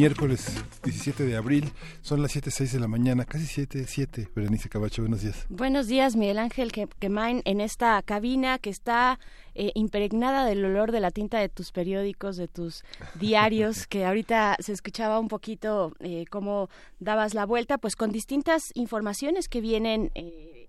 Miércoles 17 de abril, son las 7.06 de la mañana, casi 7.07, Berenice Cabacho, buenos días. Buenos días, Miguel Ángel Quemain, en esta cabina que está eh, impregnada del olor de la tinta de tus periódicos, de tus diarios, que ahorita se escuchaba un poquito eh, cómo dabas la vuelta, pues con distintas informaciones que vienen... Eh,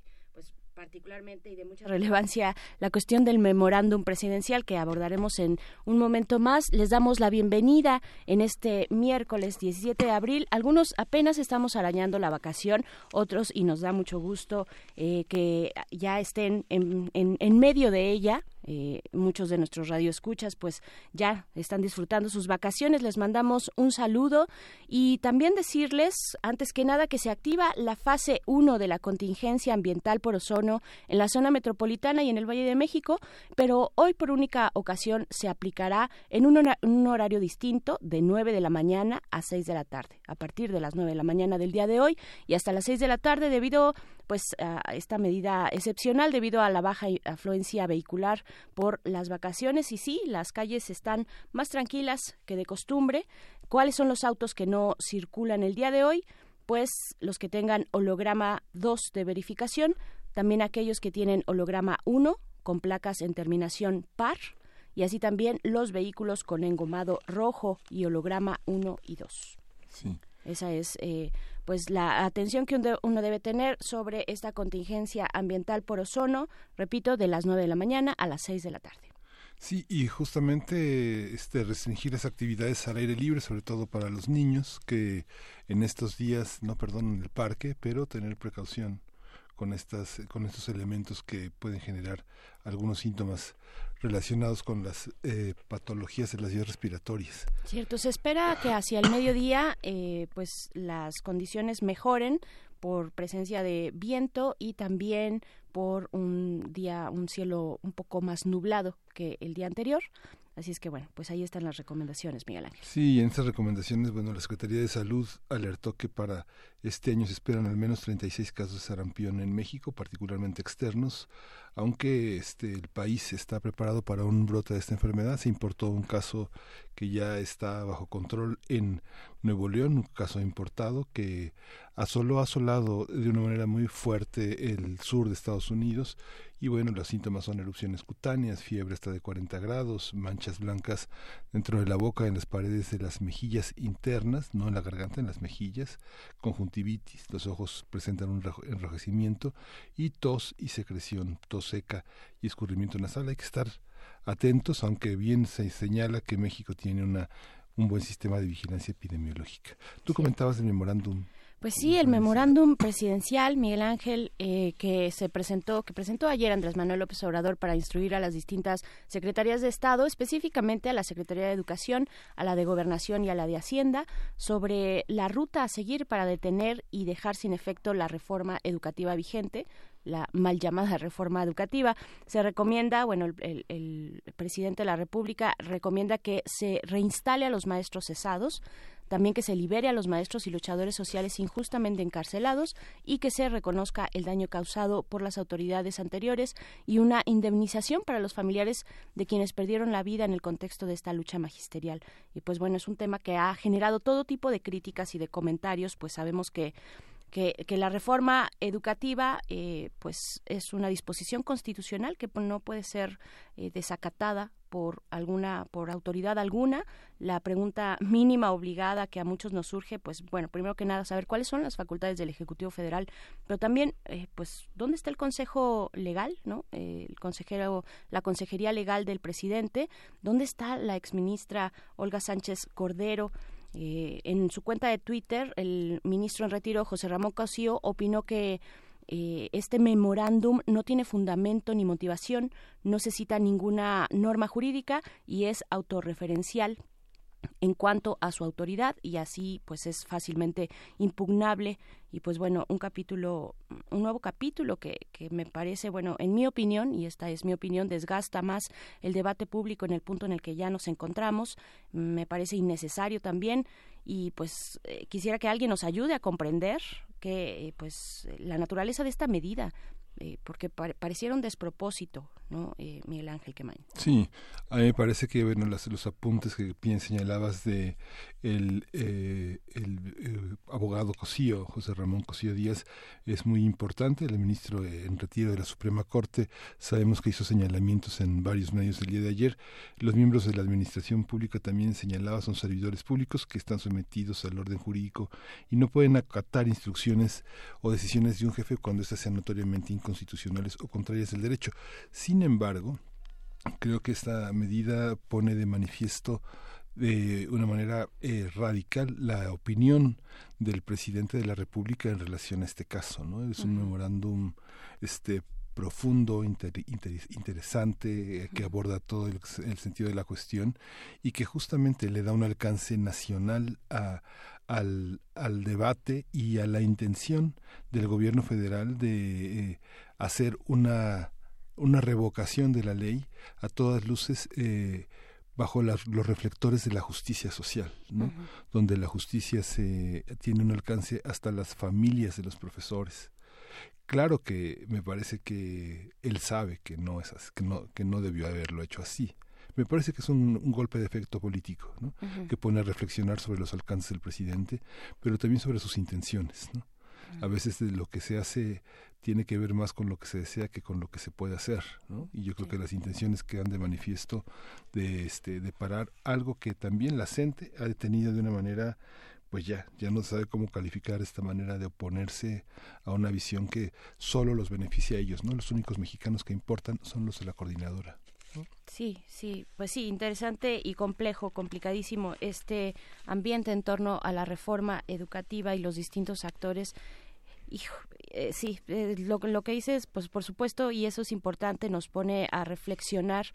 particularmente y de mucha relevancia la cuestión del memorándum presidencial que abordaremos en un momento más. Les damos la bienvenida en este miércoles 17 de abril. Algunos apenas estamos arañando la vacación, otros, y nos da mucho gusto eh, que ya estén en, en medio de ella, eh, muchos de nuestros radioescuchas pues ya están disfrutando sus vacaciones. Les mandamos un saludo y también decirles, antes que nada, que se activa la fase 1 de la contingencia ambiental por ozono en la zona metropolitana y en el Valle de México, pero hoy por única ocasión se aplicará en un, horario distinto de 9 de la mañana a 6 de la tarde, a partir de las 9 de la mañana del día de hoy y hasta las 6 de la tarde debido pues a esta medida excepcional debido a la baja afluencia vehicular por las vacaciones y sí, las calles están más tranquilas que de costumbre. ¿Cuáles son los autos que no circulan el día de hoy? Pues los que tengan holograma 2 de verificación, también aquellos que tienen holograma 1 con placas en terminación par y así también los vehículos con engomado rojo y holograma 1 y 2. Sí. Esa es eh, pues la atención que uno debe tener sobre esta contingencia ambiental por ozono, repito, de las 9 de la mañana a las 6 de la tarde. Sí, y justamente este restringir las actividades al aire libre, sobre todo para los niños que en estos días no perdonan el parque, pero tener precaución con estas con estos elementos que pueden generar algunos síntomas relacionados con las eh, patologías de las vías respiratorias. Cierto, se espera que hacia el mediodía eh, pues las condiciones mejoren por presencia de viento y también por un día, un cielo un poco más nublado que el día anterior. Así es que bueno, pues ahí están las recomendaciones, Miguel Ángel. Sí, en estas recomendaciones, bueno, la Secretaría de Salud alertó que para este año se esperan al menos 36 casos de sarampión en México, particularmente externos aunque este el país está preparado para un brote de esta enfermedad, se importó un caso que ya está bajo control en Nuevo León, un caso importado que asoló, ha asolado de una manera muy fuerte el sur de Estados Unidos y bueno, los síntomas son erupciones cutáneas, fiebre hasta de 40 grados, manchas blancas dentro de la boca, en las paredes de las mejillas internas, no en la garganta, en las mejillas, conjuntivitis, los ojos presentan un enrojecimiento y tos y secreción, tos seca y escurrimiento nasal. Hay que estar atentos, aunque bien se señala que México tiene una un buen sistema de vigilancia epidemiológica. Tú comentabas el memorándum pues sí, el memorándum presidencial, Miguel Ángel, eh, que se presentó, que presentó ayer Andrés Manuel López Obrador para instruir a las distintas secretarías de Estado, específicamente a la Secretaría de Educación, a la de Gobernación y a la de Hacienda, sobre la ruta a seguir para detener y dejar sin efecto la reforma educativa vigente, la mal llamada reforma educativa. Se recomienda, bueno, el, el, presidente de la República recomienda que se reinstale a los maestros cesados, también que se libere a los maestros y luchadores sociales injustamente encarcelados y que se reconozca el daño causado por las autoridades anteriores y una indemnización para los familiares de quienes perdieron la vida en el contexto de esta lucha magisterial. Y pues bueno, es un tema que ha generado todo tipo de críticas y de comentarios, pues sabemos que que, la reforma educativa eh, pues es una disposición constitucional que no puede ser eh, desacatada por alguna por autoridad alguna. La pregunta mínima obligada que a muchos nos surge pues bueno primero que nada saber cuáles son las facultades del ejecutivo federal pero también eh, pues dónde está el consejo legal no el consejero la consejería legal del presidente. Dónde está la exministra Olga Sánchez Cordero eh, en su cuenta de Twitter, el ministro en retiro, José Ramón Cosío, opinó que eh, este memorándum no tiene fundamento ni motivación, no se cita ninguna norma jurídica y es autorreferencial en cuanto a su autoridad y así pues es fácilmente impugnable. Y pues bueno un capítulo un nuevo capítulo que, que me parece bueno en mi opinión y esta es mi opinión desgasta más el debate público en el punto en el que ya nos encontramos. Me parece innecesario también. Y pues eh, quisiera que alguien nos ayude a comprender que pues la naturaleza de esta medida eh, porque parecieron despropósito, ¿no? Eh, Miguel Ángel Quemain. Sí, a mí me parece que bueno, las, los apuntes que bien señalabas de el, eh, abogado Cosío, José Ramón Cosío Díaz, es muy importante. El ministro en retiro de la Suprema Corte sabemos que hizo señalamientos en varios medios el día de ayer. Los miembros de la Administración Pública también señalaban, son servidores públicos que están sometidos al orden jurídico y no pueden acatar instrucciones o decisiones de un jefe cuando éstas sean notoriamente inconstitucionales o contrarias al derecho. Sin embargo, creo que esta medida pone de manifiesto de una manera eh, radical la opinión del presidente de la República en relación a este caso, ¿no? Es un memorándum este profundo, interesante, eh, que aborda todo el, sentido de la cuestión y que justamente le da un alcance nacional a, al, al debate y a la intención del gobierno federal de eh, hacer una, una revocación de la ley a todas luces eh, bajo los reflectores de la justicia social, ¿no? donde la justicia se tiene un alcance hasta las familias de los profesores. Claro que me parece que él sabe que no es así, que no que no debió haberlo hecho así. Me parece que es un, golpe de efecto político, ¿no? que pone a reflexionar sobre los alcances del presidente, pero también sobre sus intenciones. ¿no? A veces lo que se hace tiene que ver más con lo que se desea que con lo que se puede hacer, ¿no? Y yo creo que las intenciones quedan de manifiesto de este de parar algo que también la gente ha detenido de una manera pues ya, ya no sabe cómo calificar esta manera de oponerse a una visión que solo los beneficia a ellos, ¿no? Los únicos mexicanos que importan son los de la coordinadora. Sí, sí, pues sí, interesante y complejo, complicadísimo este ambiente en torno a la reforma educativa y los distintos actores. Eh, sí, eh, lo, lo que dices, pues por supuesto, y eso es importante, nos pone a reflexionar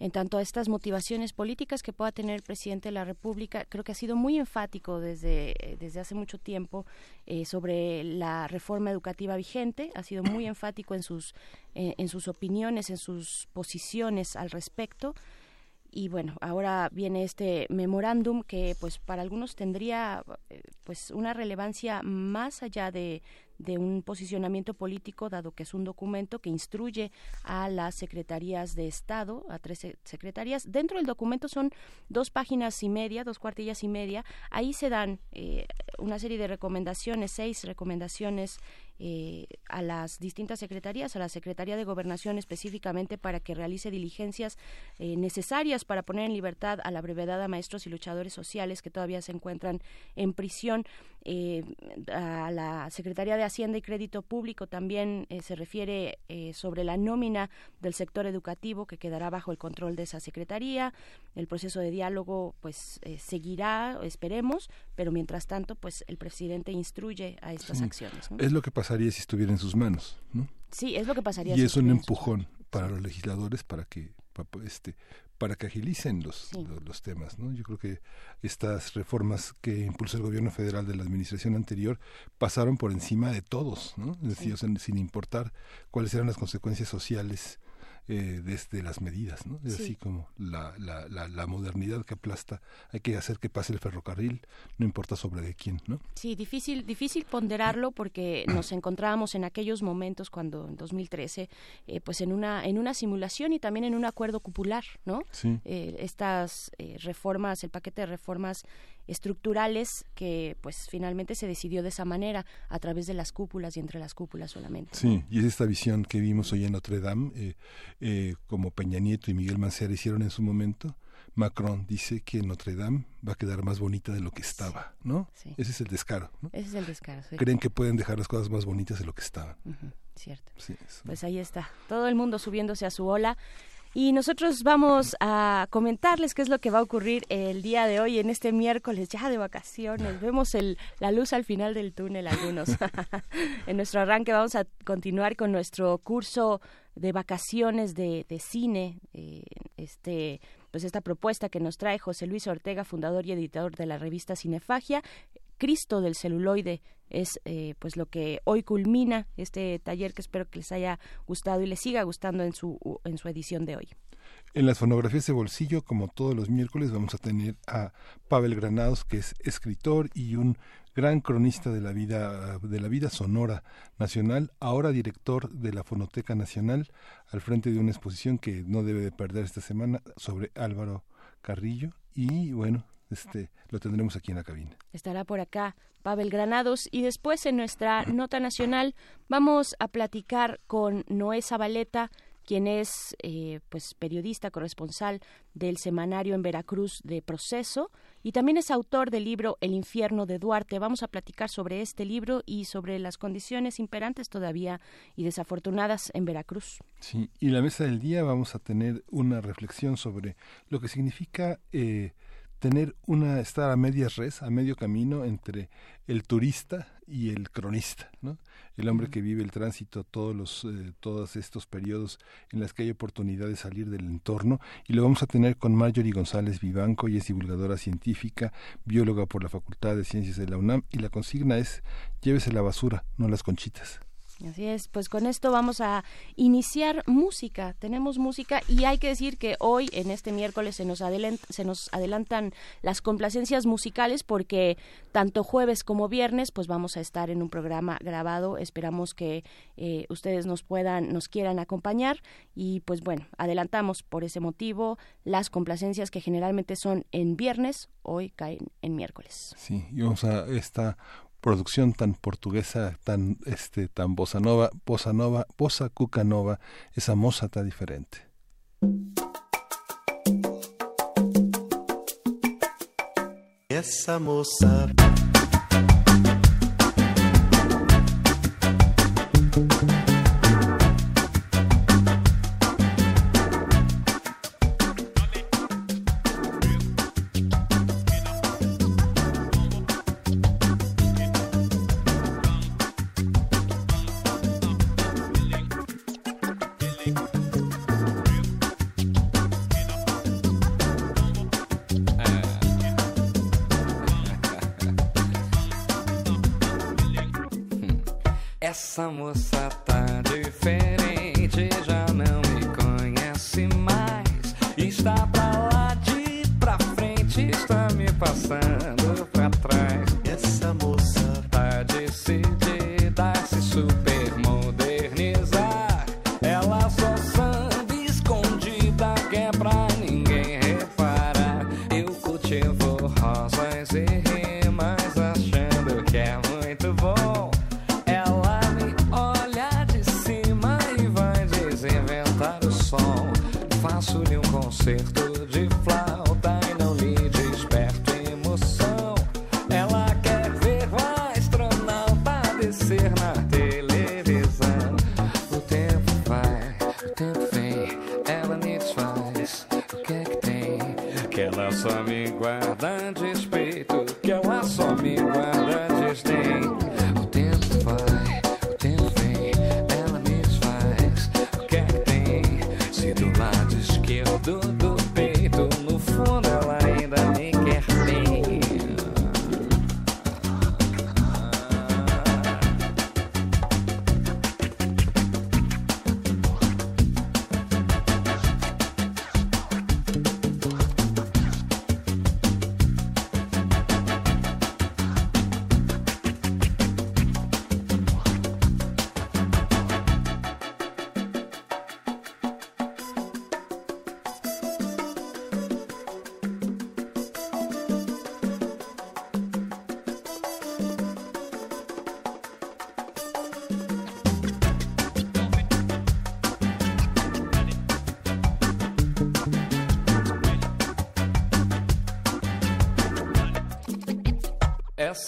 en tanto a estas motivaciones políticas que pueda tener el presidente de la República, creo que ha sido muy enfático desde, desde hace mucho tiempo eh, sobre la reforma educativa vigente, ha sido muy enfático en sus, en sus opiniones, en sus posiciones al respecto. Y bueno, ahora viene este memorándum que pues para algunos tendría pues una relevancia más allá de, de un posicionamiento político, dado que es un documento que instruye a las secretarías de Estado, a tres secretarías. Dentro del documento son dos páginas y media, dos cuartillas y media. Ahí se dan eh, una serie de recomendaciones, seis recomendaciones eh, a las distintas secretarías, a la Secretaría de Gobernación específicamente para que realice diligencias eh, necesarias para poner en libertad a la brevedad a maestros y luchadores sociales que todavía se encuentran en prisión. a la Secretaría de Hacienda y Crédito Público también eh, se refiere eh, sobre la nómina del sector educativo que quedará bajo el control de esa secretaría. El proceso de diálogo pues eh, seguirá, esperemos, pero mientras tanto pues el presidente instruye a estas acciones. Es lo que pasaría si estuviera en sus manos, ¿no? Sí, es lo que pasaría. Y es un empujón para los legisladores para que este para que agilicen los, los, temas. ¿no? Yo creo que estas reformas que impulsó el gobierno federal de la administración anterior pasaron por encima de todos, ¿no? es decir, sin importar cuáles eran las consecuencias sociales eh, desde las medidas, ¿no? Es así como la, la, la, modernidad que aplasta, hay que hacer que pase el ferrocarril, no importa sobre de quién, ¿no? Sí, difícil, difícil ponderarlo porque nos encontrábamos en aquellos momentos cuando en 2013, eh, pues en una, en una simulación y también en un acuerdo cupular, ¿no? Sí. Eh, estas eh, reformas, el paquete de reformas estructurales que pues finalmente se decidió de esa manera a través de las cúpulas y entre las cúpulas solamente. Sí, y es esta visión que vimos hoy en Notre Dame, eh, eh, como Peña Nieto y Miguel Mancera hicieron en su momento. Macron dice que Notre Dame va a quedar más bonita de lo que estaba, ¿no? Ese es el descaro. ¿no? Ese es el descaro. Creen que pueden dejar las cosas más bonitas de lo que estaban. cierto. pues ahí está, todo el mundo subiéndose a su ola. Y nosotros vamos a comentarles qué es lo que va a ocurrir el día de hoy, en este miércoles ya de vacaciones. Vemos el, la luz al final del túnel algunos. en nuestro arranque vamos a continuar con nuestro curso de vacaciones de, cine, eh, este pues esta propuesta que nos trae José Luis Ortega, fundador y editor de la revista Cinefagia, Cristo del celuloide es eh, pues lo que hoy culmina este taller que espero que les haya gustado y les siga gustando en su en su edición de hoy. En las fonografías de bolsillo, como todos los miércoles, vamos a tener a Pavel Granados, que es escritor y un gran cronista de la vida de la vida sonora nacional, ahora director de la Fonoteca Nacional, al frente de una exposición que no debe de perder esta semana sobre Álvaro Carrillo y bueno, este lo tendremos aquí en la cabina. Estará por acá Pavel Granados y después en nuestra nota nacional vamos a platicar con Noé Zabaleta quien es eh, pues periodista corresponsal del semanario en Veracruz de Proceso y también es autor del libro El infierno de Duarte. Vamos a platicar sobre este libro y sobre las condiciones imperantes todavía y desafortunadas en Veracruz. Sí, y la mesa del día vamos a tener una reflexión sobre lo que significa eh, tener una estar a medias res, a medio camino entre el turista y el cronista, ¿no? El hombre que vive el tránsito todos los eh, todos estos periodos en los que hay oportunidad de salir del entorno y lo vamos a tener con Marjorie González Vivanco, y es divulgadora científica, bióloga por la Facultad de Ciencias de la UNAM y la consigna es llévese la basura, no las conchitas. Así es, pues con esto vamos a iniciar música. Tenemos música y hay que decir que hoy, en este miércoles, se nos, se nos adelantan las complacencias musicales porque tanto jueves como viernes, pues vamos a estar en un programa grabado. Esperamos que eh, ustedes nos puedan, nos quieran acompañar y pues bueno, adelantamos por ese motivo las complacencias que generalmente son en viernes, hoy caen en miércoles. Sí, y vamos a esta producción tan portuguesa, tan este tan bossa nova, bossa nova, bossa cuca nova, esa moza tan diferente. Essa moça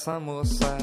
Essa moça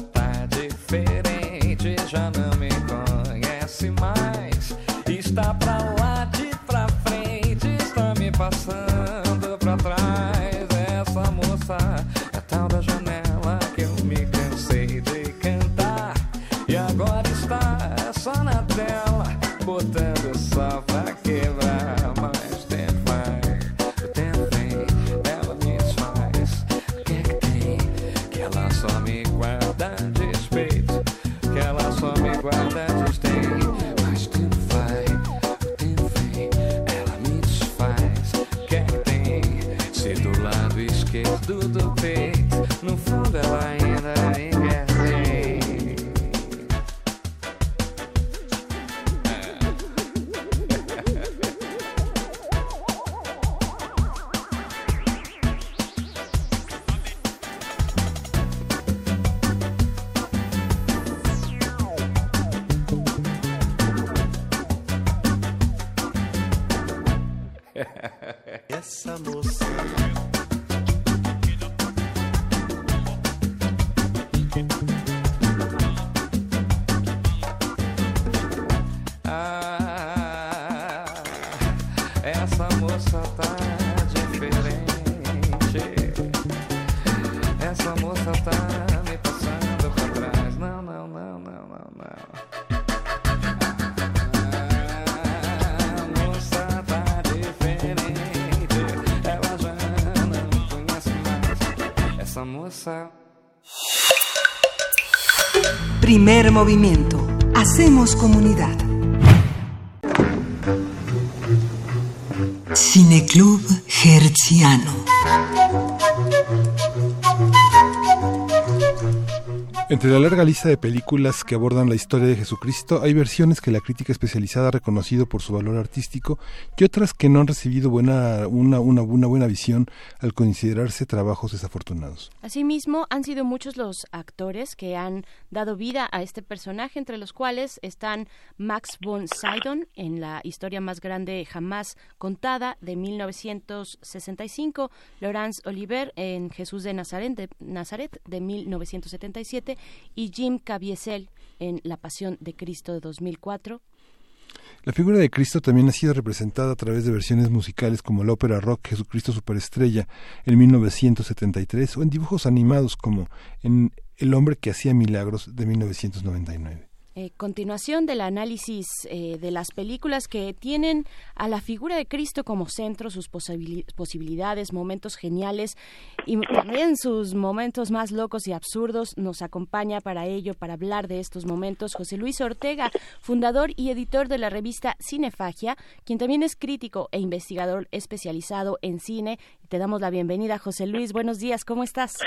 Movimiento. Hacemos comunidad. Cineclub Hertziano. Entre la larga lista de películas que abordan la historia de Jesucristo, hay versiones que la crítica especializada ha reconocido por su valor artístico y otras que no han recibido buena, una, una, buena visión al considerarse trabajos desafortunados. Asimismo, han sido muchos los actores que han dado vida a este personaje, entre los cuales están Max von Sydow en la historia más grande jamás contada de 1965, Laurence Oliver en Jesús de Nazaret de, Nazaret de 1977 y Jim Caviezel en La Pasión de Cristo de 2004. La figura de Cristo también ha sido representada a través de versiones musicales como la ópera rock Jesucristo Superestrella en 1973 o en dibujos animados como en El hombre que hacía milagros de 1999. Eh, continuación del análisis eh, de las películas que tienen a la figura de Cristo como centro, sus posibili- posibilidades, momentos geniales y también sus momentos más locos y absurdos. Nos acompaña para ello, para hablar de estos momentos, José Luis Ortega, fundador y editor de la revista Cinefagia, quien también es crítico e investigador especializado en cine. Te damos la bienvenida, José Luis. Buenos días, ¿cómo estás?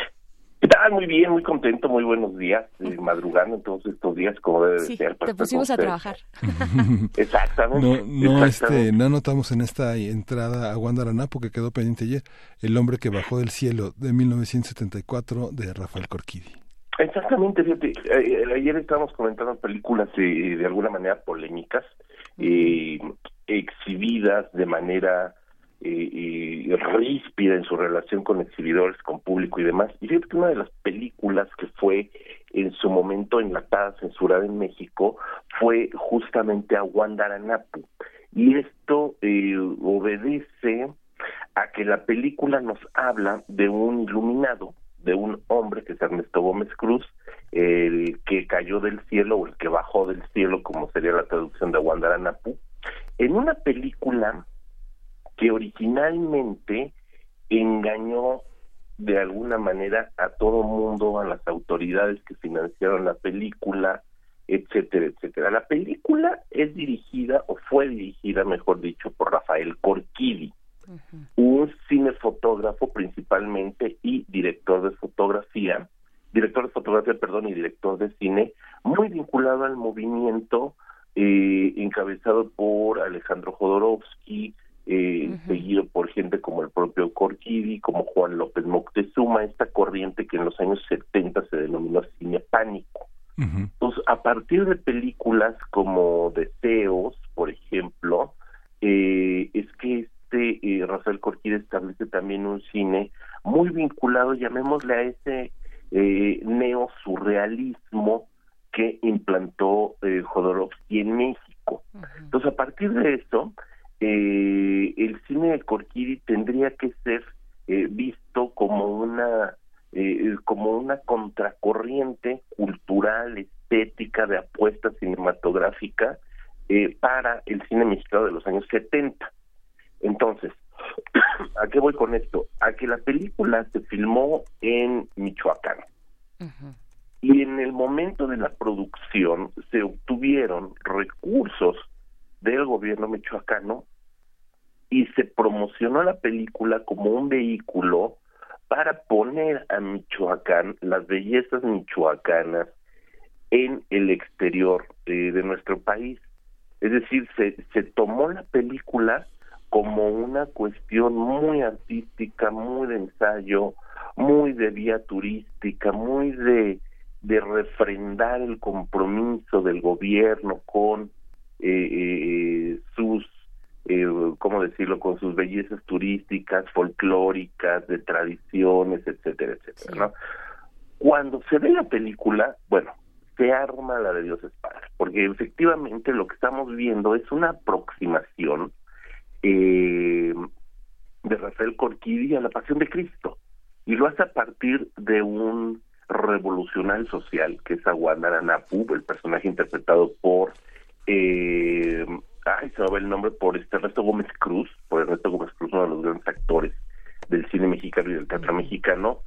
¿Qué tal? Muy bien, muy contento, muy buenos días, eh, madrugando en todos estos días como debe de Sí, ser. para te pusimos a trabajar. Exactamente. No, no, exactamente. este, no anotamos en esta entrada a Guandaranapo que quedó pendiente ayer, El hombre que bajó del cielo de 1974 de Rafael Corquidi. Exactamente, fíjate, eh, ayer estábamos comentando películas eh, de alguna manera polémicas, eh, exhibidas de manera eh, eh, ríspida en su relación con exhibidores, con público y demás. Y fíjate que una de las películas que fue en su momento enlatada, censurada en México, fue justamente a Guandaranapu. Y esto eh, obedece a que la película nos habla de un iluminado, de un hombre que es Ernesto Gómez Cruz, el que cayó del cielo o el que bajó del cielo, como sería la traducción de Guandaranapu, en una película que originalmente engañó de alguna manera a todo mundo, a las autoridades que financiaron la película, etcétera, etcétera. La película es dirigida, o fue dirigida, mejor dicho, por Rafael Corquidi, un cinefotógrafo principalmente y director de fotografía, director de fotografía, perdón, y director de cine, muy vinculado al movimiento eh, encabezado por Alejandro Jodorowsky, eh, seguido por gente como el propio Corquidi, como Juan López Moctezuma, esta corriente que en los años 70 se denominó cine pánico. Entonces, a partir de películas como Deseos, por ejemplo, eh, es que este eh, Rafael Corquida establece también un cine muy vinculado, llamémosle a ese eh, neosurrealismo que implantó eh, Jodorowsky en México. Entonces, a partir de eso, eh, el cine de Corquidi tendría que ser eh, visto como una eh, como una contracorriente cultural, estética, de apuesta cinematográfica eh, para el cine mexicano de los años 70. Entonces, ¿a qué voy con esto? A que la película se filmó en Michoacán. Y en el momento de la producción se obtuvieron recursos del gobierno michoacano y se promocionó la película como un vehículo para poner a Michoacán, las bellezas michoacanas, en el exterior eh, de nuestro país. Es decir, se, se tomó la película como una cuestión muy artística, muy de ensayo, muy de vía turística, muy de, de refrendar el compromiso del gobierno con eh, eh, sus, eh, ¿cómo decirlo?, con sus bellezas turísticas, folclóricas, de tradiciones, etcétera, etcétera, ¿no? Cuando se ve la película, bueno, se arma la de Dios es Padre, porque efectivamente lo que estamos viendo es una aproximación eh, de Rafael Corquidi a la Pasión de Cristo, y lo hace a partir de un revolucionario social que es Aguandara Napu, el personaje interpretado por eh, ay, se me va el nombre por este Ernesto Gómez Cruz, por Ernesto Gómez Cruz, uno de los grandes actores del cine mexicano y del teatro mexicano,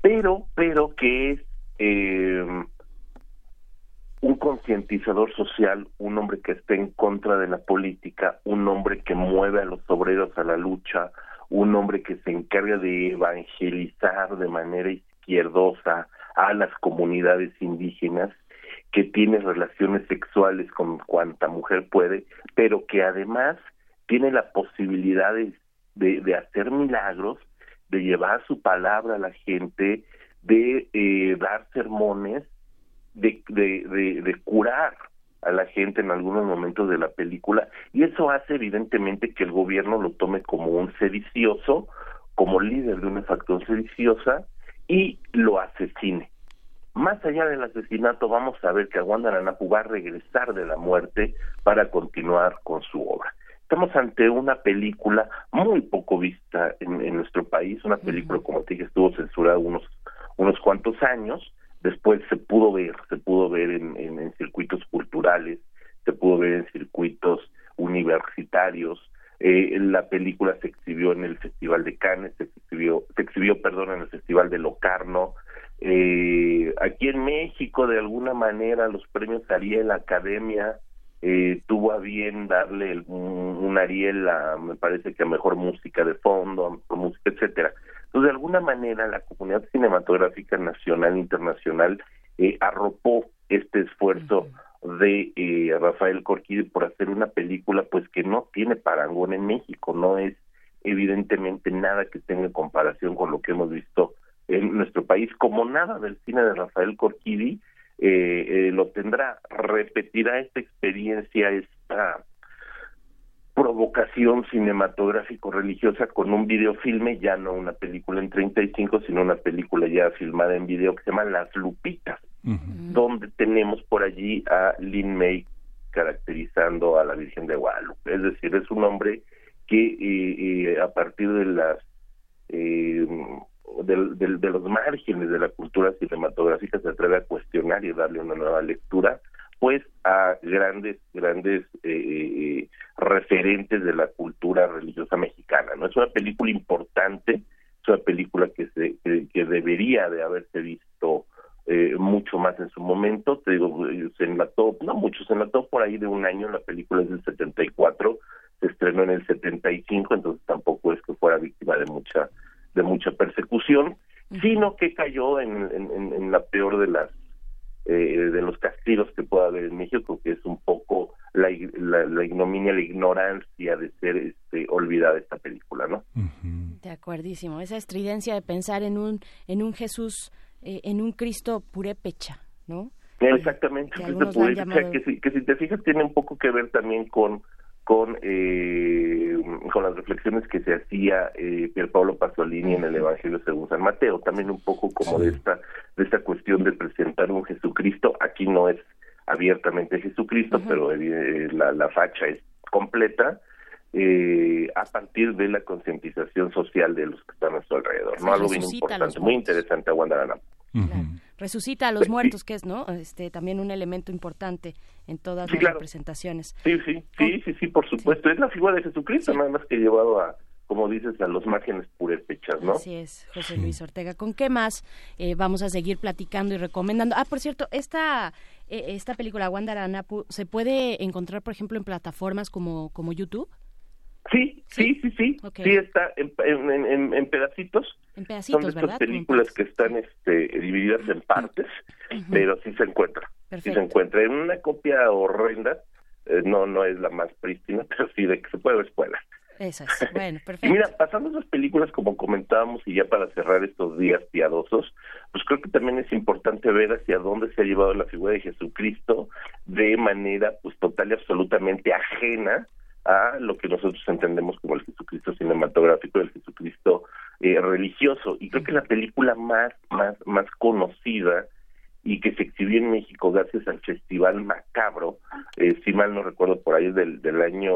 pero, pero que es eh, un concientizador social, un hombre que está en contra de la política, un hombre que mueve a los obreros a la lucha, un hombre que se encarga de evangelizar de manera izquierdosa a las comunidades indígenas, que tiene relaciones sexuales con cuanta mujer puede, pero que además tiene la posibilidad de, de, hacer milagros, de llevar su palabra a la gente, de eh, dar sermones, de, de, de curar a la gente en algunos momentos de la película y eso hace evidentemente que el gobierno lo tome como un sedicioso, como líder de una facción sediciosa y lo asesine. Más allá del asesinato, vamos a ver que Aguanda Aranapu va a regresar de la muerte para continuar con su obra. Estamos ante una película muy poco vista en, nuestro país, una película, como te dije, estuvo censurada unos, unos cuantos años, después se pudo ver, se pudo ver en, en, circuitos culturales, se pudo ver en circuitos universitarios, eh, la película se exhibió en el Festival de Cannes, se exhibió, se exhibió, perdón, en el Festival de Locarno. Eh, aquí en México, de alguna manera, los premios Ariel Academia eh, tuvo a bien darle un, Ariel a, me parece que a mejor música de fondo, a mejor música, etcétera. Entonces, de alguna manera, la comunidad cinematográfica nacional e internacional eh, arropó este esfuerzo de eh, Rafael Corquide por hacer una película pues que no tiene parangón en México, no es evidentemente nada que tenga comparación con lo que hemos visto en nuestro país, como nada del cine de Rafael Corquidi eh, eh, lo tendrá, repetirá esta experiencia, esta provocación cinematográfico-religiosa con un videofilme, ya no una película en 35, sino una película ya filmada en video que se llama Las Lupitas, donde tenemos por allí a Lin May caracterizando a la Virgen de Guadalupe. Es decir, es un hombre que eh, eh, a partir de las eh, de, los márgenes de la cultura cinematográfica se atreve a cuestionar y darle una nueva lectura pues a grandes grandes referentes de la cultura religiosa mexicana no es una película importante es una película que se que debería de haberse visto eh, mucho más en su momento, te digo, se enlató, no mucho, se enlató por ahí de un año, la película es del 74, se estrenó en el 75, entonces tampoco es que fuera víctima de mucha de mucha persecución, sino que cayó en, en, la peor de las eh, de los castigos que pueda haber en México, que es un poco la, la, ignominia, la ignorancia de ser este, olvidada esta película, ¿no? De acuerdísimo, esa estridencia de pensar en un en un Jesús eh, en un Cristo purépecha, ¿no? Exactamente, que, si, que si te fijas tiene un poco que ver también con con eh, con las reflexiones que se hacía eh, Pier Paolo Pasolini en el Evangelio según San Mateo, también un poco como de esta de esta cuestión de presentar un Jesucristo, aquí no es abiertamente Jesucristo, pero eh, la, la facha es completa, eh, a partir de la concientización social de los que están a su alrededor. ¿no? Algo bien importante, muy muertos. interesante a Guandarana. Resucita a los muertos, que es, ¿no? Este, también un elemento importante en todas Sí, las claro. representaciones. Sí, sí, sí, sí, sí, por supuesto. Es la figura de Jesucristo, nada más que llevado a, como dices, a los márgenes purépechas, ¿no? Así es, José Luis Ortega. ¿Con qué más eh, vamos a seguir platicando y recomendando? Ah, por cierto, esta eh, esta película Wandaranapu se puede encontrar, por ejemplo, en plataformas como como YouTube, Sí, sí, sí, sí. Sí está en, en, en- en pedacitos. en Son de estas películas que están este, divididas en partes, pero sí se encuentra. Sí Perfecto. se encuentra. En una copia horrenda, eh, no no es la más prístina, pero sí de que se puede ver, puede. Eso es. Bueno, Y perfecto. mira, pasando esas películas como comentábamos y ya para cerrar estos días piadosos, pues creo que también es importante ver hacia dónde se ha llevado la figura de Jesucristo de manera pues total y absolutamente ajena a lo que nosotros entendemos como el Jesucristo cinematográfico, el Jesucristo eh, religioso. Y creo que la película más, más, más conocida y que se exhibió en México gracias al Festival Macabro, eh, si mal no recuerdo por ahí del, del año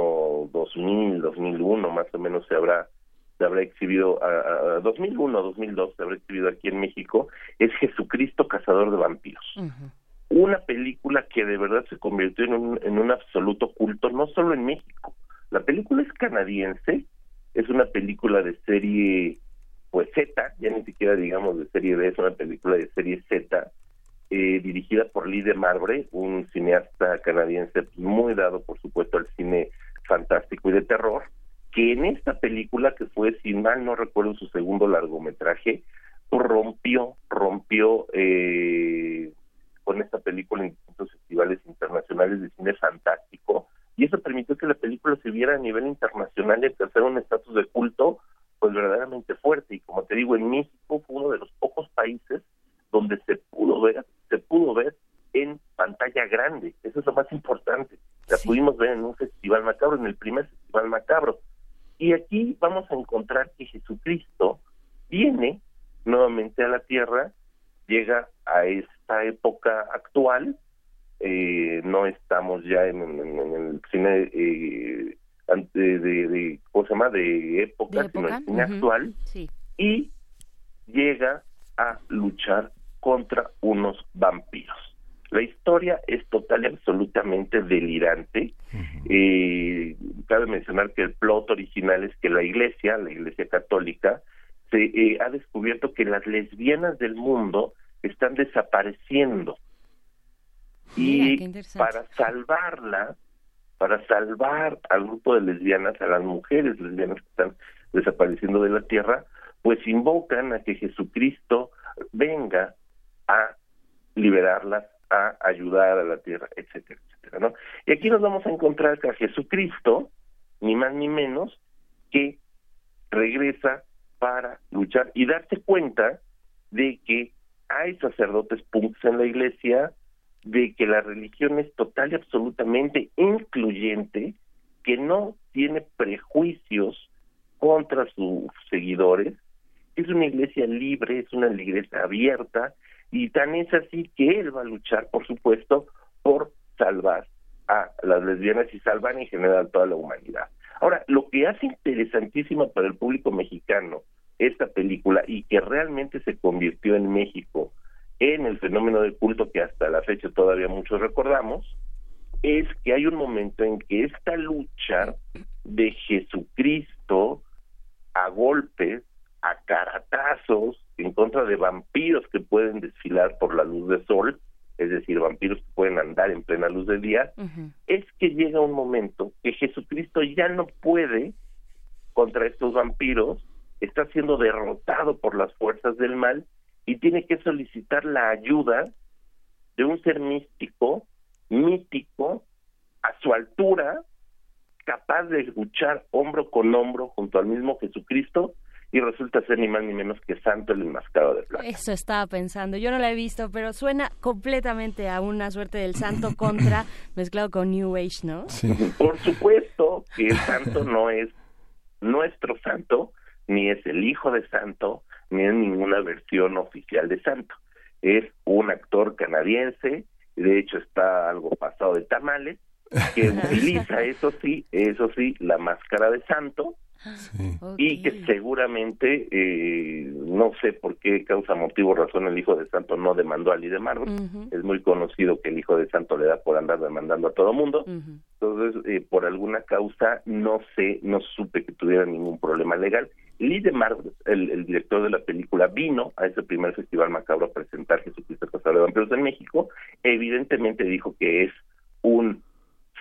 2000, 2001 más o menos se habrá se habrá exhibido a, a 2001, 2002 se habrá exhibido aquí en México es Jesucristo cazador de vampiros. Una película que de verdad se convirtió en un, en un absoluto culto, no solo en México. La película es canadiense, es una película de serie, pues Z, ya ni siquiera digamos de serie B, es una película de serie Z, eh, dirigida por Lee de Marbre, un cineasta canadiense muy dado, por supuesto, al cine fantástico y de terror, que en esta película, que fue, si mal no recuerdo, su segundo largometraje, rompió, rompió eh, con esta película en distintos festivales internacionales de cine fantástico y eso permitió que la película se viera a nivel internacional y alcanzara un estatus de culto pues verdaderamente fuerte. Y como te digo en México fue uno de los pocos países donde se pudo ver se pudo ver en pantalla grande. Eso es lo más importante. La Sí. pudimos ver en un festival macabro en el primer festival macabro. Y aquí vamos a encontrar que Jesucristo viene nuevamente a la tierra llega a esta época actual, eh, no estamos ya en, en- en el cine eh, ante- de, de, ¿cómo se llama? De época, De sino época, el cine actual, Sí. y llega a luchar contra unos vampiros. La historia es total y absolutamente delirante. Eh, cabe mencionar que el plot original es que la iglesia, la iglesia católica, se eh, ha descubierto que las lesbianas del mundo están desapareciendo. Mira, y para salvarla, para salvar al grupo de lesbianas, a las mujeres lesbianas que están desapareciendo de la tierra, pues invocan a que Jesucristo venga a liberarlas, a ayudar a la tierra, etcétera, etcétera, ¿no? Y aquí nos vamos a encontrar que a Jesucristo, ni más ni menos, que regresa para luchar y darse cuenta de que hay sacerdotes punks en la iglesia, de que la religión es total y absolutamente incluyente, que no tiene prejuicios contra sus seguidores, es una iglesia libre, es una iglesia abierta, y tan es así que él va a luchar, por supuesto, por salvar a las lesbianas y salvar en general toda la humanidad. Ahora, lo que hace interesantísima para el público mexicano esta película y que realmente se convirtió en México en el fenómeno de culto que hasta la fecha todavía muchos recordamos, es que hay un momento en que esta lucha de Jesucristo a golpes, a caratazos, en contra de vampiros que pueden desfilar por la luz del sol, es decir, vampiros que pueden andar en plena luz del día, es que llega un momento que Jesucristo ya no puede contra estos vampiros, está siendo derrotado por las fuerzas del mal y tiene que solicitar la ayuda de un ser místico, mítico, a su altura, capaz de luchar hombro con hombro junto al mismo Jesucristo y resulta ser ni más ni menos que Santo el enmascarado de plata. Eso estaba pensando. Yo no la he visto, pero suena completamente a una suerte del santo contra mezclado con New Age, ¿no? Sí. Por supuesto que el santo no es nuestro santo, ni es el hijo de santo, ni es ninguna versión oficial de santo. Es un actor canadiense, de hecho está algo pasado de tamales, que utiliza, eso sí, eso sí, la máscara de santo, y que seguramente, eh, no sé por qué causa, motivo, razón, el hijo de santo no demandó a Lee de Marvel. Es muy conocido que el hijo de santo le da por andar demandando a todo mundo. Entonces, eh, por alguna causa, no sé, no supe que tuviera ningún problema legal. Lee de Marvel, el, director de la película, vino a ese primer festival macabro a presentar Jesucristo Casado de Vampiros en México. Evidentemente dijo que es un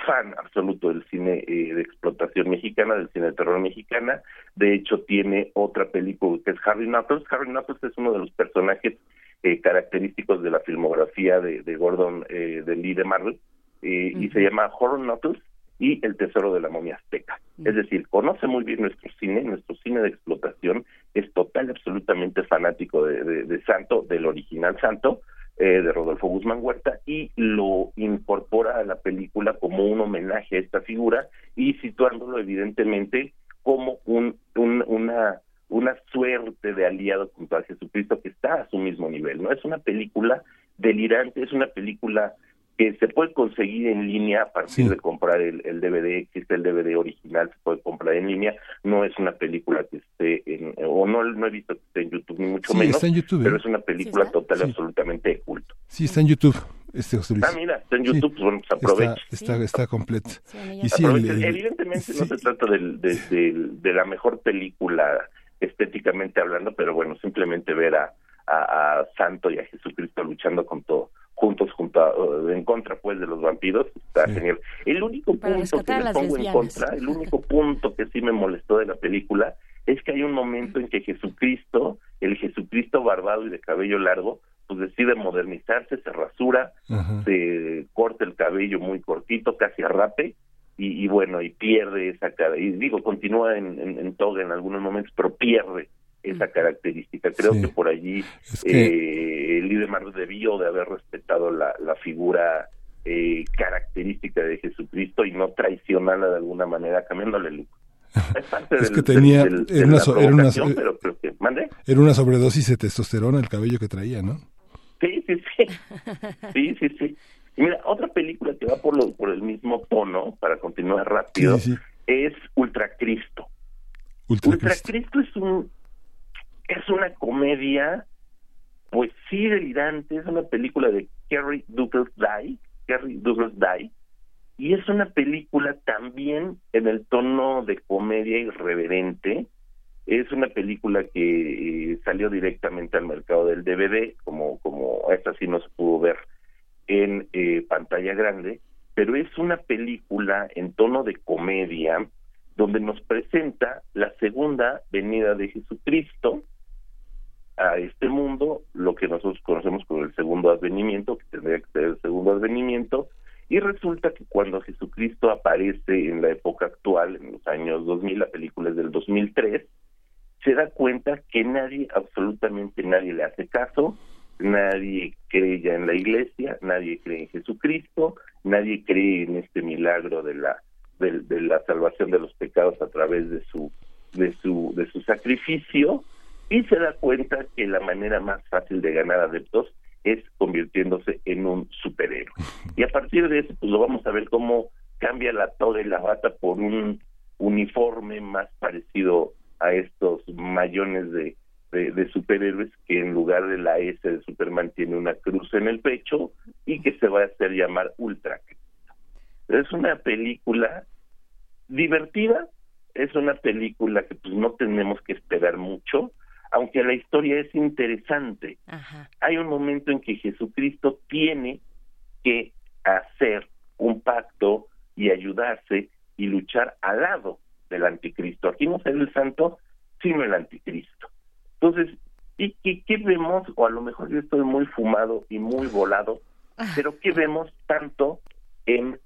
fan absoluto del cine eh, de explotación mexicana, del cine de terror mexicana. De hecho, tiene otra película que es Harry Knuckles. Harry Knuckles es uno de los personajes eh, característicos de la filmografía de, Gordon eh, de Lee de Marvel y se llama Horror Knuckles y El Tesoro de la Momia Azteca. Es decir, conoce muy bien nuestro cine, nuestro cine de explotación, es total, absolutamente fanático de Santo, del original Santo, eh, de Rodolfo Guzmán Huerta y lo incorpora a la película como un homenaje a esta figura y situándolo evidentemente como un, una una suerte de aliado junto a Jesucristo que está a su mismo nivel, ¿no? Es una película delirante, es una película que se puede conseguir en línea a partir de comprar el, el, DVD, existe el DVD original, se puede comprar en línea, no es una película que esté en, o no, no he visto que esté en YouTube ni mucho menos, está en YouTube, pero ¿eh? es una película total absolutamente de culto. Sí, está en YouTube. Este José Luis. Ah, mira, está en YouTube, pues bueno, pues aprovecha. Está, está, completo. y sí, Evidentemente no se trata de, de, de, la mejor película estéticamente hablando, pero bueno, simplemente ver a, a, a Santo y a Jesucristo luchando con todo juntos junto en contra pues de los vampiros está genial. El único punto que le pongo en contra el único punto que sí me molestó de la película es que hay un momento en que Jesucristo el Jesucristo barbado y de cabello largo pues decide modernizarse se rasura se corta el cabello muy cortito casi a rape y, bueno y pierde esa cara. Y digo continúa en, en, en toga en algunos momentos pero pierde esa característica. Creo que por allí eh, el líder Marvel debió de haber respetado la, la figura eh, característica de Jesucristo y no traicionarla de alguna manera, cambiándole el look. Es, parte es que tenía era, una, era, una, sobredosis de testosterona el cabello que traía, ¿no? Sí, sí, sí. Sí, sí, sí. Y mira, otra película que va por, lo, por el mismo tono, para continuar rápido, es Ultra Cristo. Ultra Cristo es un es una comedia, pues sí delirante, es una película de Kerry Douglas Dye, Kerry Douglas Dye, y es una película también en el tono de comedia irreverente. Es una película que eh, salió directamente al mercado del DVD, como, como esta sí no se pudo ver en eh, pantalla grande, pero es una película en tono de comedia donde nos presenta la segunda venida de Jesucristo, a este mundo lo que nosotros conocemos como el segundo advenimiento, que tendría que ser el segundo advenimiento, y resulta que cuando Jesucristo aparece en la época actual, en los años 2000, la película es del 2003, se da cuenta que nadie, absolutamente nadie le hace caso, nadie cree ya en la iglesia, nadie cree en Jesucristo, nadie cree en este milagro de la de, de la salvación de los pecados a través de su de su de su sacrificio y se da cuenta que la manera más fácil de ganar adeptos es convirtiéndose en un superhéroe. Y a partir de eso, pues lo vamos a ver cómo cambia la toga y la bata por un uniforme más parecido a estos mayones de, de, superhéroes que en lugar de la S de Superman tiene una cruz en el pecho y que se va a hacer llamar Ultra. Es una película divertida, es una película que pues no tenemos que esperar mucho, aunque la historia es interesante, hay un momento en que Jesucristo tiene que hacer un pacto y ayudarse y luchar al lado del anticristo. Aquí no será el santo, sino el anticristo. Entonces, ¿y qué, vemos? O a lo mejor yo estoy muy fumado y muy volado, pero ¿qué vemos tanto en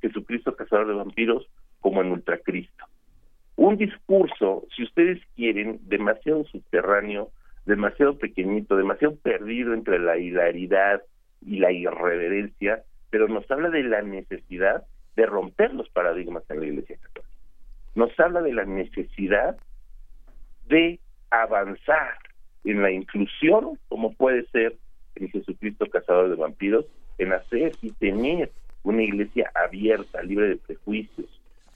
Jesucristo Cazador de Vampiros como en Ultracristo? Un discurso, si ustedes quieren, demasiado subterráneo, demasiado pequeñito, demasiado perdido entre la hilaridad y la irreverencia, pero nos habla de la necesidad de romper los paradigmas en la Iglesia Católica. Nos habla de la necesidad de avanzar en la inclusión, como puede ser en Jesucristo cazador de vampiros, en hacer y tener una iglesia abierta, libre de prejuicios,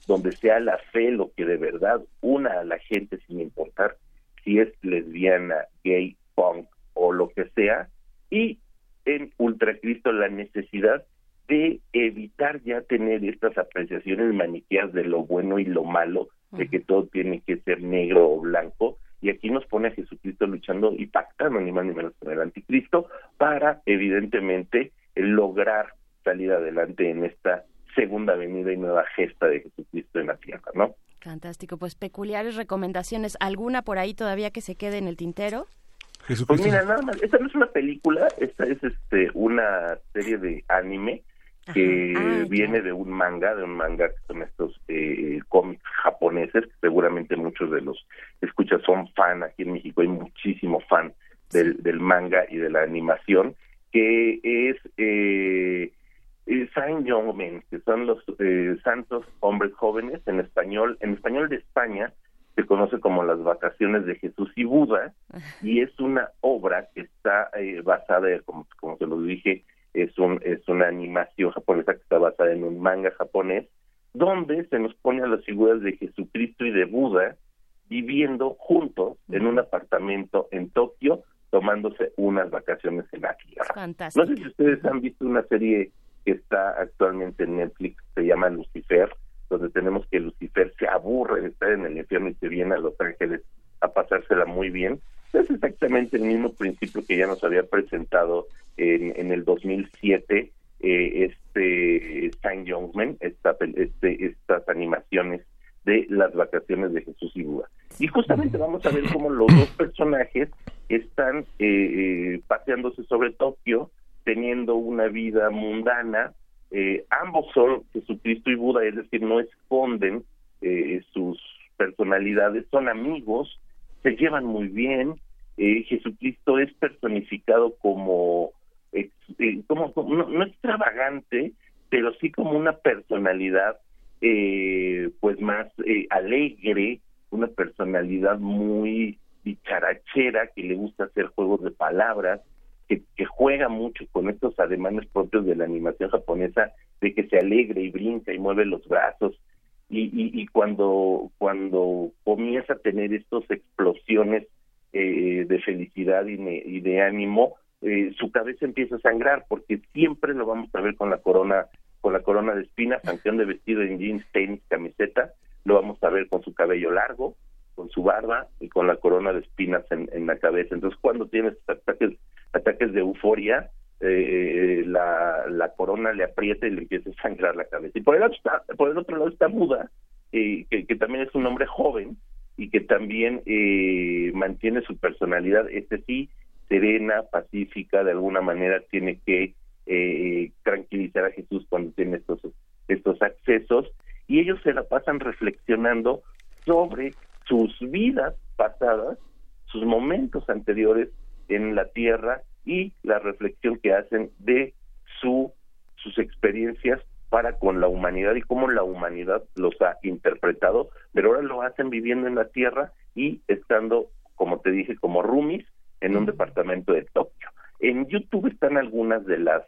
donde sea la fe lo que de verdad una a la gente sin importar si es lesbiana, gay, punk o lo que sea, y en Ultracristo la necesidad de evitar ya tener estas apreciaciones maniqueas de lo bueno y lo malo, de que todo tiene que ser negro o blanco, y aquí nos pone a Jesucristo luchando y pactando ni más ni menos con el anticristo para evidentemente lograr salir adelante en esta segunda venida y nueva gesta de Jesucristo en la tierra, ¿no? Fantástico, pues peculiares recomendaciones. ¿Alguna por ahí todavía que se quede en el tintero? Pues mira, nada más, esta no es una película, esta es este una serie de anime que Ah, viene de un manga, de un manga que son estos eh, cómics japoneses, que seguramente muchos de los escuchas son fan, aquí en México. Hay muchísimo fan del, del manga y de la animación, que es eh, eh, Saint Young Men, que son los eh, santos hombres jóvenes en español, en español de España se conoce como las vacaciones de Jesús y Buda, y es una obra que está eh, basada, como, como se lo dije, es un es una animación japonesa que está basada en un manga japonés donde se nos pone a las figuras de Jesucristo y de Buda viviendo juntos en un apartamento en Tokio tomándose unas vacaciones en la tierra. Fantástico. No sé si ustedes han visto una serie que está actualmente en Netflix, se llama Lucifer, donde tenemos que Lucifer se aburre de estar en el infierno y se viene a Los Ángeles a pasársela muy bien. Es exactamente el mismo principio que ya nos había presentado en, en el 2007 eh, este Saint Youngsman, esta, este, estas animaciones de las vacaciones de Jesús y Buda. Y justamente vamos a ver cómo los dos personajes están eh, eh, paseándose sobre Tokio, teniendo una vida mundana. Eh, ambos son Jesucristo y Buda, es decir, no esconden eh, sus personalidades, son amigos, se llevan muy bien. Eh, Jesucristo es personificado como, eh, como- no, no extravagante, pero sí como una personalidad eh, pues más eh, alegre, una personalidad muy dicharachera que le gusta hacer juegos de palabras, que, que juega mucho con estos ademanes propios de la animación japonesa, de que se alegre y brinca y mueve los brazos. Y, y, y cuando, cuando comienza a tener estas explosiones eh, de felicidad y, y de ánimo, eh, su cabeza empieza a sangrar, porque siempre lo vamos a ver con la corona con la corona de espinas, aunque ande vestido en jeans, tenis, camiseta, lo vamos a ver con su cabello largo, con su barba y con la corona de espinas en, la cabeza. Entonces, cuando tienes ataques, ataques de euforia, eh, la, la corona le aprieta y le empieza a sangrar la cabeza. Y por el otro, por el otro lado está Buda, eh, que, que también es un hombre joven y que también eh, mantiene su personalidad, este sí, serena, pacífica, de alguna manera tiene que eh, tranquilizar a Jesús cuando tiene estos, estos accesos, y ellos se la pasan reflexionando sobre sus vidas pasadas, sus momentos anteriores en la tierra y la reflexión que hacen de su sus experiencias para con la humanidad y cómo la humanidad los ha interpretado, pero ahora lo hacen viviendo en la tierra y estando, como te dije, como roomies en un departamento de Tokio. En YouTube están algunas de las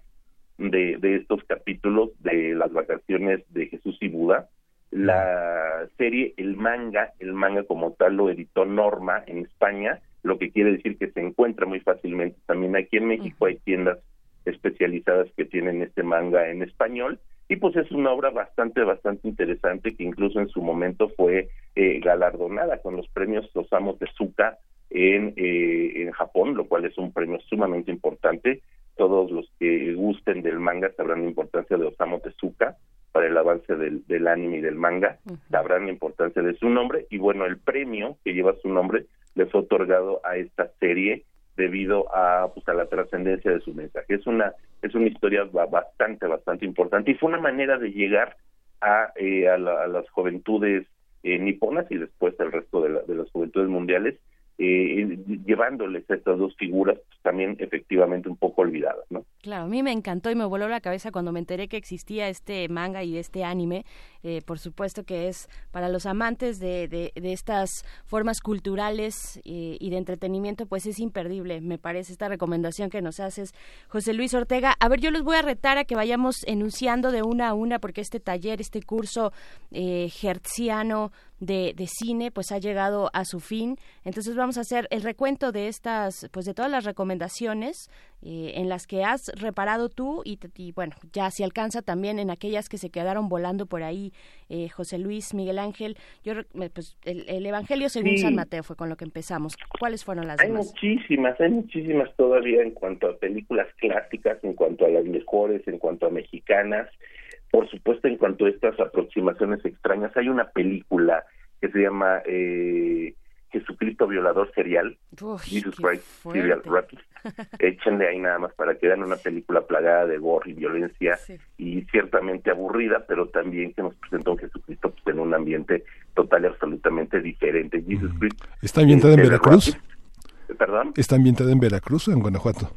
de, de estos capítulos de las vacaciones de Jesús y Buda. La serie, el manga, el manga como tal lo editó Norma en España, lo que quiere decir que se encuentra muy fácilmente. También aquí en México hay tiendas especializadas que tienen este manga en español y pues es una obra bastante, bastante interesante que incluso en su momento fue eh, galardonada con los premios Osamu Tezuka en, eh, en Japón, lo cual es un premio sumamente importante. Todos los que gusten del manga sabrán la importancia de Osamu Tezuka para el avance del, del anime y del manga, sabrán la importancia de su nombre. Y bueno, el premio que lleva su nombre le fue otorgado a esta serie debido a pues a la trascendencia de su mensaje. Es una es una historia ba- bastante bastante importante y fue una manera de llegar a, eh, a, la- a las juventudes eh, niponas y después al resto de, la- de las juventudes mundiales eh, llevándoles a estas dos figuras pues, también efectivamente un poco olvidadas, ¿no? Claro, a mí me encantó y me voló la cabeza cuando me enteré que existía este manga y este anime. Eh, por supuesto que es para los amantes de, de, estas formas culturales eh, y de entretenimiento, pues es imperdible, me parece, esta recomendación que nos haces, José Luis Ortega. A ver, yo les voy a retar a que vayamos enunciando de una a una, porque este taller, este curso eh, de, de, cine pues ha llegado a su fin. Entonces vamos a hacer el recuento de estas, pues de todas las recomendaciones eh, en las que has reparado tú y, bueno, ya si alcanza también en aquellas que se quedaron volando por ahí, eh, José Luis, Miguel Ángel. Yo, pues el, Evangelio según San Mateo fue con lo que empezamos. ¿Cuáles fueron las hay muchísimas, hay muchísimas todavía en cuanto a películas clásicas, en cuanto a las mejores, en cuanto a mexicanas. Por supuesto, en cuanto a estas aproximaciones extrañas, hay una película que se llama eh, Jesucristo Violador Serial, Jesus Christ Serial Rapist. Échenle ahí nada más para que vean una película plagada de gore y violencia y ciertamente aburrida, pero también que nos presentó a Jesucristo pues, en un ambiente total y absolutamente diferente. Jesus Christ. ¿Está ambientada en Veracruz? ¿Perdón? ¿Está ambientada en Veracruz o en Guanajuato?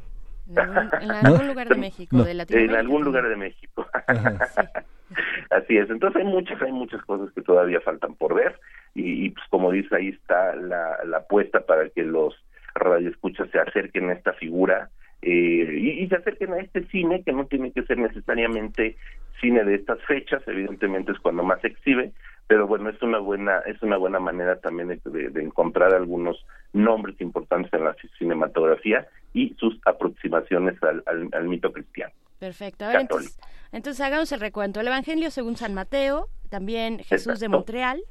En algún, lugar de México, de Latinoamérica. En algún lugar de México. Así es. Entonces hay muchas, hay muchas cosas que todavía faltan por ver. Y, pues como dice ahí está la, la apuesta para que los radioescuchas se acerquen a esta figura eh, y, se acerquen a este cine que no tiene que ser necesariamente cine de estas fechas, evidentemente es cuando más se exhibe, pero bueno es una buena es una buena manera también de, encontrar algunos nombres importantes en la cinematografía y sus aproximaciones al, al, mito cristiano. Perfecto. entonces, entonces, hagamos el recuento. El Evangelio según San Mateo, también Jesús de Montreal,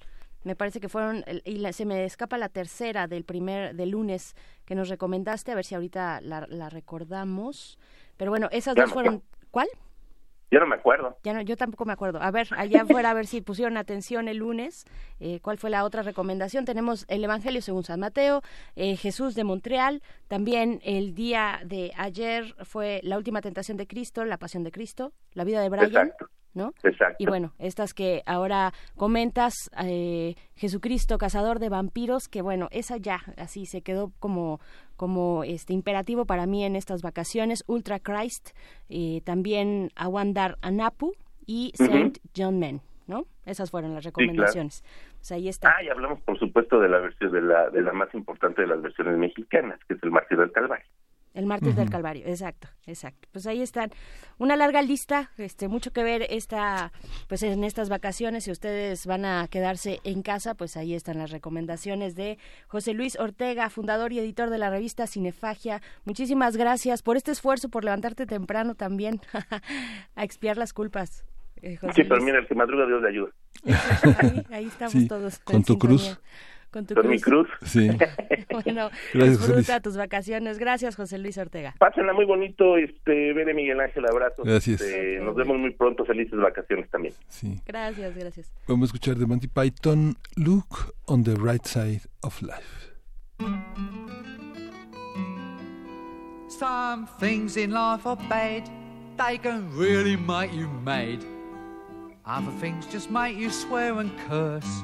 me parece que fueron y se me escapa la tercera del primer del lunes que nos recomendaste a ver si ahorita la, recordamos pero bueno esas dos fueron ¿cuál? Yo no me acuerdo. Ya no, yo tampoco me acuerdo. A ver, allá afuera a ver si pusieron atención el lunes. Eh, ¿Cuál fue la otra recomendación? Tenemos el Evangelio según San Mateo, eh, Jesús de Montreal. También el día de ayer fue la última tentación de Cristo, la pasión de Cristo, la vida de Brian. ¿No? Exacto. Y bueno, estas que ahora comentas, eh, Jesucristo, cazador de vampiros, que bueno, esa ya así se quedó como como este imperativo para mí en estas vacaciones, Ultra Christ, eh, también Awandar Anapu y Saint John Men, ¿no? Esas fueron las recomendaciones. Pues ahí está. Ah, y hablamos por supuesto de la versión de la de la más importante de las versiones mexicanas, que es el Mártir del Calvario. El martes del Calvario, exacto, exacto. Pues ahí están una larga lista, este mucho que ver esta pues en estas vacaciones si ustedes van a quedarse en casa, pues ahí están las recomendaciones de José Luis Ortega, fundador y editor de la revista Cinefagia. Muchísimas gracias por este esfuerzo por levantarte temprano también a expiar las culpas. Eh, sí, pero mira, el que madruga Dios le ayuda. ahí, estamos todos. Con tu cruz. Con tu mi cruz. Sí. bueno, disfruta tus vacaciones. Gracias, José Luis Ortega. Pásenla muy bonito, este, Bene Miguel Ángel, abrazo. Gracias. Este, nos vemos muy pronto, felices vacaciones también. Sí. Gracias, gracias. Vamos a escuchar de Monty Python, Look on the Right Side of Life. Some things in life are bad, they can really make you mad. Other things just make you swear and curse.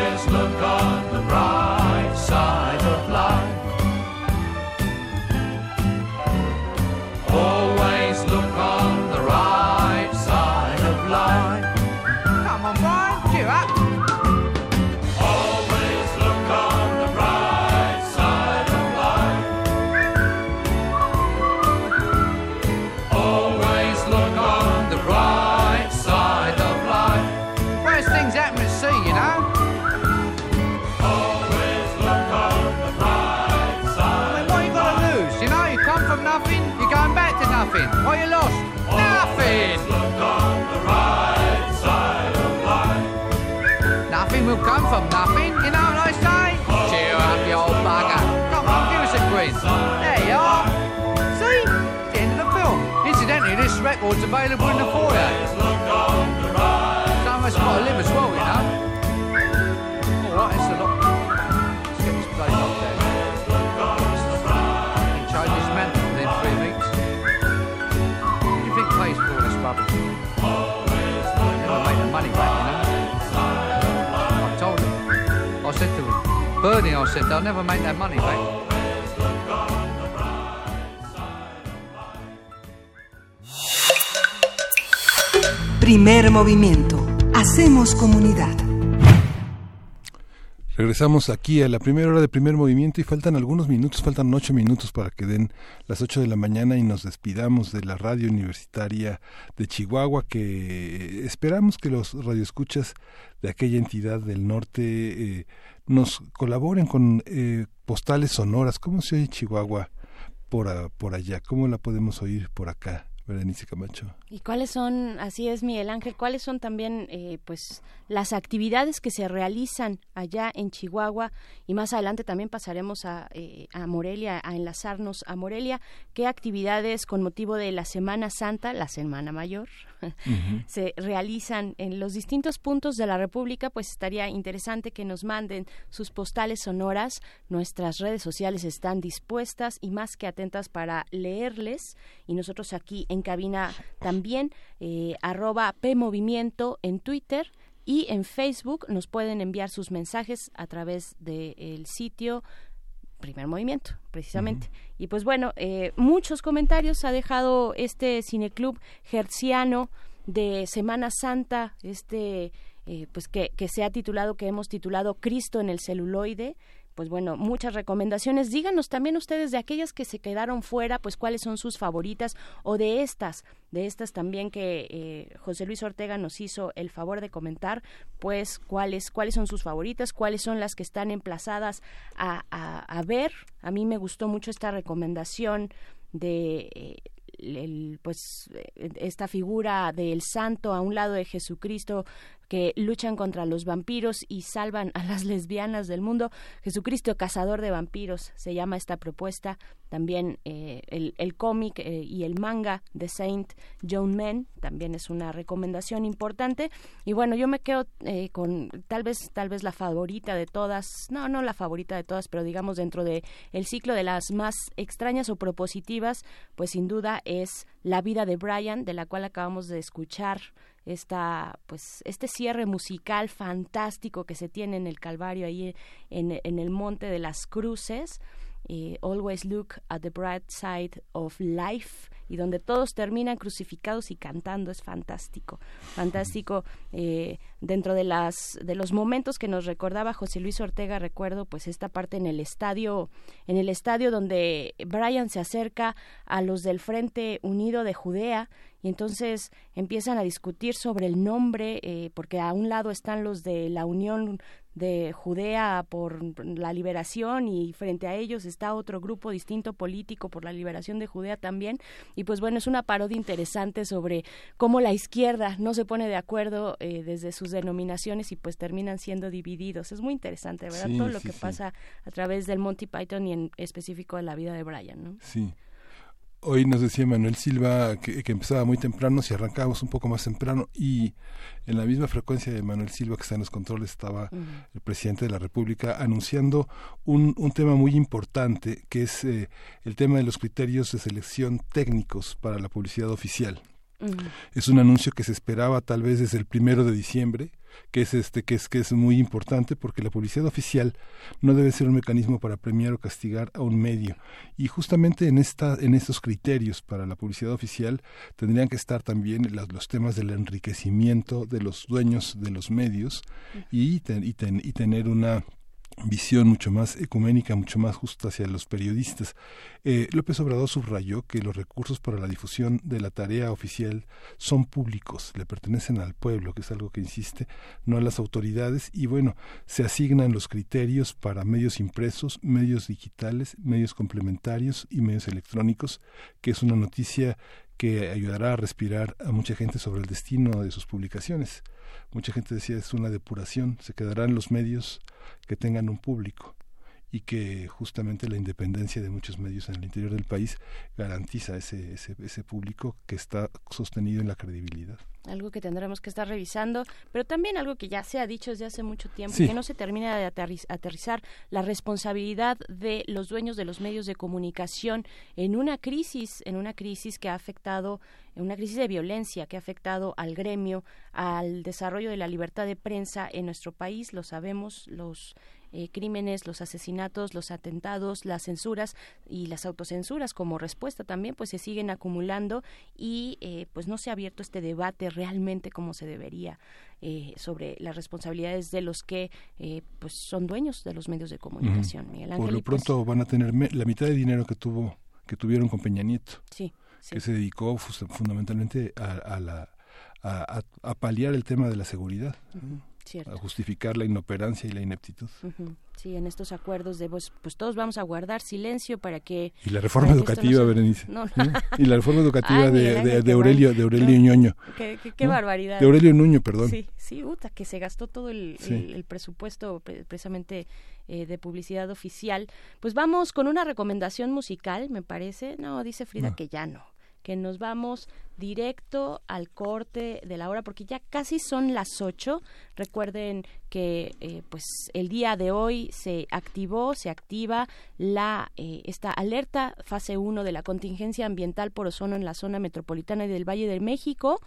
Record's available in the foyer. Some of us got to live as well, you know. Alright, it's a lot. Let's get this place up there. And change this mantle within three weeks. What do you think pays for all this rubbish? Never make the money back, you know. I told him. I said to him, Bernie, I said, they'll never make that money back. Primer movimiento. Hacemos comunidad. Regresamos aquí a la primera hora de primer movimiento y faltan algunos minutos, faltan ocho minutos para que den las ocho de la mañana y nos despidamos de la radio universitaria de Chihuahua que esperamos que los radioescuchas de aquella entidad del norte eh, nos colaboren con eh, postales sonoras. ¿Cómo se oye Chihuahua por, por allá? ¿Cómo la podemos oír por acá? Berenice Camacho. ¿Y cuáles son, así es Miguel Ángel, cuáles son también eh, pues las actividades que se realizan allá en Chihuahua y más adelante también pasaremos a, eh, a Morelia, a enlazarnos a Morelia? ¿Qué actividades con motivo de la Semana Santa, la Semana Mayor, se realizan en los distintos puntos de la República? Pues estaría interesante que nos manden sus postales sonoras. Nuestras redes sociales están dispuestas y más que atentas para leerles y nosotros aquí en cabina también, eh, arroba PMovimiento en Twitter y en Facebook nos pueden enviar sus mensajes a través del sitio Primer Movimiento, precisamente. Y pues bueno, eh, muchos comentarios ha dejado este cineclub hertziano de Semana Santa, este eh, pues que, que se ha titulado, que hemos titulado Cristo en el celuloide. Pues bueno, muchas recomendaciones. Díganos también ustedes de aquellas que se quedaron fuera, pues cuáles son sus favoritas o de estas, de estas también que eh, José Luis Ortega nos hizo el favor de comentar, pues cuáles, cuáles son sus favoritas, cuáles son las que están emplazadas a, a, ver. A mí me gustó mucho esta recomendación de eh, pues eh, esta figura del santo a un lado de Jesucristo que luchan contra los vampiros y salvan a las lesbianas del mundo. Jesucristo cazador de vampiros se llama esta propuesta. También eh, el, el cómic eh, y el manga de Saint John Men también es una recomendación importante. Y bueno, yo me quedo eh, con tal vez tal vez la favorita de todas, no no la favorita de todas, pero digamos dentro de el ciclo de las más extrañas o propositivas, pues sin duda es La vida de Brian, de la cual acabamos de escuchar esta pues este cierre musical fantástico que se tiene en el Calvario ahí en, en el Monte de las Cruces eh, Always Look at the Bright Side of Life y donde todos terminan crucificados y cantando es fantástico. Fantástico eh, dentro de las de los momentos que nos recordaba José Luis Ortega recuerdo pues esta parte en el estadio en el estadio donde Brian se acerca a los del Frente Unido de Judea y entonces empiezan a discutir sobre el nombre eh, porque a un lado están los de la Unión de Judea por la liberación y frente a ellos está otro grupo distinto político por la liberación de Judea también y pues bueno es una parodia interesante sobre cómo la izquierda no se pone de acuerdo eh, desde sus denominaciones y pues terminan siendo divididos es muy interesante verdad Sí, todo lo que sí. pasa a través del Monty Python y en específico de la vida de Brian ¿no? Sí. Hoy nos decía Manuel Silva que, empezaba muy temprano, si arrancábamos un poco más temprano y en la misma frecuencia de Manuel Silva que está en los controles estaba el presidente de la República anunciando un, un tema muy importante que es eh, el tema de los criterios de selección técnicos para la publicidad oficial. Es un anuncio que se esperaba tal vez desde el primero de diciembre que es este que es que es muy importante porque la publicidad oficial no debe ser un mecanismo para premiar o castigar a un medio. Y justamente en esta en estos criterios para la publicidad oficial tendrían que estar también los temas del enriquecimiento de los dueños de los medios y, y tener una visión mucho más ecuménica, mucho más justa hacia los periodistas. Eh, López Obrador subrayó que los recursos para la difusión de la tarea oficial son públicos, le pertenecen al pueblo, que es algo que insiste, no a las autoridades, y bueno, se asignan los criterios para medios impresos, medios digitales, medios complementarios y medios electrónicos, que es una noticia que ayudará a respirar a mucha gente sobre el destino de sus publicaciones. Mucha gente decía es una depuración, se quedarán los medios que tengan un público y que justamente la independencia de muchos medios en el interior del país garantiza ese, ese, ese público que está sostenido en la credibilidad. Algo que tendremos que estar revisando, pero también algo que ya se ha dicho desde hace mucho tiempo, que no se termina de aterrizar la responsabilidad de los dueños de los medios de comunicación en una crisis, en una crisis que ha afectado, en una crisis de violencia que ha afectado al gremio, al desarrollo de la libertad de prensa en nuestro país, lo sabemos, los eh, crímenes, los asesinatos, los atentados, las censuras y las autocensuras como respuesta también pues se siguen acumulando y eh, pues no se ha abierto este debate realmente como se debería eh, sobre las responsabilidades de los que pues son dueños de los medios de comunicación. Por lo pues pronto van a tener la mitad de dinero que tuvo que tuvieron con Peña Nieto. Sí. que se dedicó fundamentalmente a, la, a, paliar el tema de la seguridad a justificar la inoperancia y la ineptitud. Sí, en estos acuerdos de pues, pues, todos vamos a guardar silencio para que... Y la reforma educativa, Berenice. Y la reforma educativa de, de, Aurelio, de Aurelio Ñoño. Qué, barbaridad. De Aurelio Nuño, perdón. Sí, sí, Uta, que se gastó todo el, el, presupuesto precisamente eh, de publicidad oficial. Pues vamos con una recomendación musical, me parece. No, dice Frida que ya no que nos vamos directo al corte de la hora porque ya casi son las ocho. Recuerden que eh, pues el día de hoy se activó, se activa la eh, esta alerta fase 1 de la contingencia ambiental por ozono en la zona metropolitana y del Valle de México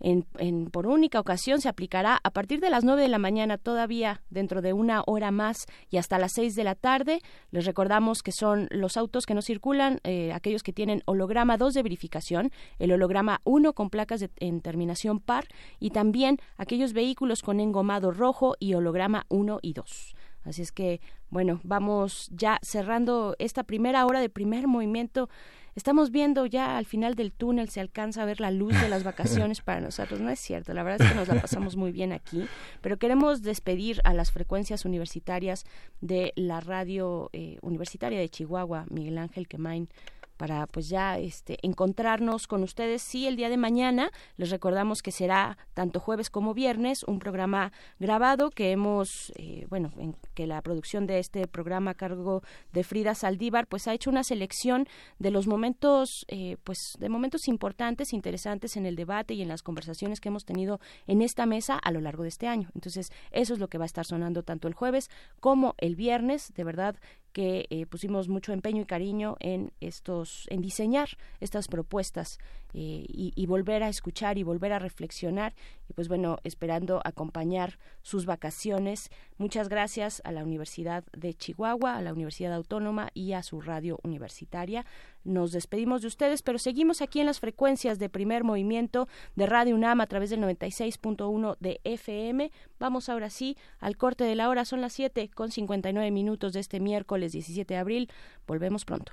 en, por única ocasión se aplicará a partir de las 9 de la mañana todavía dentro de una hora más y hasta las 6 de la tarde. Les recordamos que son los autos que no circulan, eh, aquellos que tienen holograma 2 de verificación, el holograma 1 con placas de, en terminación par y también aquellos vehículos con engomado rojo y holograma 1 y 2. Así es que, bueno, vamos ya cerrando esta primera hora de primer movimiento estamos viendo ya al final del túnel se alcanza a ver la luz de las vacaciones para nosotros. No es cierto, la verdad es que nos la pasamos muy bien aquí, pero queremos despedir a las frecuencias universitarias de la radio eh, universitaria de Chihuahua, Miguel Ángel Quemain para pues ya este encontrarnos con ustedes. Sí el día de mañana les recordamos que será tanto jueves como viernes un programa grabado que hemos eh, bueno en que la producción de este programa a cargo de Frida Saldívar pues ha hecho una selección de los momentos eh, pues de momentos importantes interesantes en el debate y en las conversaciones que hemos tenido en esta mesa a lo largo de este año. Entonces eso es lo que va a estar sonando tanto el jueves como el viernes. De verdad que eh, pusimos mucho empeño y cariño en estos, en diseñar estas propuestas eh, y, volver a escuchar y volver a reflexionar y pues bueno esperando acompañar sus vacaciones. Muchas gracias a la Universidad de Chihuahua, a la Universidad Autónoma y a su radio universitaria. Nos despedimos de ustedes, pero seguimos aquí en las frecuencias de primer movimiento de Radio UNAM a través del 96.1 de FM. Vamos ahora sí al corte de la hora. Son las 7 con 59 minutos de este miércoles 17 de abril. Volvemos pronto.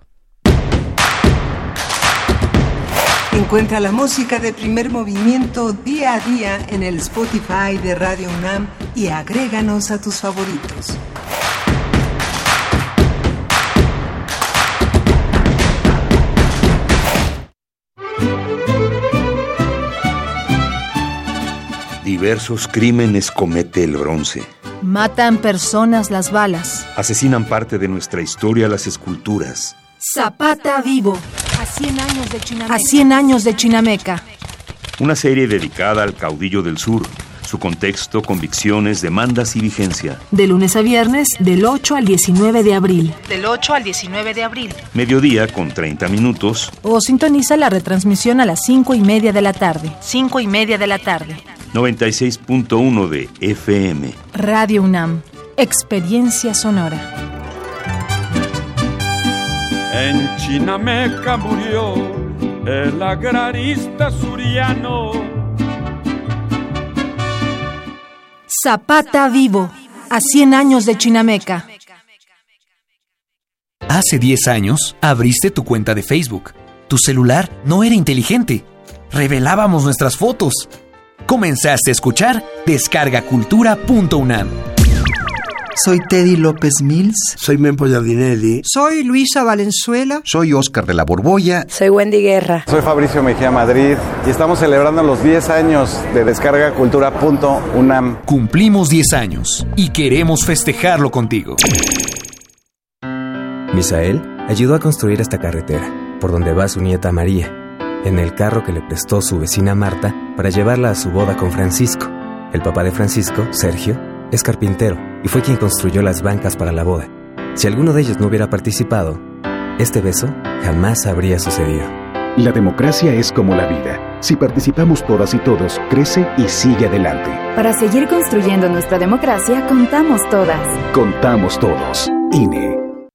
Encuentra la música de primer movimiento día a día en el Spotify de Radio UNAM y agréganos a tus favoritos. Diversos crímenes comete el bronce. Matan personas las balas. Asesinan parte de nuestra historia las esculturas. Zapata vivo 100 años de Chinameca. A 100 años de Chinameca. Una serie dedicada al caudillo del sur, su contexto, convicciones, demandas y vigencia. De lunes a viernes, del 8 al 19 de abril. Del 8 al 19 de abril. Mediodía con 30 minutos. O sintoniza la retransmisión a las 5 y media de la tarde. 5 y media de la tarde. 96.1 de FM. Radio UNAM. Experiencia sonora. En Chinameca murió el agrarista suriano. Zapata vivo, a 100 años de Chinameca. Hace 10 años abriste tu cuenta de Facebook. Tu celular no era inteligente. Revelábamos nuestras fotos. Comenzaste a escuchar descargacultura.unam soy Teddy López Mills. Soy Mempo Giardinelli. Soy Luisa Valenzuela. Soy Oscar de la Borbolla. Soy Wendy Guerra. Soy Fabricio Mejía Madrid y estamos celebrando los 10 años de descargacultura.unam. Cumplimos 10 años y queremos festejarlo contigo. Misael ayudó a construir esta carretera, por donde va su nieta María, en el carro que le prestó su vecina Marta para llevarla a su boda con Francisco. El papá de Francisco, Sergio, es carpintero y fue quien construyó las bancas para la boda. Si alguno de ellos no hubiera participado, este beso jamás habría sucedido. La democracia es como la vida. Si participamos todas y todos, crece y sigue adelante. Para seguir construyendo nuestra democracia, contamos todas. Contamos todos. INE.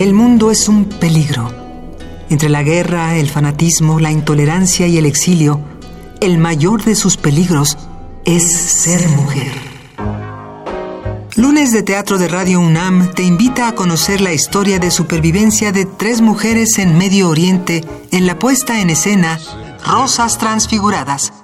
El mundo es un peligro. Entre la guerra, el fanatismo, la intolerancia y el exilio, el mayor de sus peligros es ser mujer. Lunes de Teatro de Radio UNAM te invita a conocer la historia de supervivencia de tres mujeres en Medio Oriente en la puesta en escena Rosas Transfiguradas.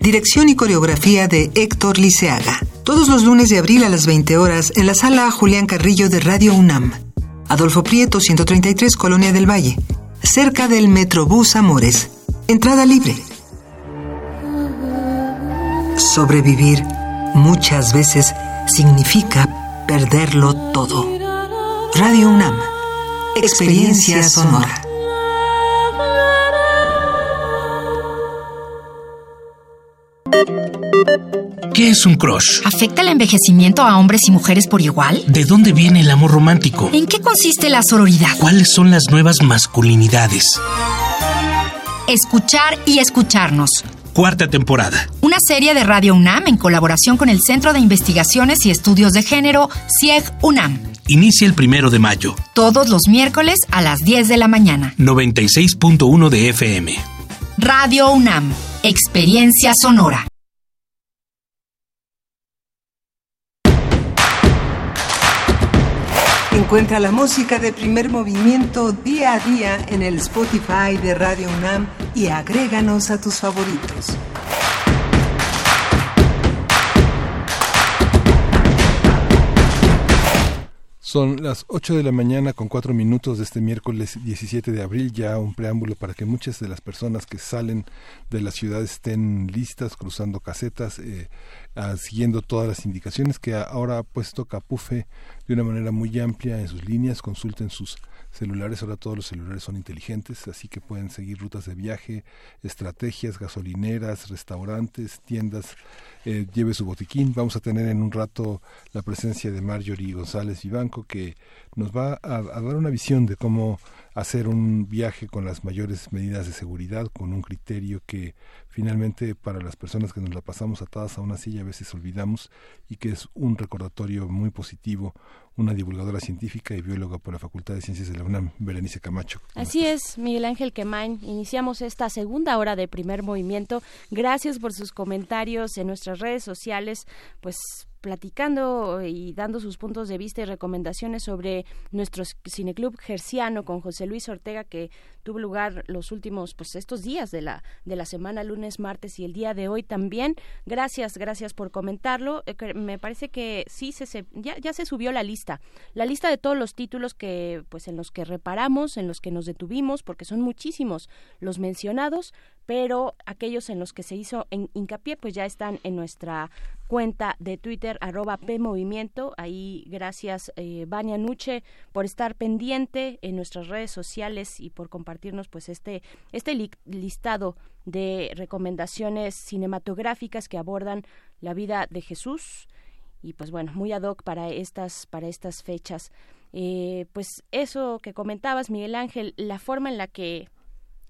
Dirección y coreografía de Héctor Liceaga. Todos los lunes de abril a las 20 horas en la sala Julián Carrillo de Radio UNAM. Adolfo Prieto, 133, Colonia del Valle, cerca del Metrobús Amores. Entrada libre. Sobrevivir muchas veces significa perderlo todo. Radio UNAM, experiencia sonora. ¿Qué es un crush? ¿Afecta el envejecimiento a hombres y mujeres por igual? ¿De dónde viene el amor romántico? ¿En qué consiste la sororidad? ¿Cuáles son las nuevas masculinidades? Escuchar y escucharnos. Cuarta temporada. Una serie de Radio UNAM en colaboración con el Centro de Investigaciones y Estudios de Género, CIEG UNAM. Inicia el primero de mayo. Todos los miércoles a las 10 de la mañana. 96.1 de FM. Radio UNAM. Experiencia sonora. Encuentra la música de primer movimiento día a día en el Spotify de Radio UNAM y agréganos a tus favoritos. Son las 8 de la mañana con 4 minutos de este miércoles 17 de abril, ya un preámbulo para que muchas de las personas que salen de la ciudad estén listas, cruzando casetas, eh, ah, siguiendo todas las indicaciones que ahora ha puesto Capufe de una manera muy amplia en sus líneas, consulten sus celulares, ahora todos los celulares son inteligentes, así que pueden seguir rutas de viaje, estrategias, gasolineras, restaurantes, tiendas, eh, lleve su botiquín. Vamos a tener en un rato la presencia de Marjorie González Vivanco, que nos va a, a dar una visión de cómo hacer un viaje con las mayores medidas de seguridad, con un criterio que finalmente para las personas que nos la pasamos atadas a una silla a veces olvidamos y que es un recordatorio muy positivo, una divulgadora científica y bióloga por la Facultad de Ciencias de la UNAM, Berenice Camacho. Así es, Miguel Ángel Quemain. Iniciamos esta segunda hora de primer movimiento. Gracias por sus comentarios en nuestras redes sociales. Pues platicando y dando sus puntos de vista y recomendaciones sobre nuestro cineclub gerciano con José Luis Ortega que tuvo lugar los últimos pues estos días de la de la semana lunes martes y el día de hoy también. Gracias gracias por comentarlo. Eh, me parece que sí se, ya, ya se subió la lista. La lista de todos los títulos que pues en los que reparamos en los que nos detuvimos porque son muchísimos los mencionados pero aquellos en los que se hizo en hincapié pues ya están en nuestra cuenta de Twitter arroba PMovimiento. Ahí gracias eh, Nuche por estar pendiente en nuestras redes sociales y por compartirnos pues este, este listado de recomendaciones cinematográficas que abordan la vida de Jesús y pues bueno, muy ad hoc para estas, para estas fechas. Eh, pues eso que comentabas, Miguel Ángel, la forma en la que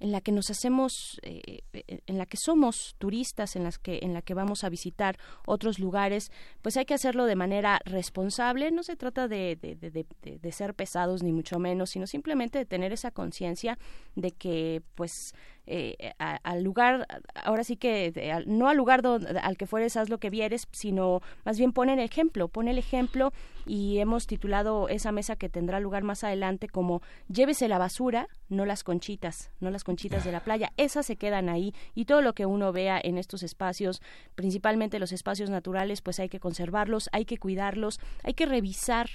en la que nos hacemos, eh, eh, en la que somos turistas, en las que en la que vamos a visitar otros lugares, pues hay que hacerlo de manera responsable. No se trata de, de, ser pesados ni mucho menos, sino simplemente de tener esa conciencia de que, pues, eh, al lugar, ahora sí que no al lugar al que fueres haz lo que vieres, sino más bien pon el ejemplo, pon el ejemplo y hemos titulado esa mesa que tendrá lugar más adelante como llévese la basura, no las conchitas, no las conchitas de la playa, esas se quedan ahí y todo lo que uno vea en estos espacios, principalmente los espacios naturales, pues hay que conservarlos, hay que cuidarlos, hay que revisar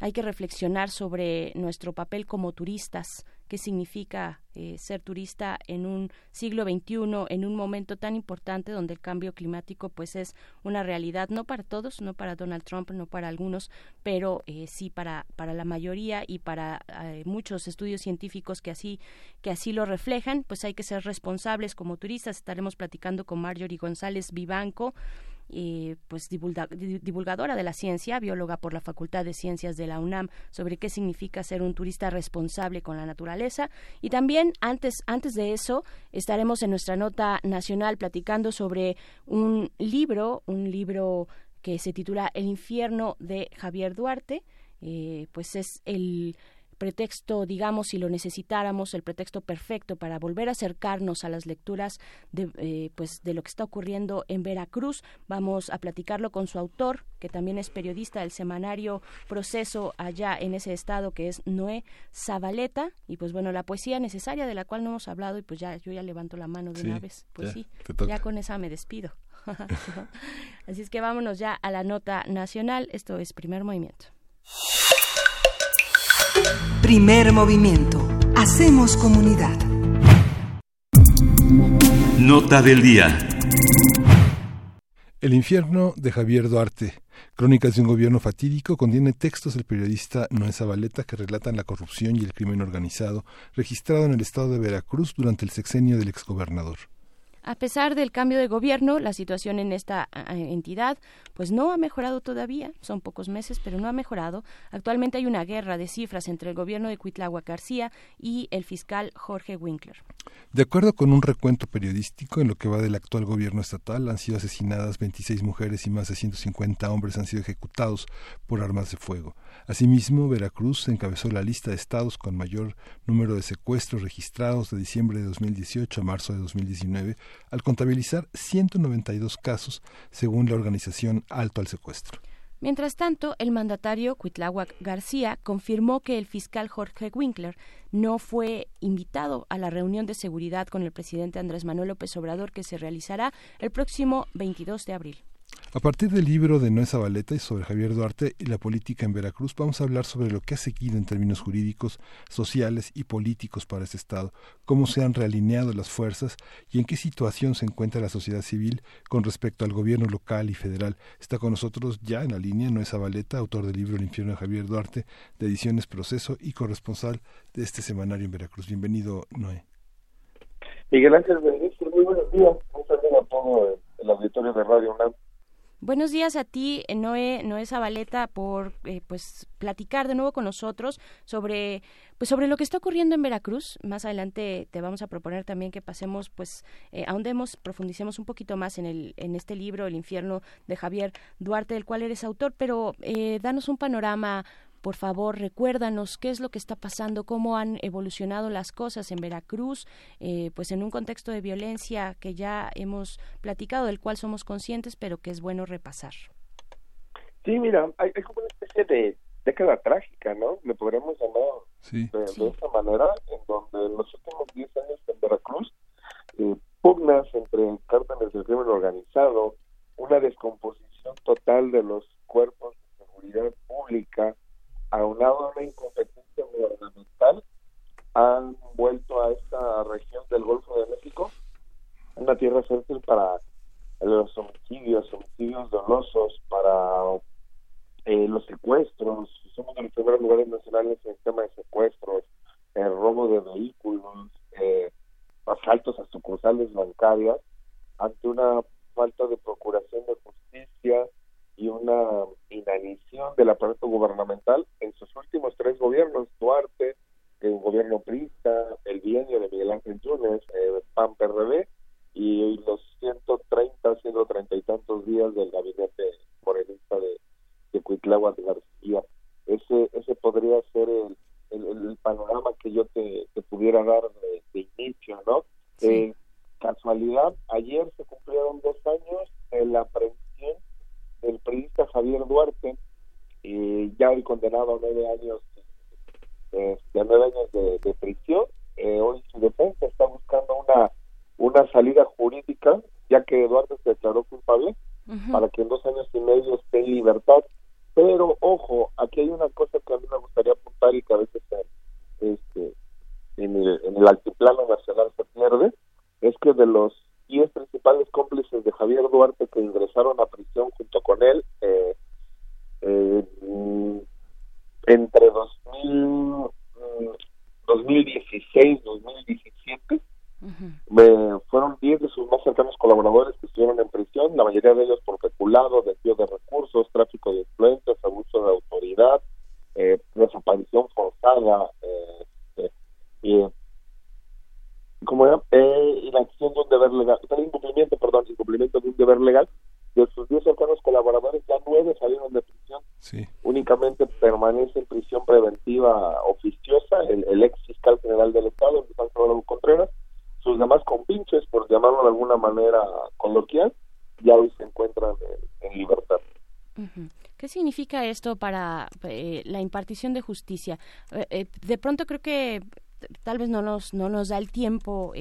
hay que reflexionar sobre nuestro papel como turistas, qué significa eh, ser turista en un siglo XXI, en un momento tan importante donde el cambio climático pues es una realidad, no para todos, no para Donald Trump, no para algunos, pero eh, sí para, para la mayoría y para eh, muchos estudios científicos que así, que así lo reflejan, pues hay que ser responsables como turistas. Estaremos platicando con Marjorie González Vivanco, y pues divulgadora de la ciencia, bióloga por la Facultad de Ciencias de la UNAM, sobre qué significa ser un turista responsable con la naturaleza. Y también antes, antes de eso, estaremos en nuestra nota nacional platicando sobre un libro, un libro que se titula El infierno de Javier Duarte. Eh, pues es el pretexto, digamos, si lo necesitáramos, el pretexto perfecto para volver a acercarnos a las lecturas de, eh, pues, de lo que está ocurriendo en Veracruz. Vamos a platicarlo con su autor, que también es periodista del semanario Proceso allá en ese estado, que es Noé Zabaleta. Y pues bueno, la poesía necesaria de la cual no hemos hablado, y pues ya yo ya levanto la mano de una vez. Pues sí, ya con esa me despido. Así es que vámonos ya a la nota nacional. Esto es primer movimiento. Primer movimiento. Hacemos comunidad. Nota del día. El infierno de Javier Duarte. Crónicas de un gobierno fatídico contiene textos del periodista Noé Zabaleta que relatan la corrupción y el crimen organizado registrado en el estado de Veracruz durante el sexenio del exgobernador. A pesar del cambio de gobierno, la situación en esta entidad pues no ha mejorado todavía, son pocos meses, pero no ha mejorado. Actualmente hay una guerra de cifras entre el gobierno de Cuitlagua García y el fiscal Jorge Winkler. De acuerdo con un recuento periodístico, en lo que va del actual gobierno estatal han sido asesinadas 26 mujeres y más de 150 hombres han sido ejecutados por armas de fuego. Asimismo, Veracruz encabezó la lista de estados con mayor número de secuestros registrados de diciembre de 2018 a marzo de 2019, al contabilizar 192 casos, según la organización Alto al Secuestro. Mientras tanto, el mandatario Cuitláhuac García confirmó que el fiscal Jorge Winkler no fue invitado a la reunión de seguridad con el presidente Andrés Manuel López Obrador que se realizará el próximo 22 de abril. A partir del libro de Noé Zabaleta y sobre Javier Duarte y la política en Veracruz, vamos a hablar sobre lo que ha seguido en términos jurídicos, sociales y políticos para este Estado, cómo se han realineado las fuerzas y en qué situación se encuentra la sociedad civil con respecto al gobierno local y federal. Está con nosotros ya en la línea Noé Zabaleta, autor del libro El infierno de Javier Duarte, de Ediciones Proceso y corresponsal de este semanario en Veracruz. Bienvenido, Noé. Miguel Ángel muy buenos días. Un saludo a todo el auditorio de Radio UNAM. Buenos días a ti, Noé, Noé Zabaleta, por eh, pues platicar de nuevo con nosotros sobre pues sobre lo que está ocurriendo en Veracruz. Más adelante te vamos a proponer también que pasemos, pues, eh, ahondemos, profundicemos un poquito más en el en este libro, El infierno de Javier Duarte, del cual eres autor. Pero eh, danos un panorama por favor, recuérdanos qué es lo que está pasando, cómo han evolucionado las cosas en Veracruz, eh, pues en un contexto de violencia que ya hemos platicado, del cual somos conscientes, pero que es bueno repasar. Sí, mira, hay, como una especie de década trágica, ¿no? Le podríamos llamar de, esa manera, en donde en los últimos 10 años en Veracruz, eh, pugnas entre cárteles del crimen organizado, una descomposición total de los cuerpos de seguridad pública, aunado a una incompetencia gubernamental, han vuelto a esta región del Golfo de México una tierra fértil para los homicidios, homicidios dolosos, para eh, los secuestros, somos de los primeros lugares nacionales en el tema de secuestros, el robo de vehículos, eh, asaltos a sucursales bancarias, ante una falta de procuración de justicia y una inanición del aparato gubernamental en sus últimos tres gobiernos, Duarte, el gobierno Prista, el bienio de Miguel Ángel Yunes, eh, PAN-PRD, y los 130, 130 y tantos días del gabinete morenista de, de Cuitláhuac García. Ese, ese podría ser el, el, panorama que yo te, pudiera dar de, inicio, ¿no? Eh, casualidad, ayer se cumplieron dos años en la aprehensión del periodista Javier Duarte, y ya el condenado a nueve años, eh, de nueve años de, prisión. Eh, hoy su defensa está buscando una una salida jurídica, ya que Eduardo se declaró culpable, para que en dos años y medio esté en libertad. Pero, ojo, aquí hay una cosa que a mí me gustaría apuntar y que a veces este, en, el, en el altiplano nacional se pierde, es que de los 10 principales cómplices de Javier Duarte que ingresaron a prisión junto con él, eh, eh, entre 2000, 2016 2017 me, fueron 10 de sus más cercanos colaboradores que estuvieron en prisión, la mayoría de ellos por peculado, desvío de recursos, tráfico de influencias, abuso de autoridad, eh, desaparición forzada, eh, eh y, como era, eh, la acción de un deber legal, incumplimiento, perdón, incumplimiento de un deber legal, de sus 10 cercanos colaboradores, ya nueve salieron de prisión. Únicamente permanece en prisión preventiva oficiosa el, el ex fiscal general del Estado, San Salvador Contreras, sus demás compinches, por llamarlo de alguna manera coloquial, ya hoy se encuentran en, libertad. ¿Qué significa esto para eh, la impartición de justicia? Eh, eh, de pronto creo que tal vez no nos, no nos da el tiempo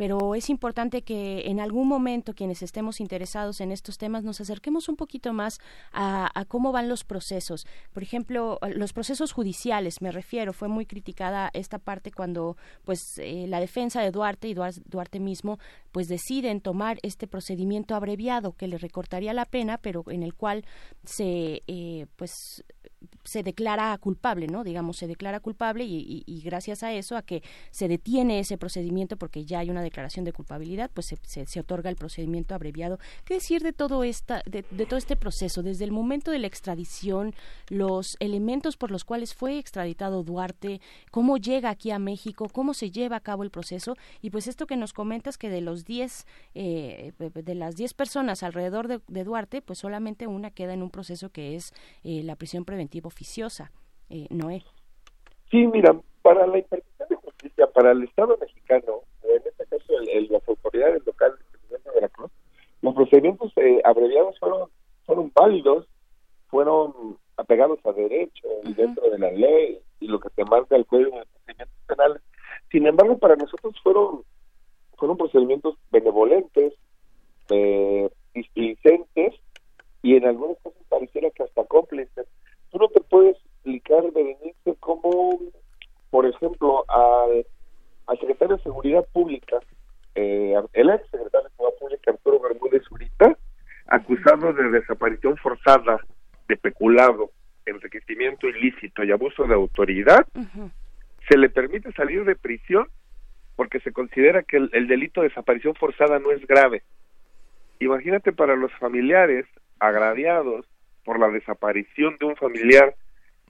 pero es importante que en algún momento quienes estemos interesados en estos temas nos acerquemos un poquito más a, cómo van los procesos. Por ejemplo, los procesos judiciales, me refiero, fue muy criticada esta parte cuando pues eh, la defensa de Duarte y Duarte mismo pues deciden tomar este procedimiento abreviado que le recortaría la pena, pero en el cual se eh, pues se declara culpable, ¿no? Digamos, se declara culpable y, gracias a eso, a que se detiene ese procedimiento porque ya hay una declaración de culpabilidad, pues se, otorga el procedimiento abreviado. ¿Qué decir de todo esta, de, todo este proceso? Desde el momento de la extradición, los elementos por los cuales fue extraditado Duarte, cómo llega aquí a México, cómo se lleva a cabo el proceso y pues esto que nos comentas que de los 10, eh, de las 10 personas alrededor de, Duarte, pues solamente una queda en un proceso que es eh, la prisión preventiva oficiosa. Eh, Noé. Sí, mira, para la impartición de justicia, para el Estado mexicano, en este caso el, las autoridades locales de Veracruz, los procedimientos eh, abreviados fueron, fueron válidos, fueron apegados a derecho y dentro de la ley y lo que se marca el Código de Procedimientos Penales. Sin embargo, para nosotros fueron fueron procedimientos benevolentes, eh, displicentes y en algunos casos pareciera que hasta cómplices tú no te puedes explicar, Berenice, cómo, por ejemplo, al, al secretario de Seguridad Pública, eh, el ex secretario de Seguridad Pública, Arturo Bermúdez Zurita, acusado de desaparición forzada, de peculado, enriquecimiento ilícito y abuso de autoridad, se le permite salir de prisión porque se considera que el, el, delito de desaparición forzada no es grave. Imagínate para los familiares agraviados por la desaparición de un familiar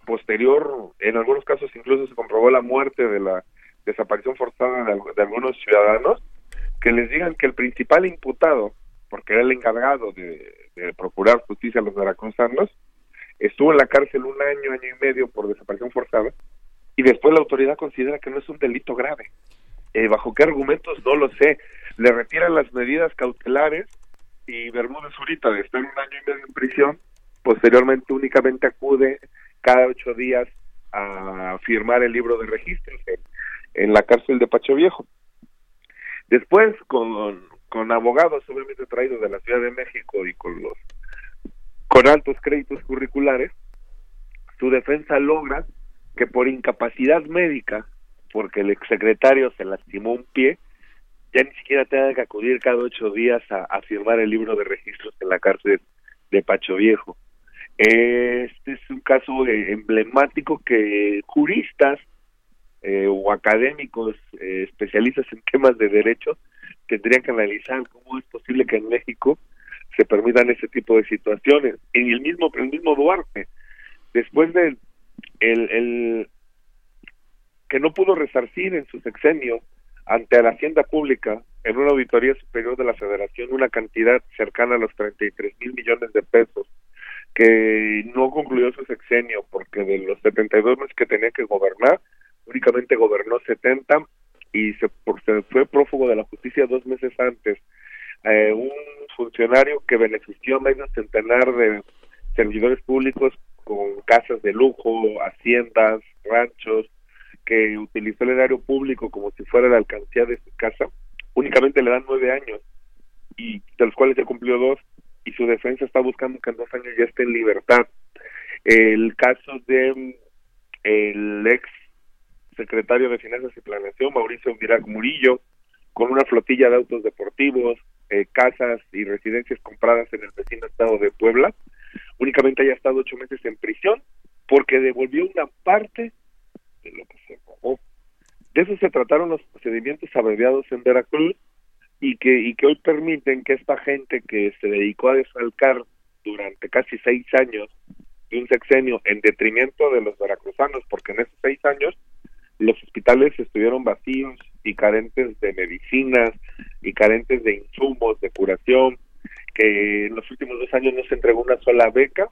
posterior, en algunos casos incluso se comprobó la muerte de la desaparición forzada de, algunos ciudadanos, que les digan que el principal imputado, porque era el encargado de, procurar justicia a los veracruzanos, estuvo en la cárcel un año, año y medio por desaparición forzada, y después la autoridad considera que no es un delito grave. Eh, ¿Bajo qué argumentos? No lo sé. Le retiran las medidas cautelares y Bermúdez Zurita de estar un año y medio en prisión posteriormente únicamente acude cada ocho días a firmar el libro de registros en, la cárcel de Pacho Viejo. Después, con, con abogados obviamente traídos de la Ciudad de México y con los con altos créditos curriculares, su defensa logra que por incapacidad médica, porque el exsecretario se lastimó un pie, ya ni siquiera tenga que acudir cada ocho días a, firmar el libro de registros en la cárcel de Pacho Viejo. Este es un caso emblemático que juristas eh, o académicos eh, especialistas en temas de derecho tendrían que analizar cómo es posible que en México se permitan ese tipo de situaciones. Y el mismo, el mismo Duarte, después de el, el que no pudo resarcir en su sexenio ante la Hacienda Pública en una auditoría superior de la Federación una cantidad cercana a los 33 mil millones de pesos que no concluyó su sexenio porque de los 72 meses que tenía que gobernar únicamente gobernó 70 y se, se fue prófugo de la justicia dos meses antes. Eh, un funcionario que benefició a medio centenar de servidores públicos con casas de lujo, haciendas, ranchos, que utilizó el erario público como si fuera la alcancía de su casa, únicamente le dan nueve años, y de los cuales ya cumplió dos, y su defensa está buscando que en dos años ya esté en libertad. El caso de el ex secretario de Finanzas y Planeación, Mauricio Mirac Murillo, con una flotilla de autos deportivos, eh, casas y residencias compradas en el vecino estado de Puebla, únicamente haya estado ocho meses en prisión porque devolvió una parte de lo que se robó. De eso se trataron los procedimientos abreviados en Veracruz y que, y que hoy permiten que esta gente que se dedicó a desfalcar durante casi seis años de un sexenio en detrimento de los veracruzanos, porque en esos seis años los hospitales estuvieron vacíos y carentes de medicinas y carentes de insumos, de curación, que en los últimos dos años no se entregó una sola beca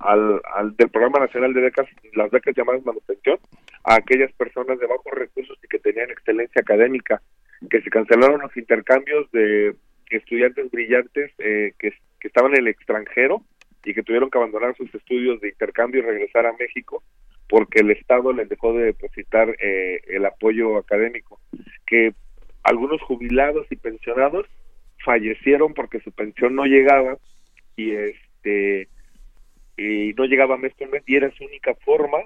al, al, del Programa Nacional de Becas, las becas llamadas manutención, a aquellas personas de bajos recursos y que tenían excelencia académica, que se cancelaron los intercambios de estudiantes brillantes eh, que, que estaban en el extranjero y que tuvieron que abandonar sus estudios de intercambio y regresar a México porque el Estado les dejó de depositar eh, el apoyo académico, que algunos jubilados y pensionados fallecieron porque su pensión no llegaba y este y no llegaba mes con mes y era su única forma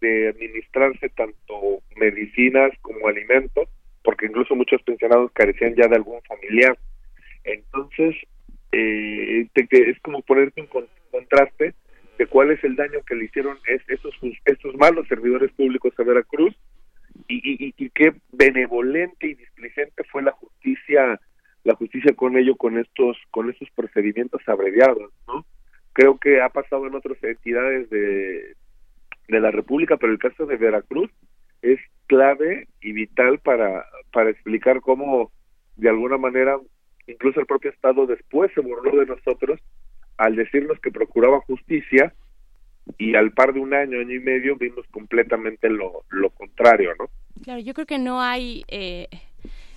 de administrarse tanto medicinas como alimentos, porque incluso muchos pensionados carecían ya de algún familiar. Entonces, eh, es como ponerte un contraste de cuál es el daño que le hicieron es, estos, estos malos servidores públicos a Veracruz y, y, qué benevolente y displicente fue la justicia la justicia con ello con estos con estos procedimientos abreviados no creo que ha pasado en otras entidades de de la República pero el caso de Veracruz es clave y vital para para explicar cómo de alguna manera incluso el propio Estado después se burló de nosotros al decirnos que procuraba justicia y al par de un año, año y medio, vimos completamente lo, lo contrario, ¿no? Claro, yo creo que no hay... Eh,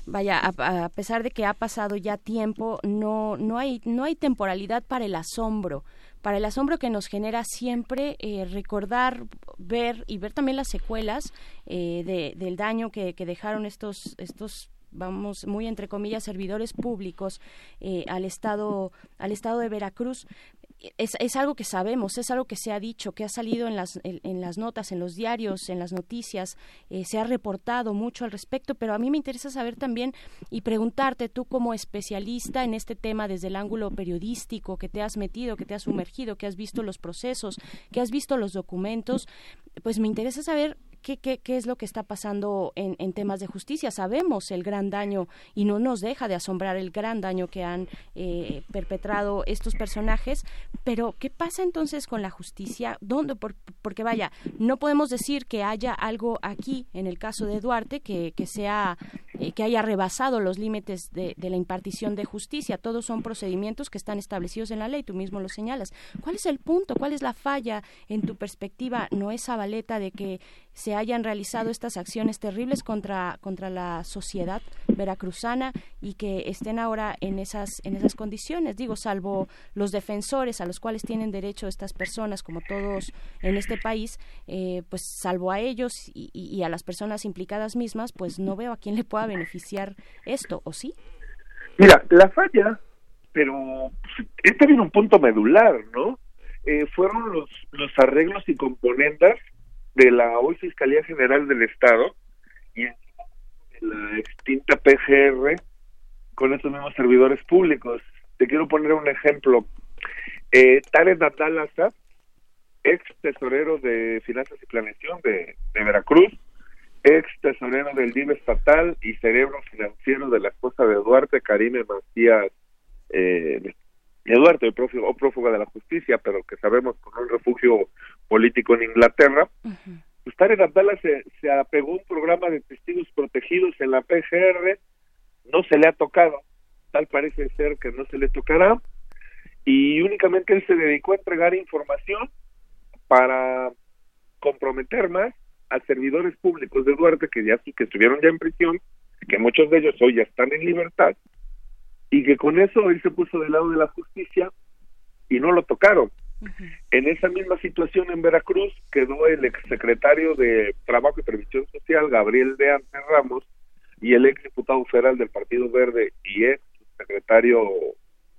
vaya, a, pesar de que ha pasado ya tiempo, no, no, hay, no hay temporalidad para el asombro para el asombro que nos genera siempre eh, recordar, ver y ver también las secuelas eh, de, del daño que, dejaron estos, estos vamos muy entre comillas servidores públicos eh, al estado al estado de Veracruz es, es, algo que sabemos, es algo que se ha dicho, que ha salido en las, en, las notas, en los diarios, en las noticias, eh, se ha reportado mucho al respecto, pero a mí me interesa saber también y preguntarte tú como especialista en este tema desde el ángulo periodístico, que te has metido, que te has sumergido, que has visto los procesos, que has visto los documentos, pues me interesa saber qué, qué, qué es lo que está pasando en, en, temas de justicia. Sabemos el gran daño y no nos deja de asombrar el gran daño que han eh, perpetrado estos personajes, pero ¿qué pasa entonces con la justicia? ¿Dónde? porque vaya, no podemos decir que haya algo aquí, en el caso de Duarte, que, que sea eh, que haya rebasado los límites de, la impartición de justicia. Todos son procedimientos que están establecidos en la ley, tú mismo lo señalas. ¿Cuál es el punto? ¿Cuál es la falla en tu perspectiva? ¿No es baleta de que se hayan realizado estas acciones terribles contra, contra la sociedad veracruzana y que estén ahora en esas, en esas condiciones. Digo, salvo los defensores a los cuales tienen derecho estas personas, como todos en este país, eh, pues salvo a ellos y, y, a las personas implicadas mismas, pues no veo a quién le pueda beneficiar esto, ¿o sí? Mira, la falla, pero este viene un punto medular, ¿no? Eh, fueron los, los arreglos y componentes de la hoy Fiscalía General del Estado y la extinta PGR con estos mismos servidores públicos. Te quiero poner un ejemplo. Eh, Tarek Natal ex tesorero de Finanzas y Planeación de, Veracruz, ex tesorero del DIV estatal y cerebro financiero de la esposa de Duarte, Karime Macías eh, Eduardo, el prófugo, prófuga de la justicia, pero que sabemos con un refugio político en Inglaterra, pues Tarek Abdallah se, se apegó a un programa de testigos protegidos en la PGR, no se le ha tocado, tal parece ser que no se le tocará, y únicamente él se dedicó a entregar información para comprometer más a servidores públicos de Duarte que ya sí que estuvieron ya en prisión, que muchos de ellos hoy ya están en libertad, y que con eso él se puso del lado de la justicia y no lo tocaron. En esa misma situación en Veracruz quedó el exsecretario de Trabajo y Previsión Social, Gabriel de Ante Ramos, y el ex diputado federal del Partido Verde y ex secretario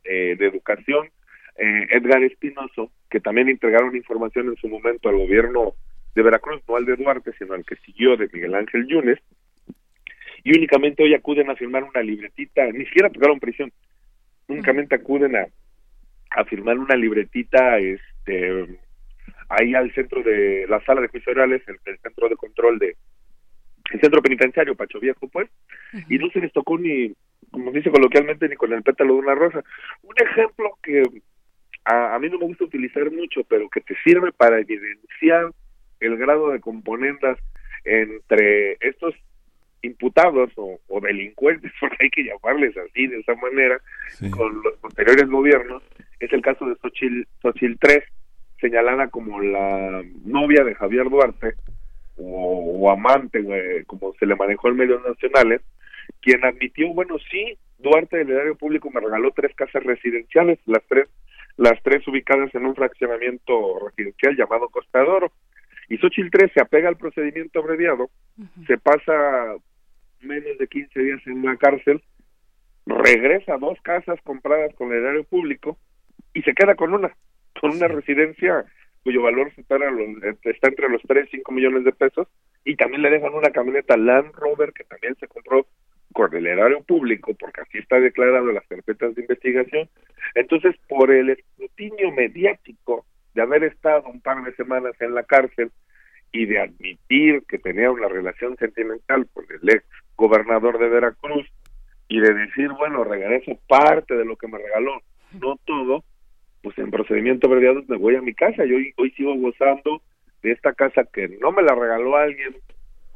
eh, de Educación, eh, Edgar Espinoso, que también entregaron información en su momento al gobierno de Veracruz, no al de Duarte, sino al que siguió de Miguel Ángel Yunes, y únicamente hoy acuden a firmar una libretita, ni siquiera tocaron prisión, únicamente acuden a, a firmar una libretita este ahí al centro de la sala de juicios orales, el, centro de control de el centro penitenciario Pacho Viejo, pues, y no se les tocó ni, como dice coloquialmente, ni con el pétalo de una rosa. Un ejemplo que a, a mí no me gusta utilizar mucho, pero que te sirve para evidenciar el grado de componendas entre estos imputados o, delincuentes, porque hay que llamarles así, de esa manera, con los posteriores gobiernos, es el caso de Xochil, Xochil 3, señalada como la novia de Javier Duarte, o, amante, como se le manejó en medios nacionales, quien admitió, bueno, sí, Duarte del erario público me regaló tres casas residenciales, las tres las tres ubicadas en un fraccionamiento residencial llamado Costa Y Xochitl 3 se apega al procedimiento abreviado, se pasa menos de 15 días en una cárcel, regresa a dos casas compradas con el erario público y se queda con una, con una residencia cuyo valor está, está entre los 3 y 5 millones de pesos y también le dejan una camioneta Land Rover que también se compró con el erario público porque así está declarado en las carpetas de investigación. Entonces, por el escrutinio mediático de haber estado un par de semanas en la cárcel y de admitir que tenía una relación sentimental con el ex gobernador de Veracruz y de decir, bueno, regreso parte de lo que me regaló, no todo, pues en procedimiento abreviado me voy a mi casa. Yo hoy, sigo gozando de esta casa que no me la regaló alguien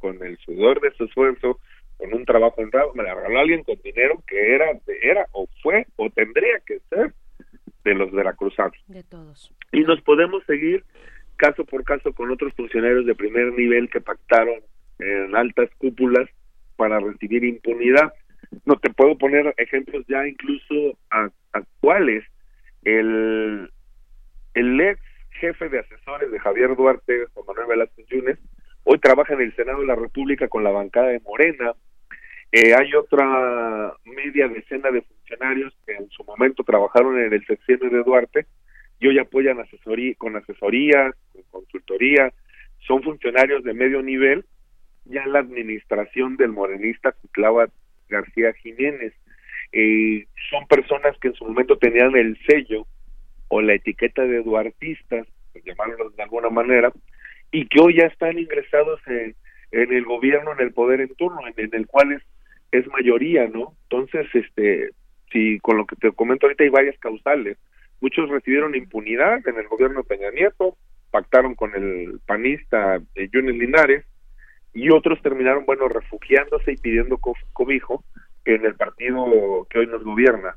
con el sudor de su esfuerzo, con un trabajo honrado, me la regaló alguien con dinero que era, era o fue o tendría que ser de los veracruzanos. De todos. Y nos podemos seguir caso por caso con otros funcionarios de primer nivel que pactaron en altas cúpulas para recibir impunidad. No te puedo poner ejemplos ya incluso actuales. El, el ex jefe de asesores de Javier Duarte, Juan Manuel Velázquez Yunes, hoy trabaja en el Senado de la República con la bancada de Morena. Eh, hay otra media decena de funcionarios que en su momento trabajaron en el sexenio de Duarte y hoy apoyan asesoría, con asesoría, con consultoría, son funcionarios de medio nivel ya en la administración del morenista Cutlava García Jiménez. Eh, son personas que en su momento tenían el sello o la etiqueta de duartistas, por llamarlos de alguna manera, y que hoy ya están ingresados en, en el gobierno, en el poder en turno, en, el cual es, es mayoría, ¿no? Entonces, este, si con lo que te comento ahorita hay varias causales. Muchos recibieron impunidad en el gobierno de Peña Nieto, pactaron con el panista eh, Linares, y otros terminaron, bueno, refugiándose y pidiendo cobijo en el partido que hoy nos gobierna.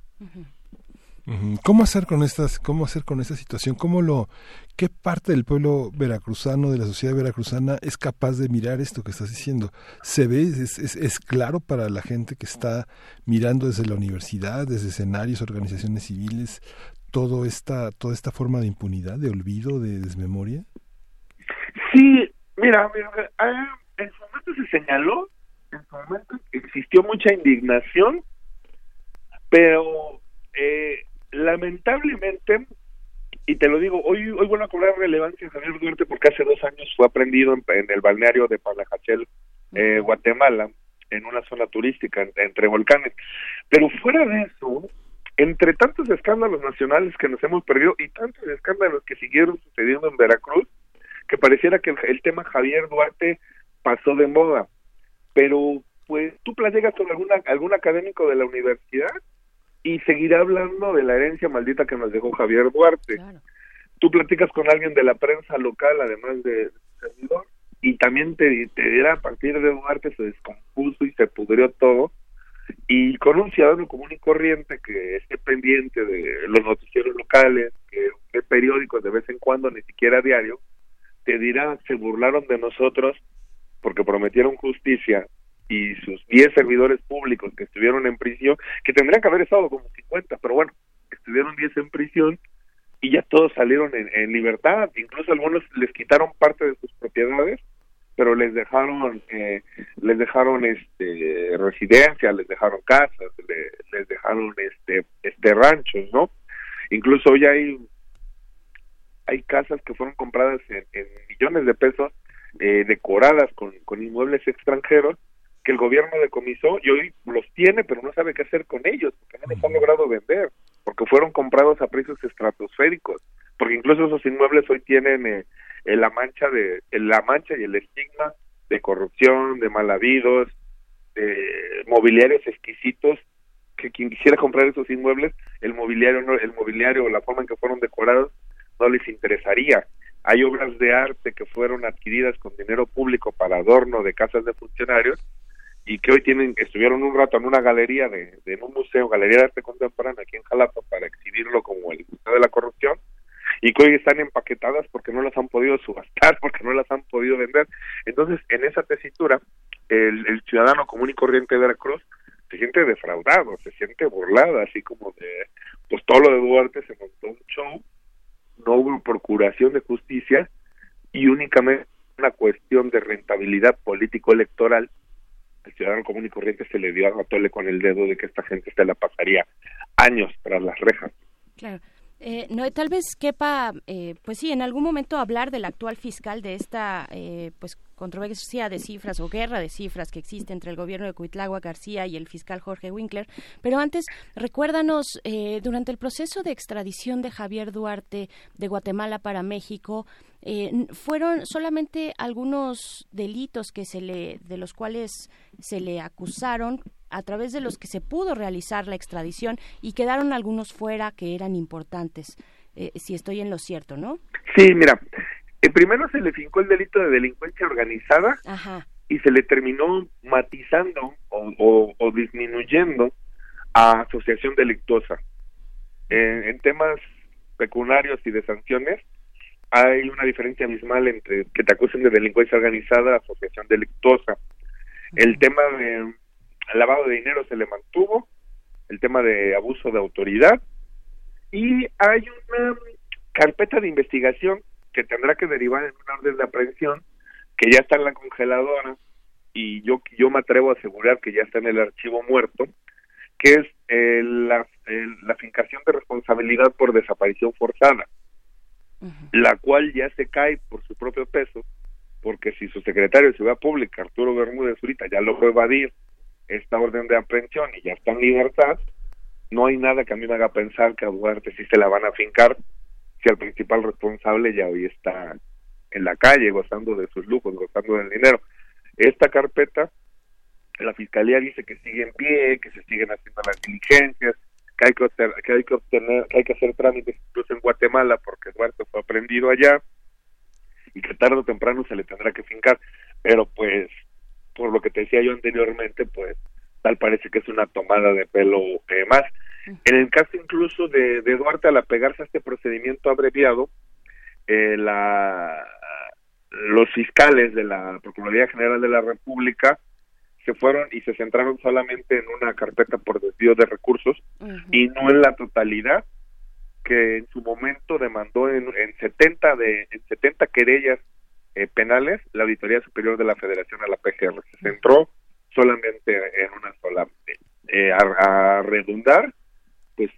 ¿Cómo hacer con estas, cómo hacer con esta situación? ¿Cómo lo, qué parte del pueblo veracruzano, de la sociedad veracruzana, es capaz de mirar esto que estás diciendo? ¿Se ve, es, es, claro para la gente que está mirando desde la universidad, desde escenarios, organizaciones civiles, todo esta, toda esta forma de impunidad, de olvido, de desmemoria? Sí, mira, mira en su momento se señaló, en su momento existió mucha indignación, pero eh, lamentablemente, y te lo digo, hoy hoy bueno a cobrar relevancia Javier Duarte porque hace dos años fue aprendido en, el balneario de Palajachel, eh, Guatemala, en una zona turística entre volcanes. Pero fuera de eso, entre tantos escándalos nacionales que nos hemos perdido y tantos escándalos que siguieron sucediendo en Veracruz, que pareciera que el, tema Javier Duarte pasó de moda. Pero pues tú platicas con alguna, algún académico de la universidad y seguirá hablando de la herencia maldita que nos dejó Javier Duarte. Tú platicas con alguien de la prensa local, además de, servidor, y también te, te dirá a partir de Duarte se descompuso y se pudrió todo. Y con un ciudadano común y corriente que esté pendiente de los noticieros locales, que periódicos de vez en cuando, ni siquiera diario, te dirá, se burlaron de nosotros porque prometieron justicia y sus 10 servidores públicos que estuvieron en prisión, que tendrían que haber estado como 50, pero bueno, estuvieron 10 en prisión y ya todos salieron en, libertad, incluso algunos les quitaron parte de sus propiedades, pero les dejaron eh, les dejaron este residencia, les dejaron casas, les dejaron este este ranchos, ¿no? Incluso hoy hay hay casas que fueron compradas en, millones de pesos eh, decoradas con, con inmuebles extranjeros que el gobierno decomisó y hoy los tiene, pero no sabe qué hacer con ellos, porque no los han logrado vender, porque fueron comprados a precios estratosféricos, porque incluso esos inmuebles hoy tienen eh, la mancha de la mancha y el estigma de corrupción, de mal habidos, de mobiliarios exquisitos que quien quisiera comprar esos inmuebles, el mobiliario no, el mobiliario o la forma en que fueron decorados no les interesaría. Hay obras de arte que fueron adquiridas con dinero público para adorno de casas de funcionarios y que hoy tienen estuvieron un rato en una galería de, en un museo, Galería de Arte Contemporánea aquí en Jalapa para exhibirlo como el Museo de la Corrupción y que hoy están empaquetadas porque no las han podido subastar, porque no las han podido vender. Entonces, en esa tesitura, el, ciudadano común y corriente de Veracruz se siente defraudado, se siente burlado, así como de, pues todo lo de Duarte se montó un show, no hubo procuración de justicia y únicamente una cuestión de rentabilidad político-electoral el ciudadano común y corriente se le dio a tole con el dedo de que esta gente se la pasaría años tras las rejas. Claro. Eh, no, tal vez quepa, eh, pues sí, en algún momento hablar del actual fiscal de esta, eh, pues controversia de cifras o guerra de cifras que existe entre el gobierno de Cuitlagua García y el fiscal Jorge Winkler. Pero antes, recuérdanos, eh, durante el proceso de extradición de Javier Duarte de Guatemala para México, eh, fueron solamente algunos delitos que se le, de los cuales se le acusaron a través de los que se pudo realizar la extradición y quedaron algunos fuera que eran importantes. Eh, si estoy en lo cierto, ¿no? Sí, mira, en primero se le fincó el delito de delincuencia organizada y se le terminó matizando o, disminuyendo a asociación delictuosa. En, temas pecuniarios y de sanciones hay una diferencia abismal entre que te acusen de delincuencia organizada asociación delictuosa. El tema de lavado de dinero se le mantuvo, el tema de abuso de autoridad y hay una carpeta de investigación que tendrá que derivar en una orden de aprehensión que ya está en la congeladora y yo yo me atrevo a asegurar que ya está en el archivo muerto que es la, la fincación de responsabilidad por desaparición forzada la cual ya se cae por su propio peso porque si su secretario de Ciudad Pública Arturo Bermúdez ahorita ya logró evadir esta orden de aprehensión y ya está en libertad no hay nada que a mí me haga pensar que a Duarte sí se la van a fincar si el principal responsable ya hoy está en la calle gozando de sus lujos, gozando del dinero. Esta carpeta, la fiscalía dice que sigue en pie, que se siguen haciendo las diligencias, que hay que, obtener, que hay que obtener, que hay que hacer trámites incluso en Guatemala porque Eduardo fue aprendido allá y que tarde o temprano se le tendrá que fincar, pero pues por lo que te decía yo anteriormente, pues tal parece que es una tomada de pelo eh, más. En el caso incluso de, de Duarte, al apegarse a este procedimiento abreviado, eh, la, los fiscales de la Procuraduría General de la República se fueron y se centraron solamente en una carpeta por desvío de recursos y no en la totalidad que en su momento demandó en, en 70 de en 70 querellas eh, penales la Auditoría Superior de la Federación a la PGR se centró solamente en una sola eh, a, a redundar pues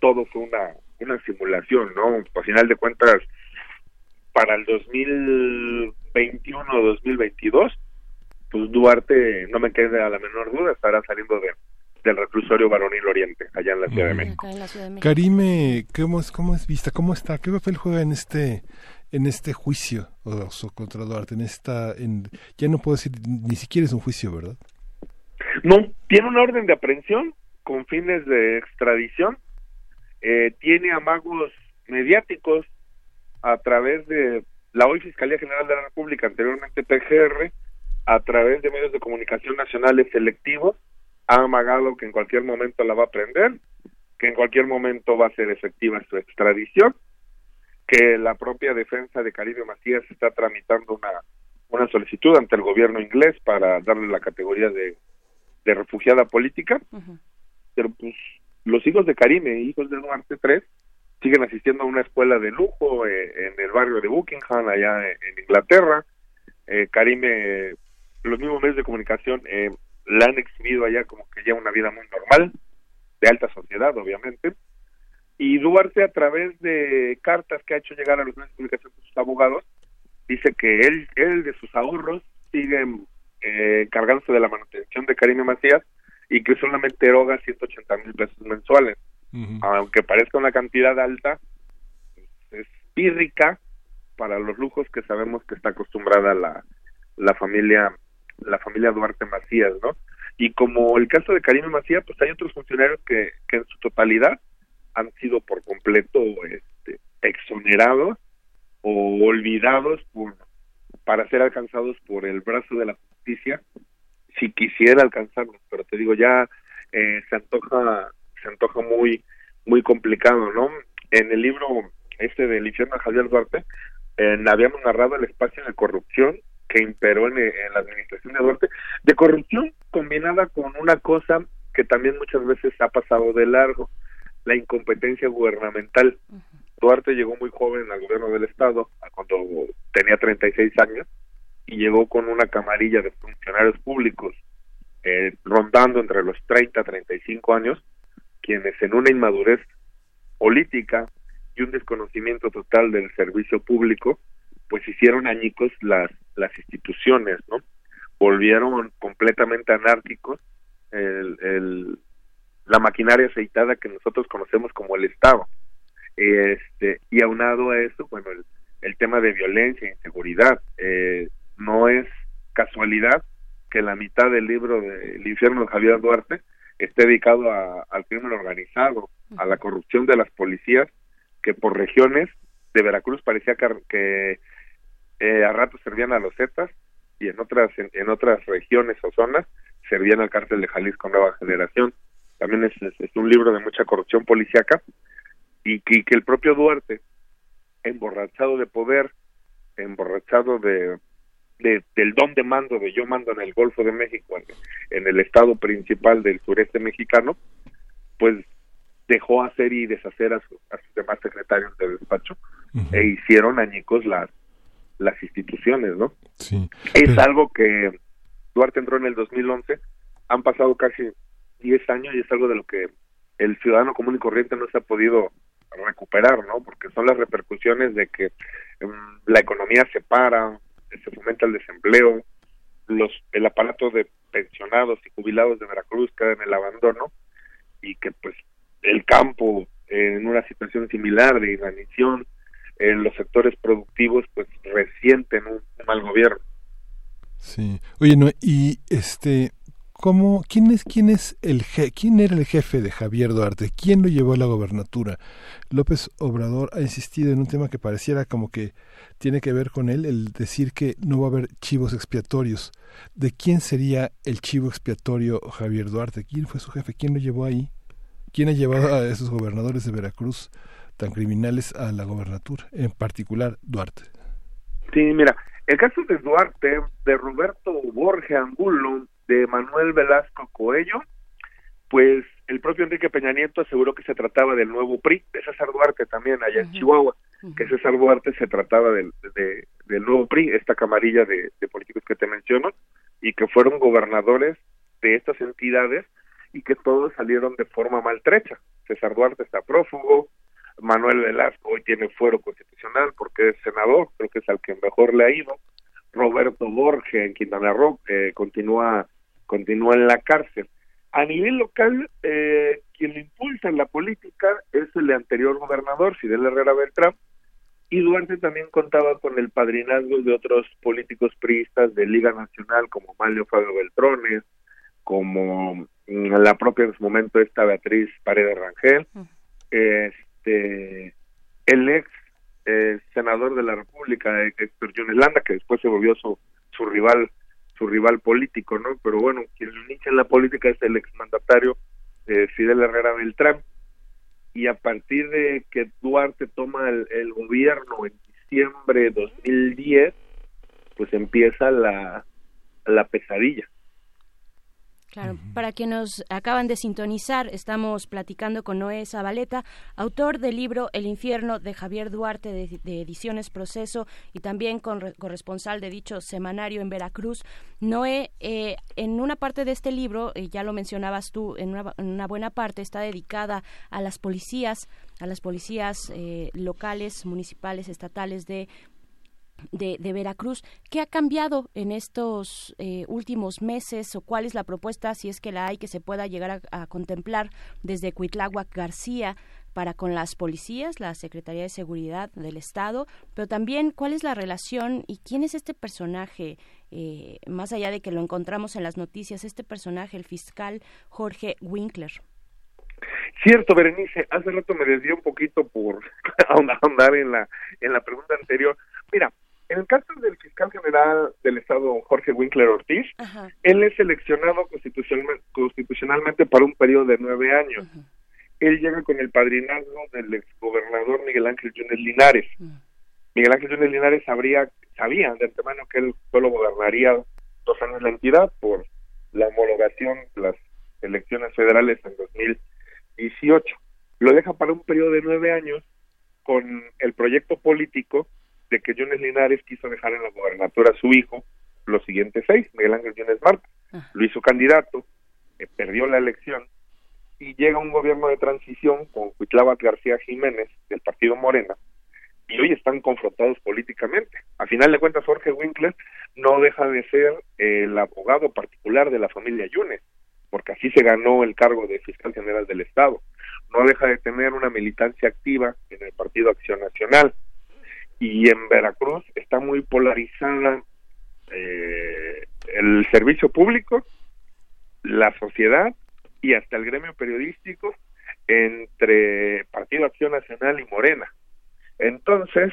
todo fue una una simulación no a final de cuentas para el 2021 o 2022, pues Duarte, no me quede a la menor duda, estará saliendo de, del reclusorio varonil Oriente, allá en la Ciudad de México. Karime, ¿cómo es, ¿cómo es vista? ¿Cómo está? ¿Qué papel juega en este en este juicio o, contra Duarte? En esta, ya no puedo decir, ni siquiera es un juicio, ¿verdad? No, tiene una orden de aprehensión con fines de extradición, eh, tiene amagos mediáticos a través de la hoy Fiscalía General de la República, anteriormente PGR, a través de medios de comunicación nacionales selectivos, ha amagado que en cualquier momento la va a prender, que en cualquier momento va a ser efectiva su extradición, que la propia defensa de Caribe Macías está tramitando una, una solicitud ante el gobierno inglés para darle la categoría de, de refugiada política, pero pues los hijos de Karime, hijos de Duarte III, siguen asistiendo a una escuela de lujo eh, en el barrio de Buckingham, allá en, Inglaterra. Eh, Karime, los mismos medios de comunicación eh, la han exhibido allá como que lleva una vida muy normal, de alta sociedad, obviamente. Y Duarte, a través de cartas que ha hecho llegar a los medios de comunicación con sus abogados, dice que él, él de sus ahorros sigue eh, cargándose de la manutención de Karime Macías y que solamente eroga 180 mil pesos mensuales aunque parezca una cantidad alta, es pírrica para los lujos que sabemos que está acostumbrada la, la familia la familia Duarte Macías, ¿no? Y como el caso de Karime Macías, pues hay otros funcionarios que, que en su totalidad han sido por completo este, exonerados o olvidados por, para ser alcanzados por el brazo de la justicia si quisiera alcanzarlos, pero te digo, ya eh, se antoja se antoja muy muy complicado, ¿no? En el libro este del infierno Javier Duarte, eh, habíamos narrado el espacio de corrupción que imperó en, la administración de Duarte, de corrupción combinada con una cosa que también muchas veces ha pasado de largo, la incompetencia gubernamental. Duarte llegó muy joven al gobierno del Estado, cuando tenía 36 años, y llegó con una camarilla de funcionarios públicos, eh, rondando entre los 30 y 35 años, quienes en una inmadurez política y un desconocimiento total del servicio público, pues hicieron añicos las, las instituciones, ¿no? Volvieron completamente anárquicos el, el, la maquinaria aceitada que nosotros conocemos como el Estado. Este, y aunado a eso, bueno, el, el tema de violencia e inseguridad. Eh, no es casualidad que la mitad del libro del infierno de Javier Duarte esté dedicado al crimen organizado, a la corrupción de las policías, que por regiones de Veracruz parecía que, eh, a ratos servían a los Zetas y en otras en, otras regiones o zonas servían al cárcel de Jalisco Nueva Generación. También es, es, un libro de mucha corrupción policíaca y que, que el propio Duarte, emborrachado de poder, emborrachado de del don de mando de yo mando en el Golfo de México, en, el estado principal del sureste mexicano, pues dejó hacer y deshacer a, sus demás secretarios de despacho e hicieron añicos las las instituciones, ¿no? Sí. Es algo que Duarte entró en el 2011, han pasado casi 10 años y es algo de lo que el ciudadano común y corriente no se ha podido recuperar, ¿no? Porque son las repercusiones de que mm, la economía se para, se fomenta el desempleo, los el aparato de pensionados y jubilados de Veracruz queda en el abandono y que pues el campo en una situación similar de inanición en los sectores productivos pues resienten un mal gobierno. Sí. Oye, no, y este ¿Cómo, quién es, quién es el quién era el jefe de Javier Duarte? ¿Quién lo llevó a la gobernatura? López Obrador ha insistido en un tema que pareciera como que tiene que ver con él, el decir que no va a haber chivos expiatorios. ¿De quién sería el chivo expiatorio Javier Duarte? ¿Quién fue su jefe? ¿Quién lo llevó ahí? ¿Quién ha llevado a esos gobernadores de Veracruz tan criminales a la gobernatura, en particular Duarte? Sí, mira, el caso de Duarte, de Roberto Borges Angulo, de Manuel Velasco Coello, pues el propio Enrique Peña Nieto aseguró que se trataba del nuevo PRI, de César Duarte también allá en Chihuahua, que César Duarte se trataba del, del nuevo PRI, esta camarilla de, políticos que te menciono, y que fueron gobernadores de estas entidades y que todos salieron de forma maltrecha. César Duarte está prófugo, Manuel Velasco hoy tiene fuero constitucional porque es senador, creo que es al que mejor le ha ido. Roberto Borges en Quintana Roo eh, continúa, continúa en la cárcel. A nivel local, eh, quien impulsa la política es el anterior gobernador, Fidel Herrera Beltrán, y Duarte también contaba con el padrinazgo de otros políticos priistas de Liga Nacional, como Mario Fabio Beltrones, como en la propia en su momento esta Beatriz Paredes Rangel, este, el ex eh, senador de la República, Héctor Jones Landa, que después se volvió su, su rival su rival político, ¿no? Pero bueno, quien lo inicia en la política es el exmandatario eh, Fidel Herrera Beltrán. Y a partir de que Duarte toma el, gobierno en diciembre de 2010, pues empieza la, la pesadilla. Claro, para quienes nos acaban de sintonizar, estamos platicando con Noé Zabaleta, autor del libro El infierno de Javier Duarte de, Ediciones Proceso y también corresponsal de dicho semanario en Veracruz. Noé, eh, en una parte de este libro, eh, ya lo mencionabas tú, en una, buena parte está dedicada a las policías, a las policías eh, locales, municipales, estatales de de, Veracruz. ¿Qué ha cambiado en estos eh, últimos meses o cuál es la propuesta, si es que la hay, que se pueda llegar a, contemplar desde Cuitláhuac García para con las policías, la Secretaría de Seguridad del Estado, pero también cuál es la relación y quién es este personaje, eh, más allá de que lo encontramos en las noticias, este personaje, el fiscal Jorge Winkler. Cierto, Berenice, hace rato me desvié un poquito por ahondar en la en la pregunta anterior. Mira, en el caso del fiscal general del Estado, Jorge Winkler Ortiz, él es seleccionado constitucionalmente para un periodo de nueve años. Él llega con el padrinazgo del exgobernador Miguel Ángel Yunes Linares. Miguel Ángel Yunes Linares sabría, sabía de antemano que él solo gobernaría dos años la entidad por la homologación de las elecciones federales en 2018. Lo deja para un periodo de nueve años con el proyecto político de que Yunes Linares quiso dejar en la gobernatura a su hijo los siguientes seis, Miguel Ángel Yunes Marta. Lo hizo candidato, eh, perdió la elección y llega un gobierno de transición con Cuitláhuac García Jiménez del partido Morena y hoy están confrontados políticamente. A final de cuentas, Jorge Winkler no deja de ser el abogado particular de la familia Yunes, porque así se ganó el cargo de fiscal general del Estado. No deja de tener una militancia activa en el Partido Acción Nacional y en Veracruz está muy polarizada eh, el servicio público, la sociedad y hasta el gremio periodístico entre Partido Acción Nacional y Morena. Entonces,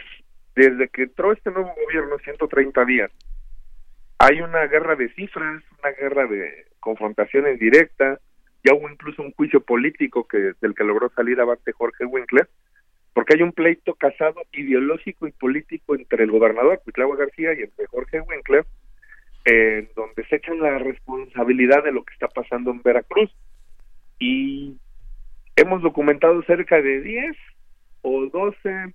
desde que entró este nuevo gobierno, 130 días, hay una guerra de cifras, una guerra de confrontaciones directas, ya hubo incluso un juicio político que del que logró salir avante Jorge Winkler, porque hay un pleito casado ideológico y político entre el gobernador Cuitlagua García y entre Jorge Winkler, en donde se echan la responsabilidad de lo que está pasando en Veracruz. Y hemos documentado cerca de 10 o 12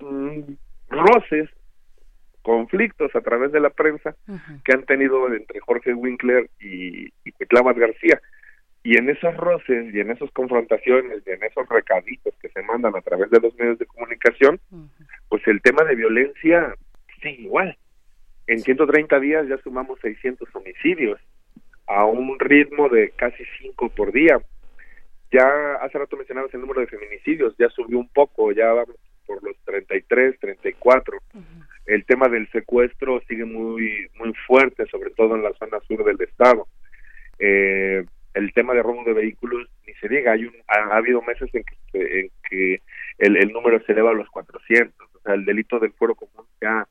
mm, roces, conflictos a través de la prensa que han tenido entre Jorge Winkler y, y García. Y en esos roces y en esas confrontaciones y en esos recaditos que se mandan a través de los medios de comunicación, pues el tema de violencia sigue igual. En 130 días ya sumamos 600 homicidios a un ritmo de casi 5 por día. Ya hace rato mencionabas el número de feminicidios, ya subió un poco, ya vamos por los 33, 34. El tema del secuestro sigue muy muy fuerte, sobre todo en la zona sur del estado. Eh, el tema de robo de vehículos ni se diga, hay un, ha, habido meses en que, en que el, número se eleva a los 400, o sea, el delito del fuero común se ha,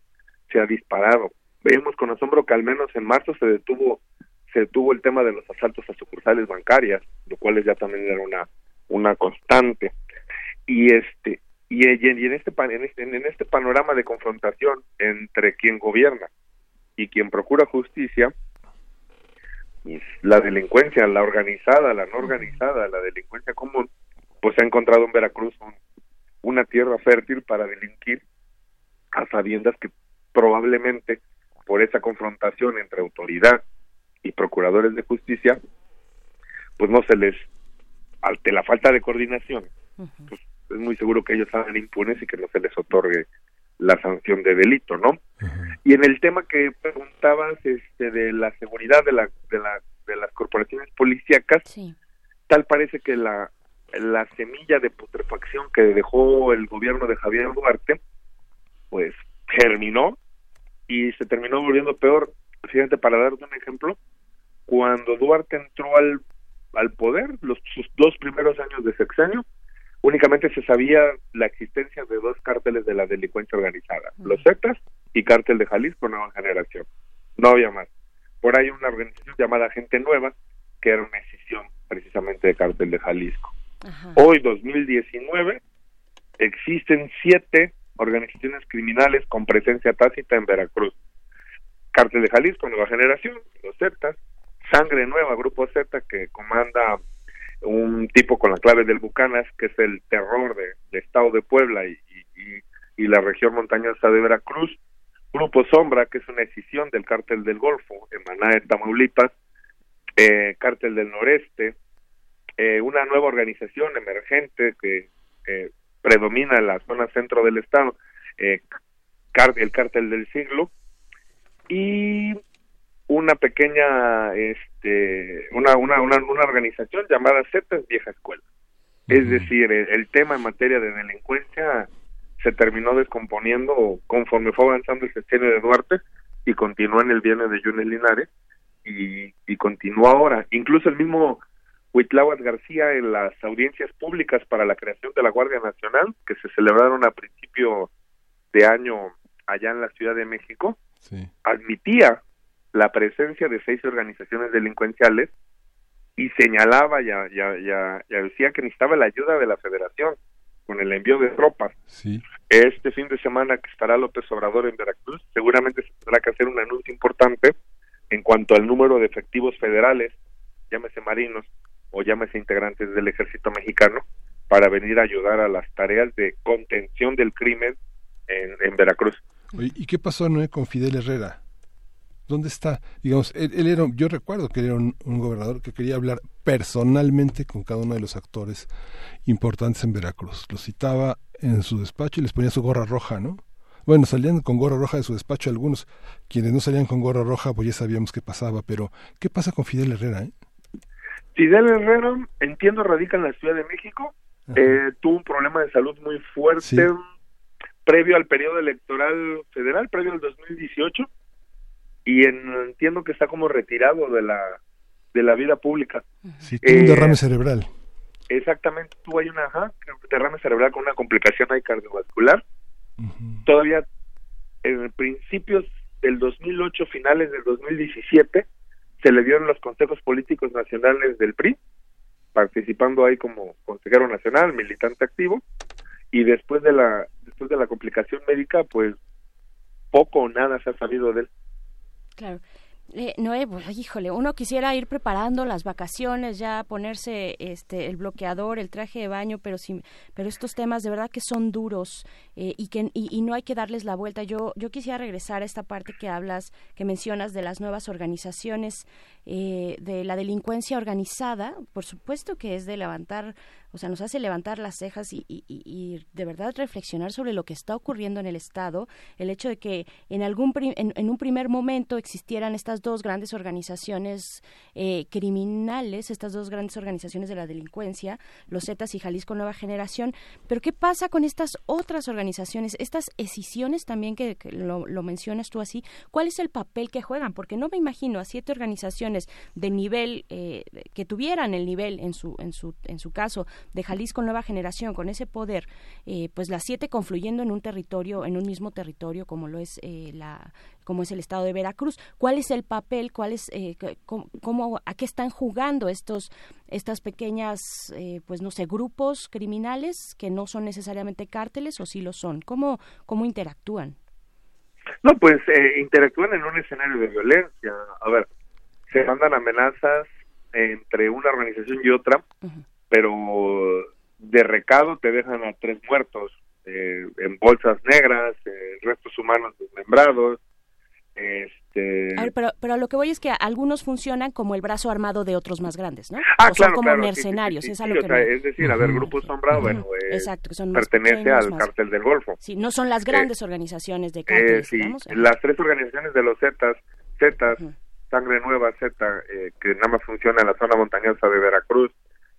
se ha disparado. Vemos con asombro que al menos en marzo se detuvo se detuvo el tema de los asaltos a sucursales bancarias, lo cual ya también era una una constante. Y este y, en este, en este en este panorama de confrontación entre quien gobierna y quien procura justicia, la delincuencia, la organizada, la no organizada, la delincuencia común, pues se ha encontrado en Veracruz una tierra fértil para delinquir a sabiendas que probablemente por esa confrontación entre autoridad y procuradores de justicia, pues no se les, ante la falta de coordinación, pues es muy seguro que ellos salgan impunes y que no se les otorgue la sanción de delito, ¿no? Y en el tema que preguntabas este de la seguridad de la de la de las corporaciones policíacas, tal parece que la la semilla de putrefacción que dejó el gobierno de Javier Duarte, pues germinó y se terminó volviendo peor. Fíjate, para darte un ejemplo, cuando Duarte entró al, al poder, los, sus dos primeros años de sexenio, únicamente se sabía la existencia de dos cárteles de la delincuencia organizada, los Zetas y Cártel de Jalisco Nueva Generación. No había más. Por ahí una organización llamada Gente Nueva, que era una decisión precisamente de Cártel de Jalisco. Hoy, 2019, existen siete organizaciones criminales con presencia tácita en Veracruz. Cártel de Jalisco, Nueva Generación, los Zetas, Sangre Nueva, Grupo Z, que comanda un tipo con la clave del Bucanas, que es el terror del de Estado de Puebla y, y, la región montañosa de Veracruz, Grupo Sombra, que es una decisión del Cártel del Golfo, en Maná de Tamaulipas, eh, Cártel del Noreste, eh, una nueva organización emergente que predomina en la zona centro del Estado, eh, el Cártel del Siglo, y una pequeña este una una una, una organización llamada Zetas Vieja Escuela. Es decir el, tema en materia de delincuencia se terminó descomponiendo conforme fue avanzando el sexenio de Duarte y continuó en el viernes de Yunes Linares y, y continúa ahora. Incluso el mismo Huitláhuac García en las audiencias públicas para la creación de la Guardia Nacional que se celebraron a principio de año allá en la Ciudad de México admitía la presencia de seis organizaciones delincuenciales y señalaba ya, ya, ya, ya decía que necesitaba la ayuda de la federación con el envío de tropas. Este fin de semana que estará López Obrador en Veracruz, seguramente se tendrá que hacer un anuncio importante en cuanto al número de efectivos federales, llámese marinos o llámese integrantes del ejército mexicano, para venir a ayudar a las tareas de contención del crimen en, en Veracruz. ¿Y qué pasó Noé, con Fidel Herrera? ¿Dónde está? Digamos, él, era, yo recuerdo que era un, gobernador que quería hablar personalmente con cada uno de los actores importantes en Veracruz. Los citaba en su despacho y les ponía su gorra roja, ¿no? Bueno, salían con gorra roja de su despacho algunos. Quienes no salían con gorra roja, pues ya sabíamos qué pasaba. Pero, ¿qué pasa con Fidel Herrera? Eh? Fidel Herrera, entiendo, radica en la Ciudad de México. Eh, tuvo un problema de salud muy fuerte previo al periodo electoral federal, previo al 2018 y entiendo que está como retirado de la de la vida pública. Sí, tuvo un eh, derrame cerebral. Exactamente, tuvo ahí una ajá, derrame cerebral con una complicación ahí cardiovascular. Todavía en principios del 2008, finales del 2017, se le dieron los consejos políticos nacionales del PRI, participando ahí como consejero nacional, militante activo, y después de la después de la complicación médica, pues poco o nada se ha sabido de él. Claro. Eh, Noé, pues, híjole, uno quisiera ir preparando las vacaciones, ya ponerse este el bloqueador, el traje de baño, pero sí, pero estos temas de verdad que son duros eh, y que y, no hay que darles la vuelta. Yo yo quisiera regresar a esta parte que hablas, que mencionas de las nuevas organizaciones, eh, de la delincuencia organizada, por supuesto que es de levantar o sea, nos hace levantar las cejas y, y, de verdad reflexionar sobre lo que está ocurriendo en el Estado, el hecho de que en, algún en, un primer momento existieran estas dos grandes organizaciones eh, criminales, estas dos grandes organizaciones de la delincuencia, los Zetas y Jalisco Nueva Generación, pero ¿qué pasa con estas otras organizaciones, estas escisiones también que, lo, lo mencionas tú así? ¿Cuál es el papel que juegan? Porque no me imagino a siete organizaciones de nivel, eh, que tuvieran el nivel en su, en su, en su caso, de Jalisco Nueva Generación, con ese poder, eh, pues las siete confluyendo en un territorio, en un mismo territorio como lo es eh, la como es el estado de Veracruz. ¿Cuál es el papel? ¿Cuál es eh, cómo, a qué están jugando estos estas pequeñas pues no sé grupos criminales que no son necesariamente cárteles o sí lo son? ¿Cómo cómo interactúan? No, pues interactúan en un escenario de violencia. A ver, se mandan amenazas entre una organización y otra, pero de recado te dejan a tres muertos eh, en bolsas negras, eh, restos humanos desmembrados. Este... pero, pero lo que voy es que algunos funcionan como el brazo armado de otros más grandes, ¿no? Ah, o son como mercenarios, es, decir, a ver, Grupo Sombra, bueno, eh, pertenece al cártel del Golfo. Sí, no son las grandes organizaciones de cárteles, sí, las tres organizaciones de los Zetas, Zetas, Sangre Nueva Z, eh, que nada más funciona en la zona montañosa de Veracruz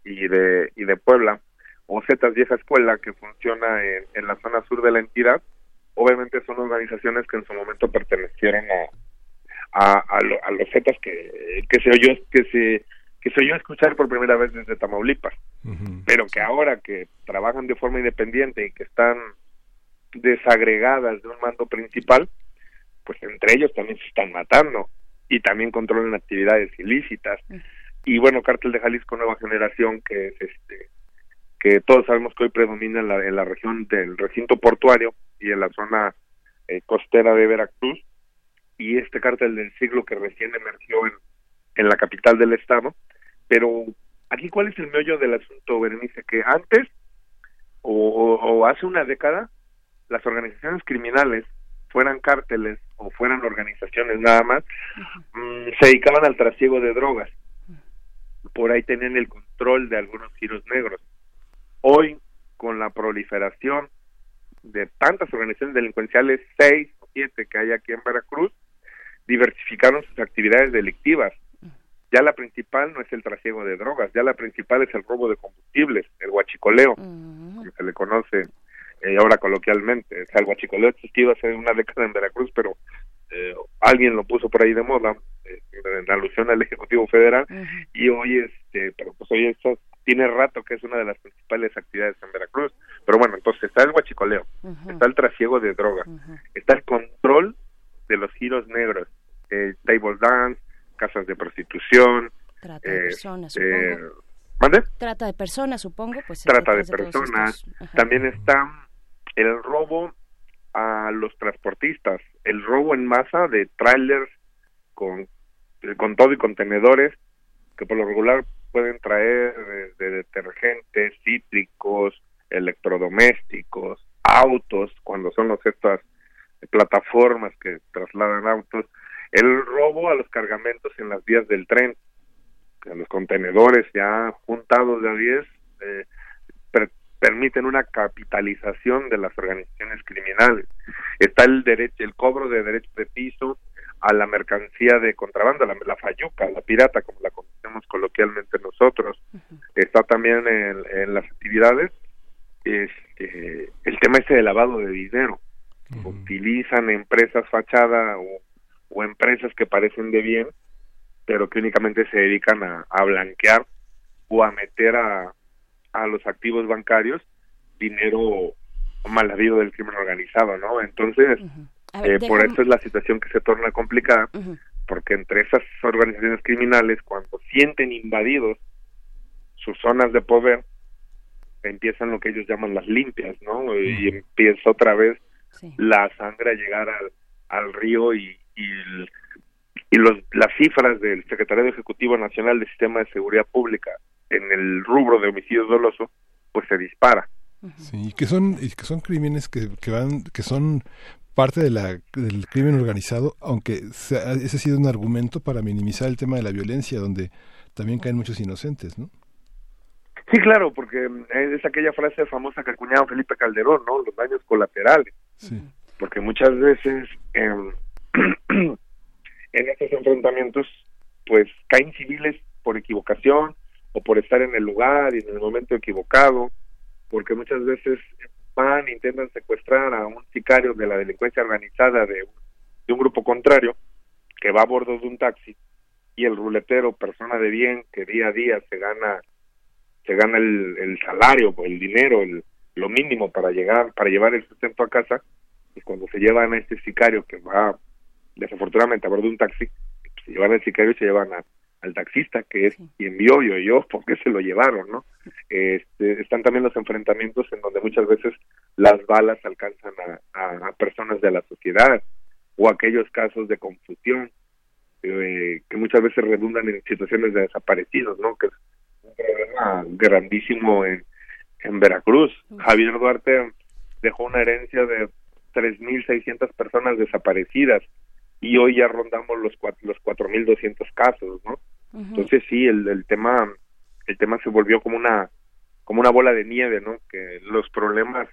y de, y de Puebla, o Zetas Vieja Escuela, que funciona en, la zona sur de la entidad, obviamente son organizaciones que en su momento pertenecieron a, a, los Zetas que, que se oyó que se que se oyó escuchar por primera vez desde Tamaulipas, pero que ahora que trabajan de forma independiente y que están desagregadas de un mando principal, pues entre ellos también se están matando y también controlan actividades ilícitas. Y bueno, Cártel de Jalisco Nueva Generación, que es este que todos sabemos que hoy predomina en la, en la región del recinto portuario y en la zona eh, costera de Veracruz, y este cártel del siglo que recién emergió en, en la capital del estado. Pero aquí, ¿cuál es el meollo del asunto, Berenice? Que antes o, o hace una década, las organizaciones criminales fueran cárteles o fueran organizaciones nada más, mm, se dedicaban al trasiego de drogas. Por ahí tenían el control de algunos giros negros. Hoy, con la proliferación de tantas organizaciones delincuenciales, seis o siete que hay aquí en Veracruz, diversificaron sus actividades delictivas. Ya la principal no es el trasiego de drogas, ya la principal es el robo de combustibles, el huachicoleo, que se le conoce eh, ahora coloquialmente. O sea, el huachicoleo existido hace una década en Veracruz, pero eh, alguien lo puso por ahí de moda, eh, en alusión al Ejecutivo Federal, y hoy, este, pero pues hoy esto tiene rato que es una de las principales actividades en Veracruz. Pero bueno, entonces está el huachicoleo, está el trasiego de drogas, está el control de los giros negros, eh, table dance, casas de prostitución, Trata de personas, supongo. ¿Mande? Trata de personas, supongo. Pues trata de personas. También está el robo a los transportistas, el robo en masa de trailers con, con todo y contenedores que por lo regular pueden traer de, detergentes, cítricos, electrodomésticos, autos, cuando son los estas plataformas que trasladan autos, el robo a los cargamentos en las vías del tren, a los contenedores ya juntados de a 10, eh, permiten una capitalización de las organizaciones criminales. Está el derecho, el cobro de derecho de piso a la mercancía de contrabando, la, la fayuca, la pirata, como la conocemos coloquialmente nosotros. Está también en, las actividades este, el tema ese de lavado de dinero. Utilizan empresas fachada o, empresas que parecen de bien, pero que únicamente se dedican a blanquear o a meter a, a los activos bancarios dinero mal habido del crimen organizado, ¿no? Entonces, eh, por eso es la situación que se torna complicada, porque entre esas organizaciones criminales, cuando sienten invadidos sus zonas de poder, empiezan lo que ellos llaman las limpias, ¿no? Y empieza otra vez la sangre a llegar al, al río y, y, y los, las cifras del Secretario Ejecutivo Nacional del Sistema de Seguridad Pública en el rubro de homicidio doloso, pues se dispara. Sí, que son, y que son crímenes que, que van, que son parte de la, del crimen organizado, aunque ese ha sido un argumento para minimizar el tema de la violencia, donde también caen muchos inocentes, ¿no? Sí, claro, porque eh, es aquella frase famosa que acuñaba Felipe Calderón, ¿no? Los daños colaterales. Sí. Porque muchas veces en estos enfrentamientos, pues caen civiles por equivocación, o por estar en el lugar y en el momento equivocado, porque muchas veces van intentan secuestrar a un sicario de la delincuencia organizada de, un grupo contrario que va a bordo de un taxi y el ruletero, persona de bien que día a día se gana se gana el, el salario, el dinero, el, lo mínimo para llegar, para llevar el sustento a casa, y cuando se llevan a este sicario que va desafortunadamente a bordo de un taxi, se llevan al sicario y se llevan al taxista, que es quien vio y oyó por qué se lo llevaron, ¿no? Este, están también los enfrentamientos en donde muchas veces las balas alcanzan a, a, personas de la sociedad o aquellos casos de confusión eh, que muchas veces redundan en situaciones de desaparecidos, ¿no? Que es un problema grandísimo en, en Veracruz. Javier Duarte dejó una herencia de 3.600 personas desaparecidas y hoy ya rondamos los cuatro, los 4.200 casos, ¿no? Entonces sí, el, el tema el tema se volvió como una como una bola de nieve, ¿no? Que los problemas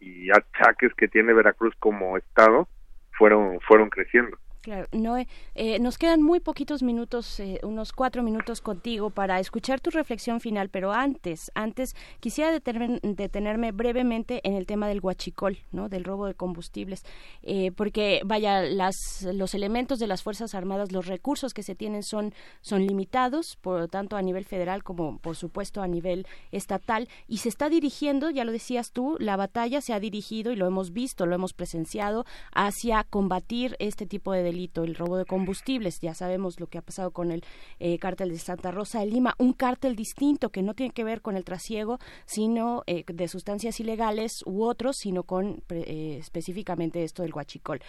y achaques que tiene Veracruz como estado fueron fueron creciendo. Claro, Noé, eh, nos quedan muy poquitos minutos, eh, unos cuatro minutos contigo para escuchar tu reflexión final, pero antes, antes quisiera detenerme brevemente en el tema del huachicol, ¿no? Del robo de combustibles, eh, porque vaya, las, los elementos de las fuerzas armadas, los recursos que se tienen son son limitados, por tanto a nivel federal como por supuesto a nivel estatal, y se está dirigiendo, ya lo decías tú, la batalla se ha dirigido y lo hemos visto, lo hemos presenciado hacia combatir este tipo de delitos el robo de combustibles. Ya sabemos lo que ha pasado con el eh, cártel de Santa Rosa de Lima, un cártel distinto que no tiene que ver con el trasiego, sino eh, de sustancias ilegales u otros, sino con eh, específicamente esto del huachicol.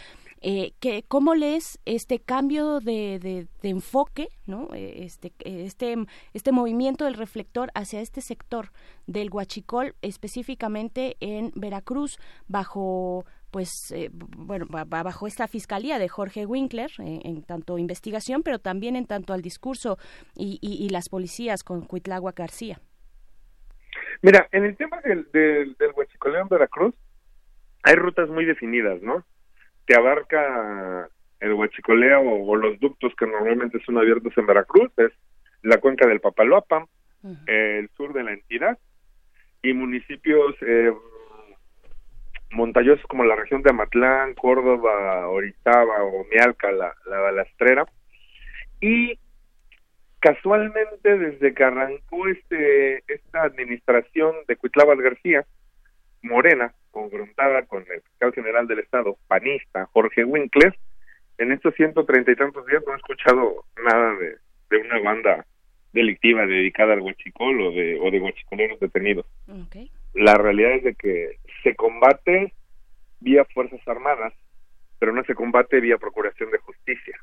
que, ¿Cómo lees este cambio de, de, de enfoque, ¿no? este, este, este movimiento del reflector hacia este sector del huachicol, específicamente en Veracruz, bajo pues, eh, bueno, bajo esta fiscalía de Jorge Winkler, eh, en tanto investigación, pero también en tanto al discurso y, y, las policías con Cuitlagua García. Mira, en el tema del, del, del huachicoleo en Veracruz, hay rutas muy definidas, ¿no? Que abarca el huachicoleo o, los ductos que normalmente son abiertos en Veracruz, es la cuenca del Papaloapan, el sur de la entidad, y municipios eh, montañosos como la región de Amatlán, Córdoba, Orizaba o Mialca, la, la balastrera. Y casualmente desde que arrancó este esta administración de Cuitlábal García, Morena, confrontada con el fiscal general del Estado, panista, Jorge Winkler, en estos ciento treinta y tantos días no he escuchado nada de, de una banda delictiva dedicada al huachicol o de, o de huachicoleros detenidos. La realidad es de que se combate vía Fuerzas Armadas, pero no se combate vía Procuración de Justicia,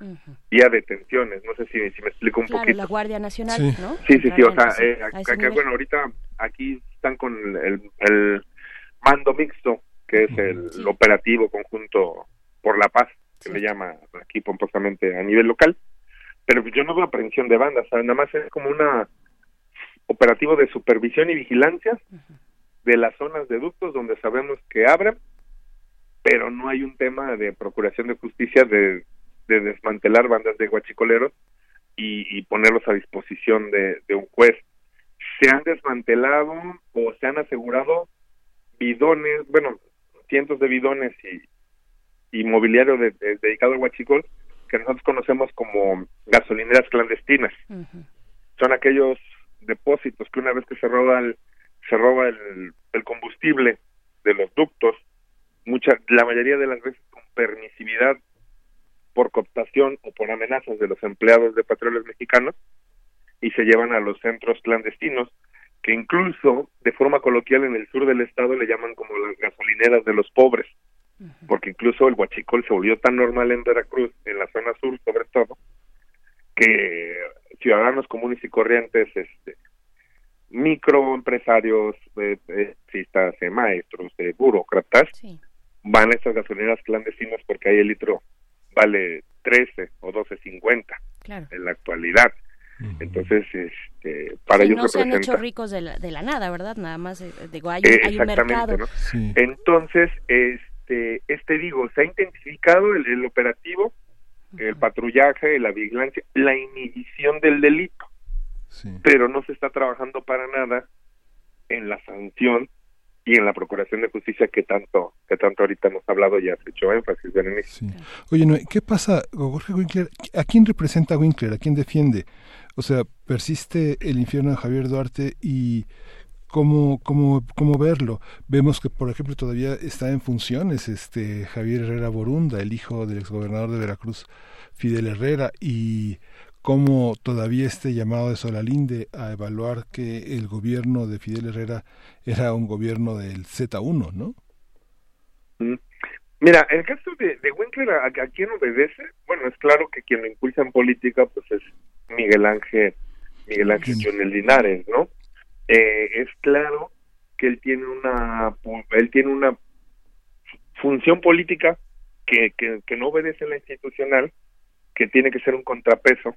vía detenciones. No sé si, si me explico un claro, poquito. la Guardia Nacional, ¿no? Sí, sí, sí. O sea, eh, bueno, ahorita aquí están con el, el mando mixto, que es el, operativo conjunto por la paz, que le llama aquí pomposamente a nivel local. Pero yo no veo aprehensión de bandas, nada más es como una operativo de supervisión y vigilancia de las zonas de ductos donde sabemos que abren, pero no hay un tema de procuración de justicia de, de desmantelar bandas de guachicoleros y, y ponerlos a disposición de, de, un juez. Se han desmantelado o se han asegurado bidones, bueno, cientos de bidones y, y mobiliario de, dedicado al huachicol que nosotros conocemos como gasolineras clandestinas. Son aquellos depósitos que una vez que se roba el, se roba el, el combustible de los ductos, mucha, la mayoría de las veces con permisividad por cooptación o por amenazas de los empleados de petróleos mexicanos y se llevan a los centros clandestinos que incluso de forma coloquial en el sur del estado le llaman como las gasolineras de los pobres porque incluso el huachicol se volvió tan normal en Veracruz, en la zona sur sobre todo, que ciudadanos comunes y corrientes este, microempresarios, eh, eh, eh, maestros, eh, burócratas, van a estas gasolineras clandestinas porque ahí el litro vale 13 o 12.50 claro. en la actualidad. Entonces, este, para ellos no se han hecho ricos de la, de la nada, ¿verdad? Nada más, eh, digo, hay, hay un mercado. ¿no? Entonces, este, este digo, se ha intensificado el, el operativo, el patrullaje, la vigilancia, la inhibición del delito pero no se está trabajando para nada en la sanción y en la procuración de justicia que tanto que tanto ahorita hemos hablado y has hecho énfasis Berenice. Oye, ¿qué pasa, Jorge Winkler? ¿A quién representa Winkler? ¿A quién defiende? O sea, persiste el infierno de Javier Duarte y cómo, cómo, cómo verlo. Vemos que, por ejemplo, todavía está en funciones este Javier Herrera Borunda, el hijo del exgobernador de Veracruz, Fidel Herrera, y cómo todavía este llamado de Solalinde a evaluar que el gobierno de Fidel Herrera era un gobierno del Z1, ¿no? Mm. Mira, el caso de, de Winkler, ¿a, ¿a, quién obedece? Bueno, es claro que quien lo impulsa en política, pues es Miguel Ángel, Miguel Ángel Junel Linares, ¿no? Eh, es claro que él tiene una, él tiene una función política que, que, que no obedece a la institucional, que tiene que ser un contrapeso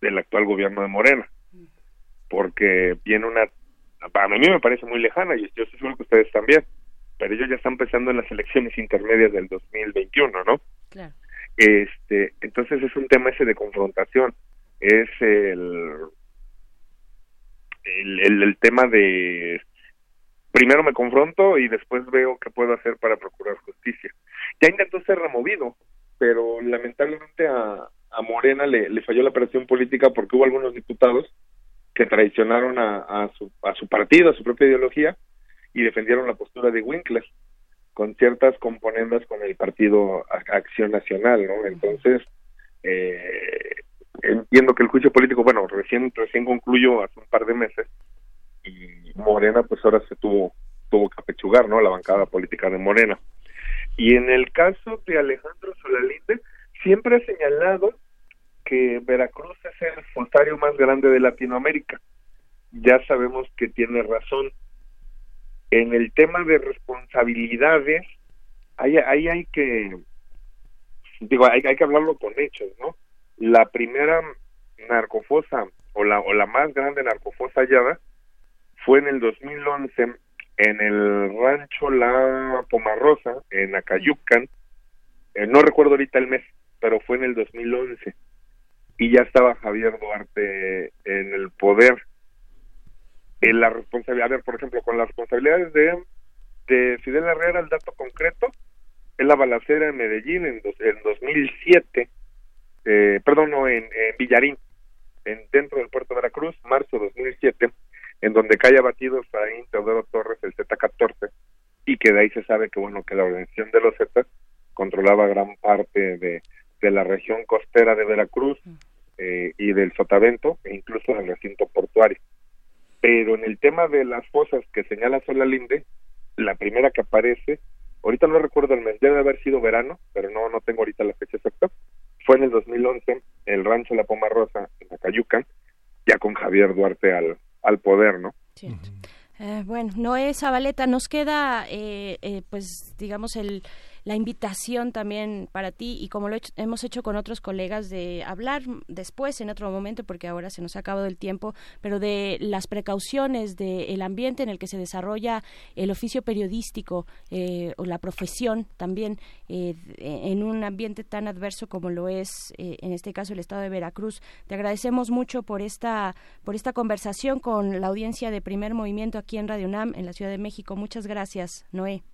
del actual gobierno de Morena, porque viene una, a mí me parece muy lejana y yo estoy seguro que ustedes también, pero ellos ya están pensando en las elecciones intermedias del 2021, ¿no? Claro. Este, entonces es un tema ese de confrontación, es el, el, el, el tema de primero me confronto y después veo qué puedo hacer para procurar justicia. Ya intentó ser removido, pero lamentablemente a, a Morena le, le, falló la operación política porque hubo algunos diputados que traicionaron a, a, su, a su partido, a su propia ideología, y defendieron la postura de Winkler con ciertas componendas con el partido Acción Nacional, ¿no? Entonces, eh, entiendo que el juicio político, bueno, recién recién concluyó hace un par de meses y Morena pues ahora se tuvo tuvo que apechugar, ¿no? La bancada política de Morena. Y en el caso de Alejandro Solalinde, siempre ha señalado que Veracruz es el fosario más grande de Latinoamérica. Ya sabemos que tiene razón. En el tema de responsabilidades, ahí, ahí hay que, digo, hay, hay que hablarlo con hechos, ¿no? La primera narcofosa o la, o la más grande narcofosa hallada fue en el 2011 en el rancho La Pomarrosa, en Acayucan, eh, no recuerdo ahorita el mes, pero fue en el 2011 y ya estaba Javier Duarte en el poder. En la responsabilidad, a ver, por ejemplo, con las responsabilidades de, de Fidel Herrera, el dato concreto, es la balacera en Medellín en, dos, en 2007, eh, perdón, no, en, Villarín, en, dentro del puerto de Veracruz, marzo de 2007, en donde cae abatido Efraín Teodoro Torres, el Z-14, y que de ahí se sabe que, bueno, que la organización de los Z controlaba gran parte de, de la región costera de Veracruz eh, y del Sotavento e incluso del recinto portuario. Pero en el tema de las fosas que señala Solalinde, la primera que aparece, ahorita no recuerdo el mes, debe haber sido verano, pero no no tengo ahorita la fecha exacta, fue en el 2011, el rancho La Poma Rosa, en Acayucan, ya con Javier Duarte al, al poder, ¿no? Sí. Eh, bueno, Noé Zabaleta, nos queda, eh, eh, pues, digamos, el la invitación también para ti y como lo hemos hecho con otros colegas de hablar después en otro momento porque ahora se nos ha acabado el tiempo, pero de las precauciones del ambiente en el que se desarrolla el oficio periodístico eh, o la profesión también eh, en un ambiente tan adverso como lo es eh, en este caso el estado de Veracruz. Te agradecemos mucho por esta por esta conversación con la audiencia de Primer Movimiento aquí en Radio UNAM en la Ciudad de México. Muchas gracias, Noé.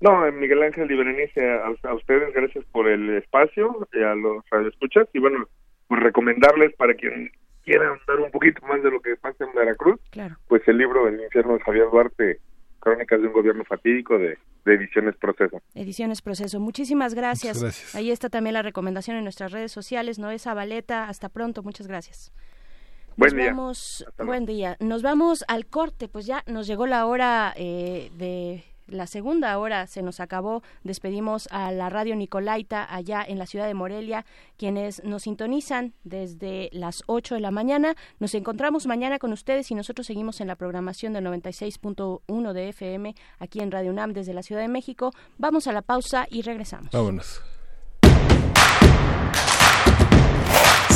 No, Miguel Ángel y Berenice, a, a, ustedes gracias por el espacio, y a los radioescuchas, y bueno, pues recomendarles para quien quiera andar un poquito más de lo que pasa en Veracruz, claro. pues el libro El infierno de Javier Duarte, Crónicas de un gobierno fatídico de, de Ediciones Proceso. Ediciones Proceso. Muchísimas gracias. Ahí está también la recomendación en nuestras redes sociales. Noé Zabaleta, hasta pronto. Muchas gracias. Buen nos día. Vamos, buen día. Nos vamos al corte, pues ya nos llegó la hora eh, de la segunda hora se nos acabó. Despedimos a la radio Nicolaita allá en la ciudad de Morelia, quienes nos sintonizan desde las 8 de la mañana. Nos encontramos mañana con ustedes y nosotros seguimos en la programación del 96.1 de FM aquí en Radio UNAM desde la Ciudad de México. Vamos a la pausa y regresamos. Vámonos.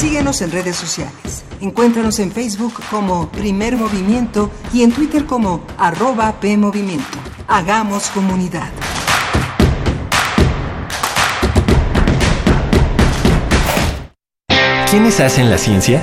Síguenos en redes sociales. Encuéntranos en Facebook como Primer Movimiento y en Twitter como arroba PMovimiento. Hagamos comunidad. ¿Quiénes hacen la ciencia?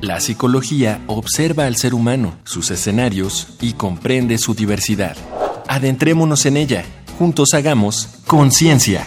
La psicología observa al ser humano, sus escenarios y comprende su diversidad. Adentrémonos en ella. Juntos hagamos conciencia,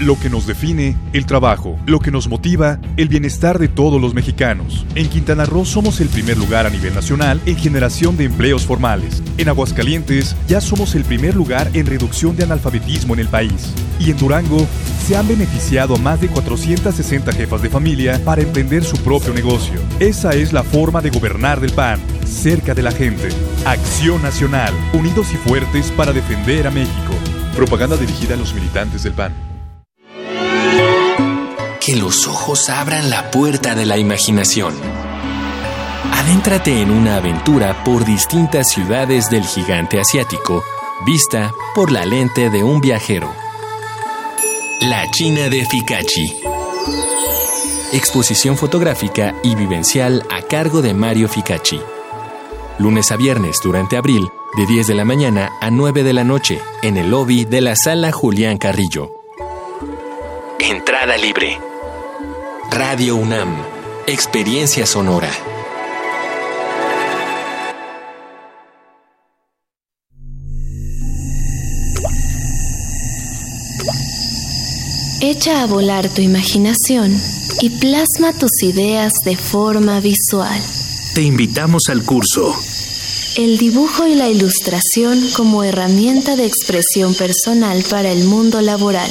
Lo que nos define, el trabajo. Lo que nos motiva, el bienestar de todos los mexicanos. En Quintana Roo somos el primer lugar a nivel nacional en generación de empleos formales. En Aguascalientes ya somos el primer lugar en reducción de analfabetismo en el país. Y en Durango se han beneficiado a más de 460 jefas de familia para emprender su propio negocio. Esa es la forma de gobernar del PAN, cerca de la gente. Acción Nacional, unidos y fuertes para defender a México. Propaganda dirigida a los militantes del PAN. Que los ojos abran la puerta de la imaginación. Adéntrate en una aventura por distintas ciudades del gigante asiático, vista por la lente de un viajero. La China de Fikachi. Exposición fotográfica y vivencial a cargo de Mario Fikachi. Lunes a viernes durante abril, de 10 de la mañana a 9 de la noche, en el lobby de la sala Julián Carrillo. Entrada libre. Radio UNAM. Experiencia sonora. Echa a volar tu imaginación y plasma tus ideas de forma visual. Te invitamos al curso El dibujo y la ilustración como herramienta de expresión personal para el mundo laboral.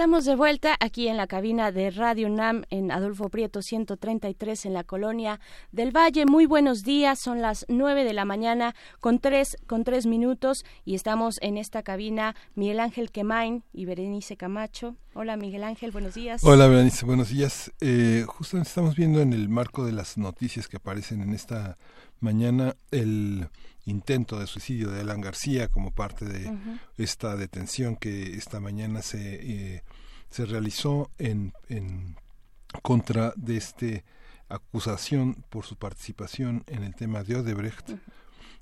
Estamos de vuelta aquí en la cabina de Radio UNAM en Adolfo Prieto 133 en la colonia del Valle. Muy buenos días, son las 9 de la mañana con tres, con tres minutos y estamos en esta cabina Miguel Ángel Quemain y Berenice Camacho. Hola Miguel Ángel, buenos días. Hola Berenice, buenos días. Eh, justamente estamos viendo en el marco de las noticias que aparecen en esta mañana el intento de suicidio de Alan García como parte de esta detención que esta mañana se, eh, se realizó en, en contra de este acusación por su participación en el tema de Odebrecht.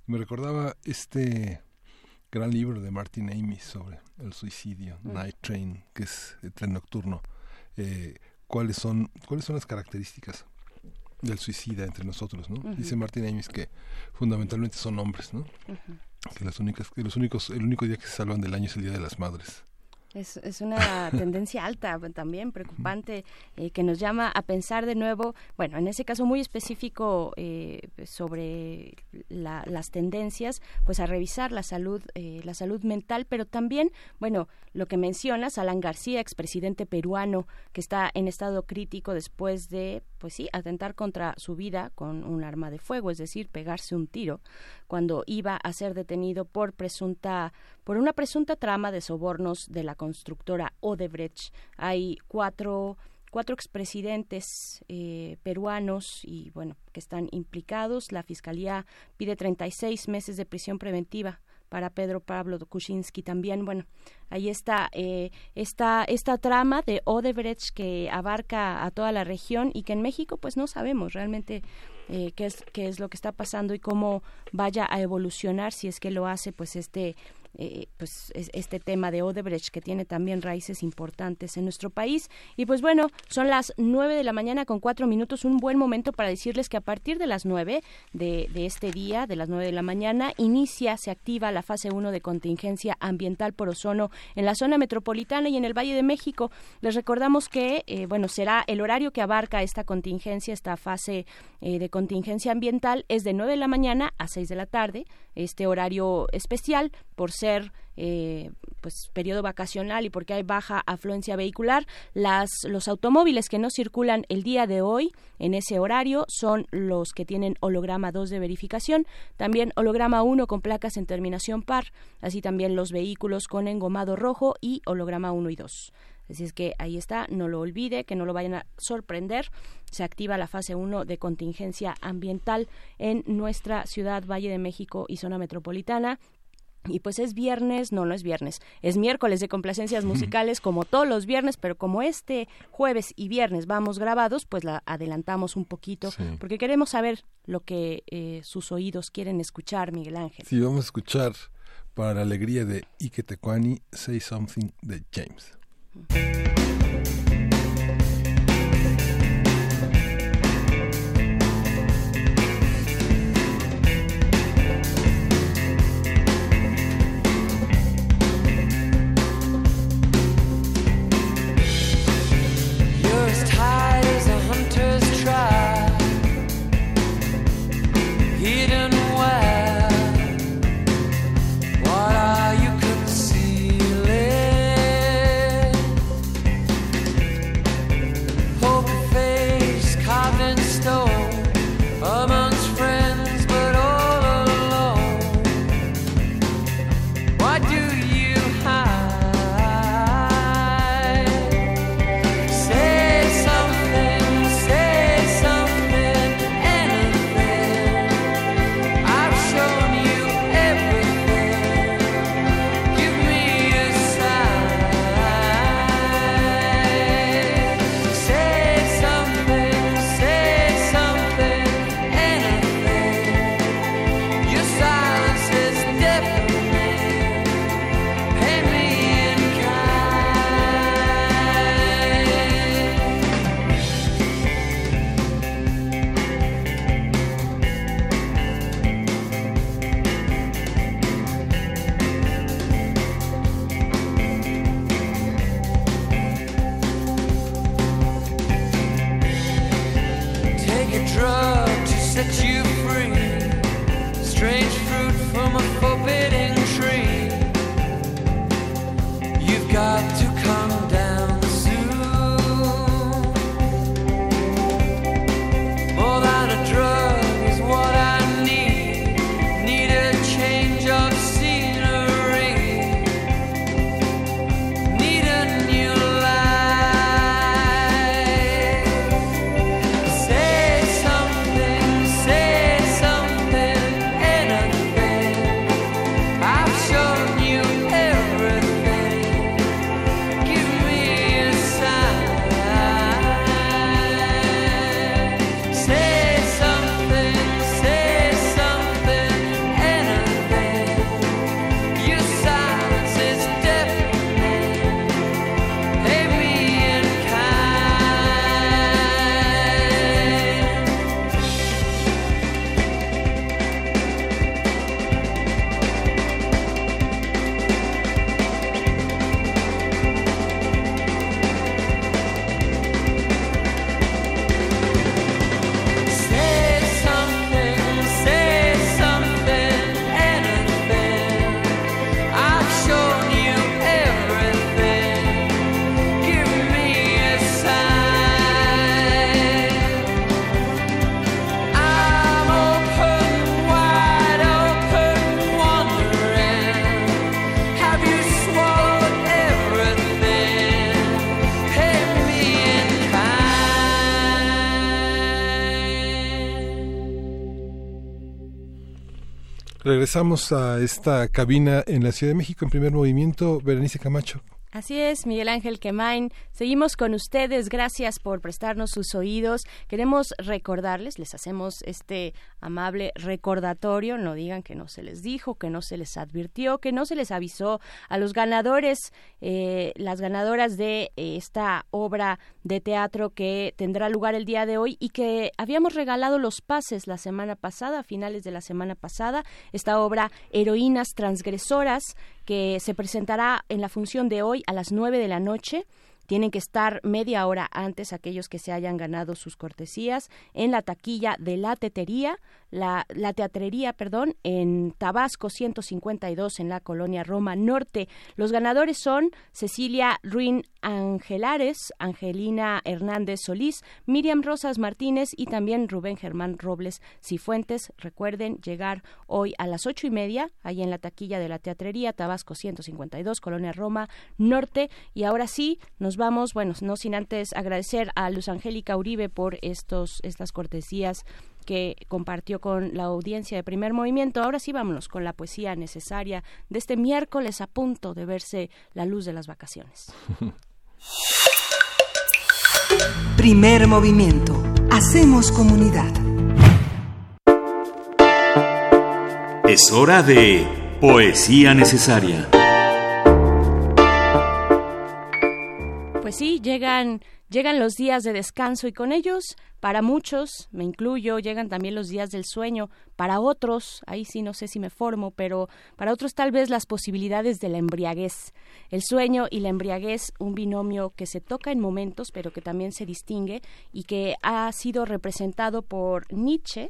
Me recordaba este gran libro de Martin Amis sobre el suicidio. Night Train, que es el tren nocturno. Eh, ¿Cuáles son cuáles son las características del suicida entre nosotros, ¿no? Dice Martin Amis que fundamentalmente son hombres, ¿no? Que las únicas, que los únicos, el único día que se salvan del año es el día de las madres. Es, es una tendencia alta también, preocupante, eh, que nos llama a pensar de nuevo, bueno, en ese caso muy específico eh, sobre la- las tendencias, pues a revisar la salud, eh, la salud mental, pero también, bueno, lo que mencionas, Alan García, expresidente peruano, que está en estado crítico después de, pues sí, atentar contra su vida con un arma de fuego, es decir, pegarse un tiro, cuando iba a ser detenido por presunta, por una presunta trama de sobornos de la constructora Odebrecht. Hay cuatro cuatro expresidentes eh, peruanos y bueno que están implicados. La fiscalía pide 36 meses de prisión preventiva para Pedro Pablo Kuczynski también. Bueno, ahí está eh, esta, esta trama de Odebrecht que abarca a toda la región y que en México pues no sabemos realmente eh, qué, es, qué es lo que está pasando y cómo vaya a evolucionar si es que lo hace pues este eh, pues este tema de Odebrecht que tiene también raíces importantes en nuestro país. Y pues bueno son las nueve de la mañana con cuatro minutos. Un buen momento para decirles que a partir de las nueve de, de este día de las nueve de la mañana inicia se activa la fase uno de contingencia ambiental por ozono en la zona metropolitana y en el Valle de México. Les recordamos que eh, bueno será el horario que abarca esta contingencia esta fase eh, de contingencia ambiental. Es de nueve de la mañana a seis de la tarde este horario especial por ser eh, pues periodo vacacional y porque hay baja afluencia vehicular las los automóviles que no circulan el día de hoy en ese horario son los que tienen holograma 2 de verificación también holograma 1 con placas en terminación par así también los vehículos con engomado rojo y holograma 1 y 2 Así es que ahí está, no lo olvide, que no lo vayan a sorprender. Se activa la fase 1 de contingencia ambiental en nuestra ciudad, Valle de México y zona metropolitana. Y pues es viernes, no, no es viernes, es miércoles de complacencias musicales como todos los viernes, pero como este jueves y viernes vamos grabados, pues la adelantamos un poquito, porque queremos saber lo que eh, sus oídos quieren escuchar, Miguel Ángel. Sí, vamos a escuchar para la alegría de Ike Tecuani, Say Something de James. Regresamos a esta cabina en la Ciudad de México en primer movimiento. Berenice Camacho. Así es, Miguel Ángel Quemain. Seguimos con ustedes. Gracias por prestarnos sus oídos. Queremos recordarles, les hacemos este amable recordatorio. No digan que no se les dijo, que no se les advirtió, que no se les avisó a los ganadores, eh, las ganadoras de eh, esta obra de teatro que tendrá lugar el día de hoy y que habíamos regalado los pases la semana pasada, a finales de la semana pasada. Esta obra, Heroínas Transgresoras, que se presentará en la función de hoy a las nueve de la noche. Tienen que estar media hora antes aquellos que se hayan ganado sus cortesías en la taquilla de la tetería, la, la teatrería, perdón, en Tabasco 152 en la colonia Roma Norte. Los ganadores son Cecilia Ruin Angelares, Angelina Hernández Solís, Miriam Rosas Martínez y también Rubén Germán Robles Cifuentes. Recuerden llegar hoy a las ocho y media, ahí en la taquilla de la teatrería Tabasco 152, Colonia Roma Norte. Y ahora sí, nos vamos, bueno, no sin antes agradecer a Luz Angélica Uribe por estos, estas cortesías que compartió con la audiencia de primer movimiento. Ahora sí vámonos con la poesía necesaria de este miércoles a punto de verse la luz de las vacaciones. Primer movimiento. Hacemos comunidad. Es hora de Poesía Necesaria. Pues sí, llegan llegan los días de descanso y con ellos para muchos, me incluyo, llegan también los días del sueño, para otros, ahí sí no sé si me formo, pero para otros tal vez las posibilidades de la embriaguez. El sueño y la embriaguez, un binomio que se toca en momentos, pero que también se distingue y que ha sido representado por Nietzsche,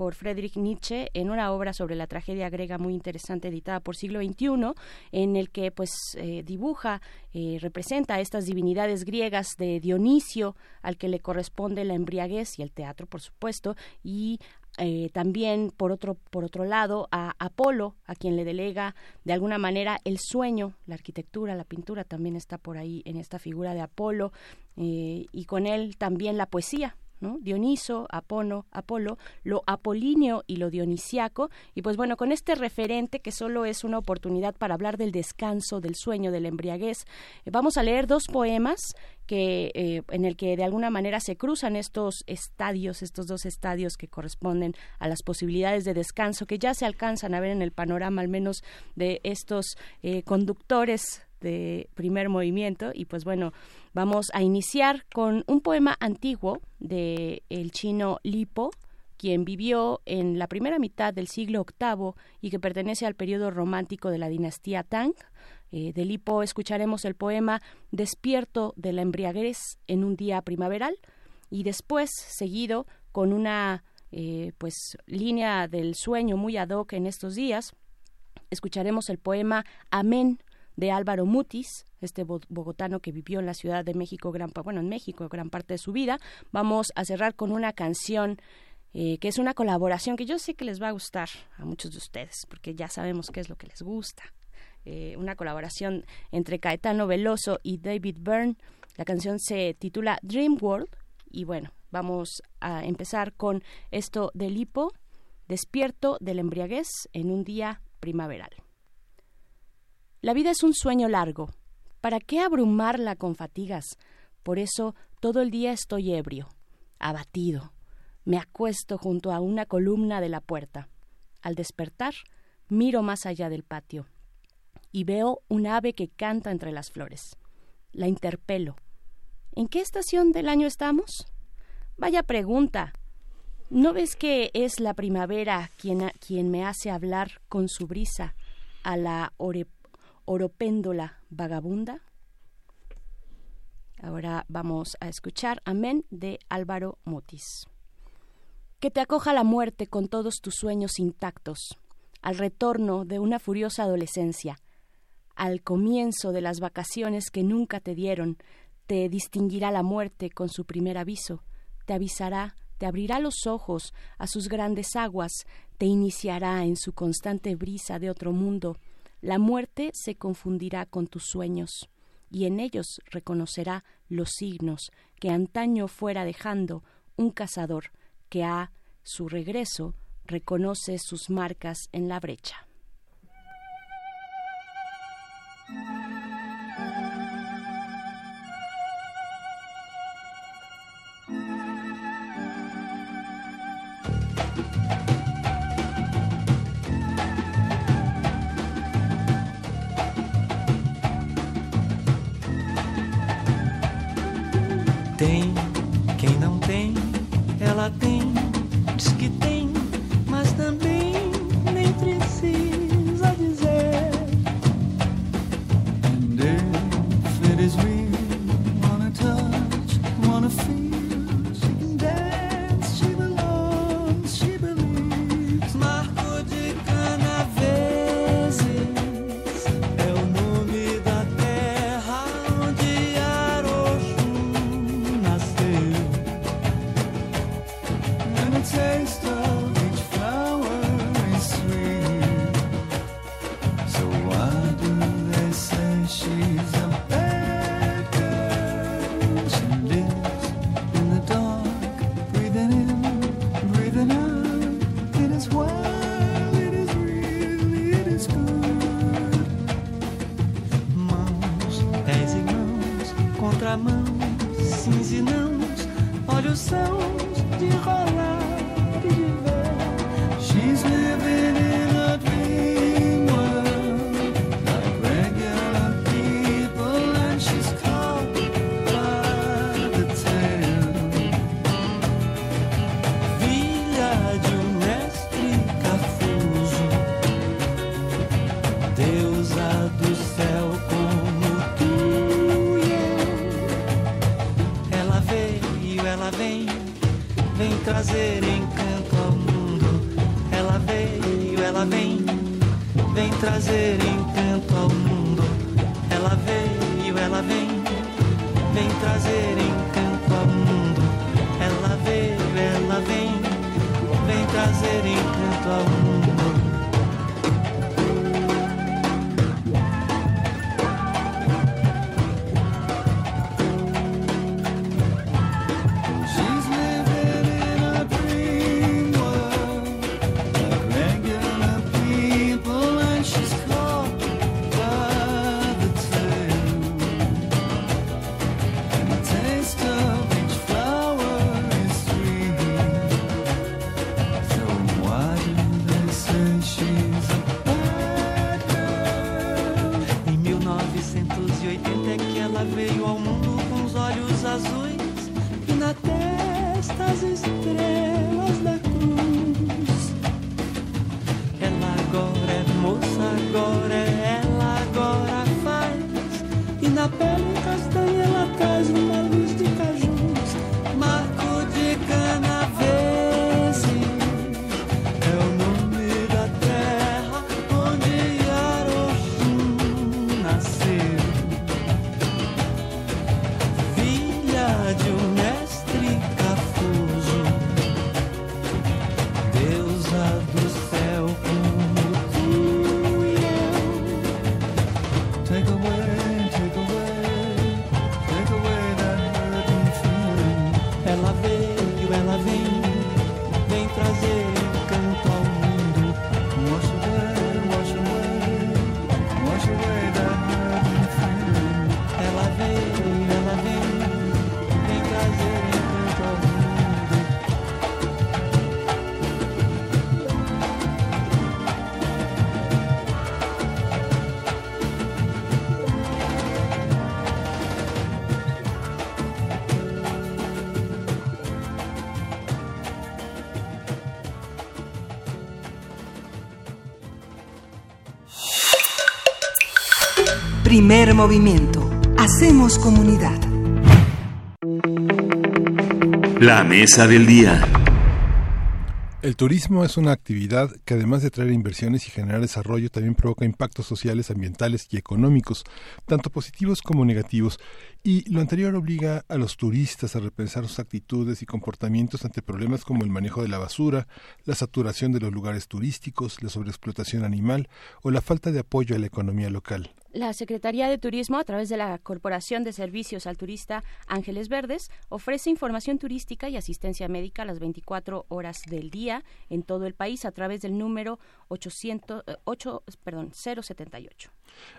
por Friedrich Nietzsche en una obra sobre la tragedia griega muy interesante editada por siglo XXI, en el que pues eh, dibuja, eh, representa a estas divinidades griegas de Dionisio, al que le corresponde la embriaguez y el teatro, por supuesto, y eh, también por otro por otro lado a Apolo a quien le delega de alguna manera el sueño la arquitectura la pintura también está por ahí en esta figura de Apolo y con él también la poesía Dioniso, Apono, Apolo, lo apolíneo y lo dionisiaco. Y pues bueno, con este referente que solo es una oportunidad para hablar del descanso, del sueño, del embriaguez, eh, vamos a leer dos poemas que eh, en el que de alguna manera se cruzan estos estadios, estos dos estadios que corresponden a las posibilidades de descanso que ya se alcanzan a ver en el panorama al menos de estos eh, conductores de primer movimiento y pues bueno vamos a iniciar con un poema antiguo de el chino Lipo quien vivió en la primera mitad del siglo VIII y que pertenece al periodo romántico de la dinastía Tang. Eh, de Lipo escucharemos el poema Despierto de la embriaguez en un día primaveral y después seguido con una eh, pues línea del sueño muy ad hoc en estos días escucharemos el poema Amén de Álvaro Mutis, este bogotano que vivió en la Ciudad de México, gran, bueno, en México gran parte de su vida. Vamos a cerrar con una canción eh, que es una colaboración que yo sé que les va a gustar a muchos de ustedes, porque ya sabemos qué es lo que les gusta. Eh, una colaboración entre Caetano Veloso y David Byrne. La canción se titula Dream World y bueno, vamos a empezar con esto del hipo, despierto del embriaguez en un día primaveral. La vida es un sueño largo. ¿Para qué abrumarla con fatigas? Por eso todo el día estoy ebrio, abatido. Me acuesto junto a una columna de la puerta. Al despertar, miro más allá del patio y veo un ave que canta entre las flores. La interpelo. ¿En qué estación del año estamos? Vaya pregunta. ¿No ves que es la primavera quien, quien me hace hablar con su brisa a la ore, oropéndola vagabunda. Ahora vamos a escuchar Amén de Álvaro Mutis. Que te acoja la muerte con todos tus sueños intactos, al retorno de una furiosa adolescencia, al comienzo de las vacaciones que nunca te dieron, te distinguirá la muerte con su primer aviso, te avisará, te abrirá los ojos a sus grandes aguas, te iniciará en su constante brisa de otro mundo, la muerte se confundirá con tus sueños, y en ellos reconocerá los signos que antaño fuera dejando un cazador que a su regreso reconoce sus marcas en la brecha. tres. Primer movimiento. Hacemos comunidad. La mesa del día. El turismo es una actividad que además de traer inversiones y generar desarrollo, también provoca impactos sociales, ambientales y económicos, tanto positivos como negativos. Y lo anterior obliga a los turistas a repensar sus actitudes y comportamientos ante problemas como el manejo de la basura, la saturación de los lugares turísticos, la sobreexplotación animal o la falta de apoyo a la economía local. La Secretaría de Turismo, a través de la Corporación de Servicios al Turista Ángeles Verdes, ofrece información turística y asistencia médica a las 24 horas del día en todo el país a través del número 800, eh, 8, perdón, 078.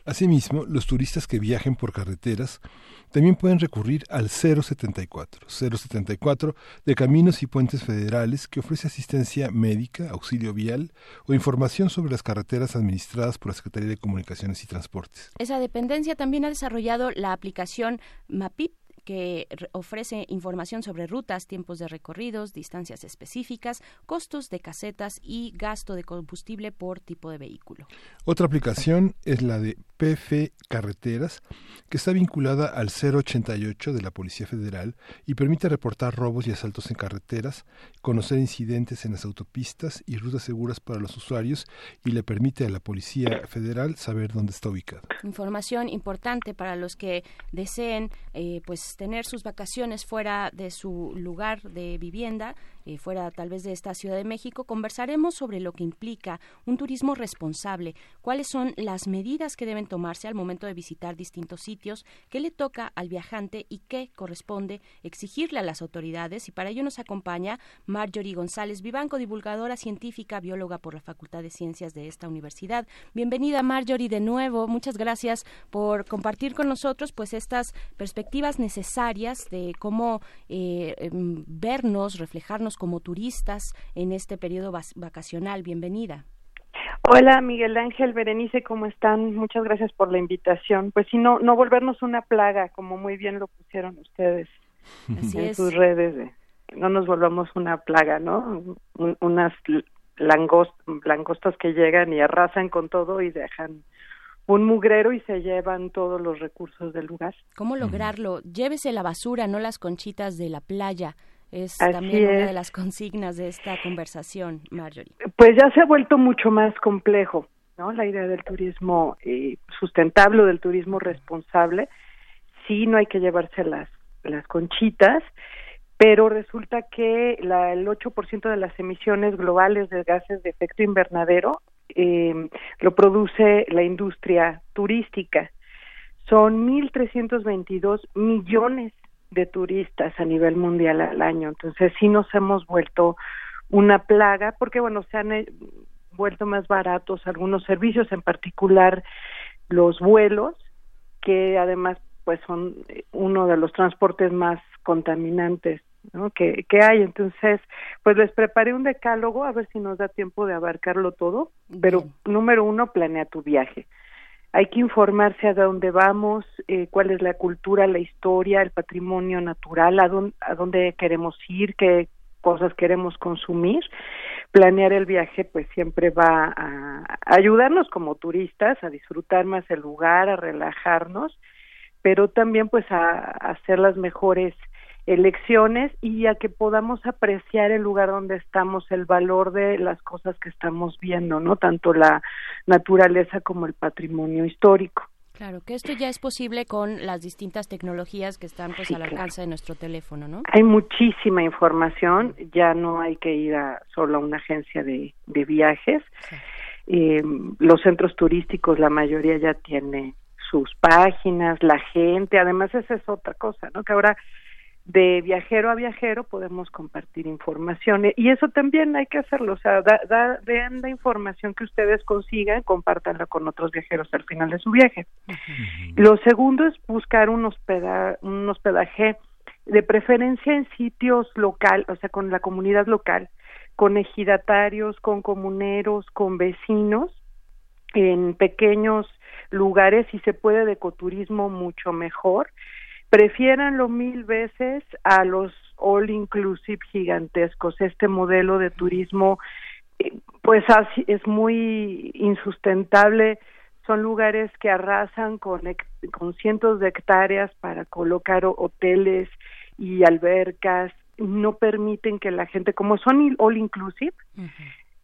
Asimismo, los turistas que viajen por carreteras también pueden recurrir al 074, 074 de Caminos y Puentes Federales que ofrece asistencia médica, auxilio vial o información sobre las carreteras administradas por la Secretaría de Comunicaciones y Transportes. Esa dependencia también ha desarrollado la aplicación MAPIP que re- ofrece información sobre rutas, tiempos de recorridos, distancias específicas, costos de casetas y gasto de combustible por tipo de vehículo. Otra aplicación es la de PF Carreteras, que está vinculada al 088 de la Policía Federal y permite reportar robos y asaltos en carreteras, conocer incidentes en las autopistas y rutas seguras para los usuarios y le permite a la Policía Federal saber dónde está ubicado. Información importante para los que deseen eh, pues tener sus vacaciones fuera de su lugar de vivienda, eh, fuera tal vez de esta Ciudad de México. Conversaremos sobre lo que implica un turismo responsable, cuáles son las medidas que deben tomarse al momento de visitar distintos sitios, qué le toca al viajante y qué corresponde exigirle a las autoridades. Y para ello nos acompaña Marjorie González Vivanco, divulgadora científica, bióloga por la Facultad de Ciencias de esta universidad. Bienvenida Marjorie de nuevo. Muchas gracias por compartir con nosotros pues estas perspectivas necesarias de cómo eh, em, vernos, reflejarnos como turistas en este periodo vacacional. Bienvenida. Hola Miguel Ángel, Berenice, ¿cómo están? Muchas gracias por la invitación. Pues sí, no, no volvernos una plaga, como muy bien lo pusieron ustedes Así en es. sus redes, de que no nos volvamos una plaga, ¿no? Un- unas langost- langostas que llegan y arrasan con todo y dejan un mugrero y se llevan todos los recursos del lugar. ¿Cómo lograrlo? Llévese la basura, no las conchitas de la playa. Es Así también una de las consignas de esta conversación, Marjorie. Pues ya se ha vuelto mucho más complejo, ¿no? La idea del turismo eh, sustentable o del turismo responsable. Sí, no hay que llevarse las, las conchitas, pero resulta que la, el 8% de las emisiones globales de gases de efecto invernadero eh, lo produce la industria turística. Son 1.322 millones de turistas a nivel mundial al año. Entonces sí nos hemos vuelto una plaga porque, bueno, se han eh, vuelto más baratos algunos servicios, en particular los vuelos, que además pues son eh, uno de los transportes más contaminantes ¿no? que, que hay. Entonces, pues les preparé un decálogo a ver si nos da tiempo de abarcarlo todo. Pero número uno, planea tu viaje. Hay que informarse a dónde vamos, eh, cuál es la cultura, la historia, el patrimonio natural, a dónde, a dónde queremos ir, qué cosas queremos consumir. Planear el viaje pues siempre va a, ayudarnos como turistas a disfrutar más el lugar, a relajarnos, pero también pues a, a hacer las mejores elecciones y a que podamos apreciar el lugar donde estamos, el valor de las cosas que estamos viendo, ¿no? Tanto la naturaleza como el patrimonio histórico. Claro, que esto ya es posible con las distintas tecnologías que están pues Sí, al claro. alcance de nuestro teléfono, ¿no? Hay muchísima información, ya no hay que ir a solo a una agencia de, de viajes. Eh, los centros turísticos, la mayoría ya tiene sus páginas, la gente, además esa es otra cosa, ¿no? Que ahora de viajero a viajero podemos compartir información y eso también hay que hacerlo, o sea, da, da- vean la información que ustedes consigan, compártanla con otros viajeros al final de su viaje. Lo segundo es buscar un, hospeda- un hospedaje de preferencia en sitios local, o sea, con la comunidad local, con ejidatarios, con comuneros, con vecinos, en pequeños lugares y se puede de ecoturismo mucho mejor. Prefiéranlo mil veces a los all inclusive gigantescos. Este modelo de turismo eh, pues es muy insustentable. Son lugares que arrasan con, con cientos de hectáreas para colocar ho- hoteles y albercas. No permiten que la gente, como son all inclusive,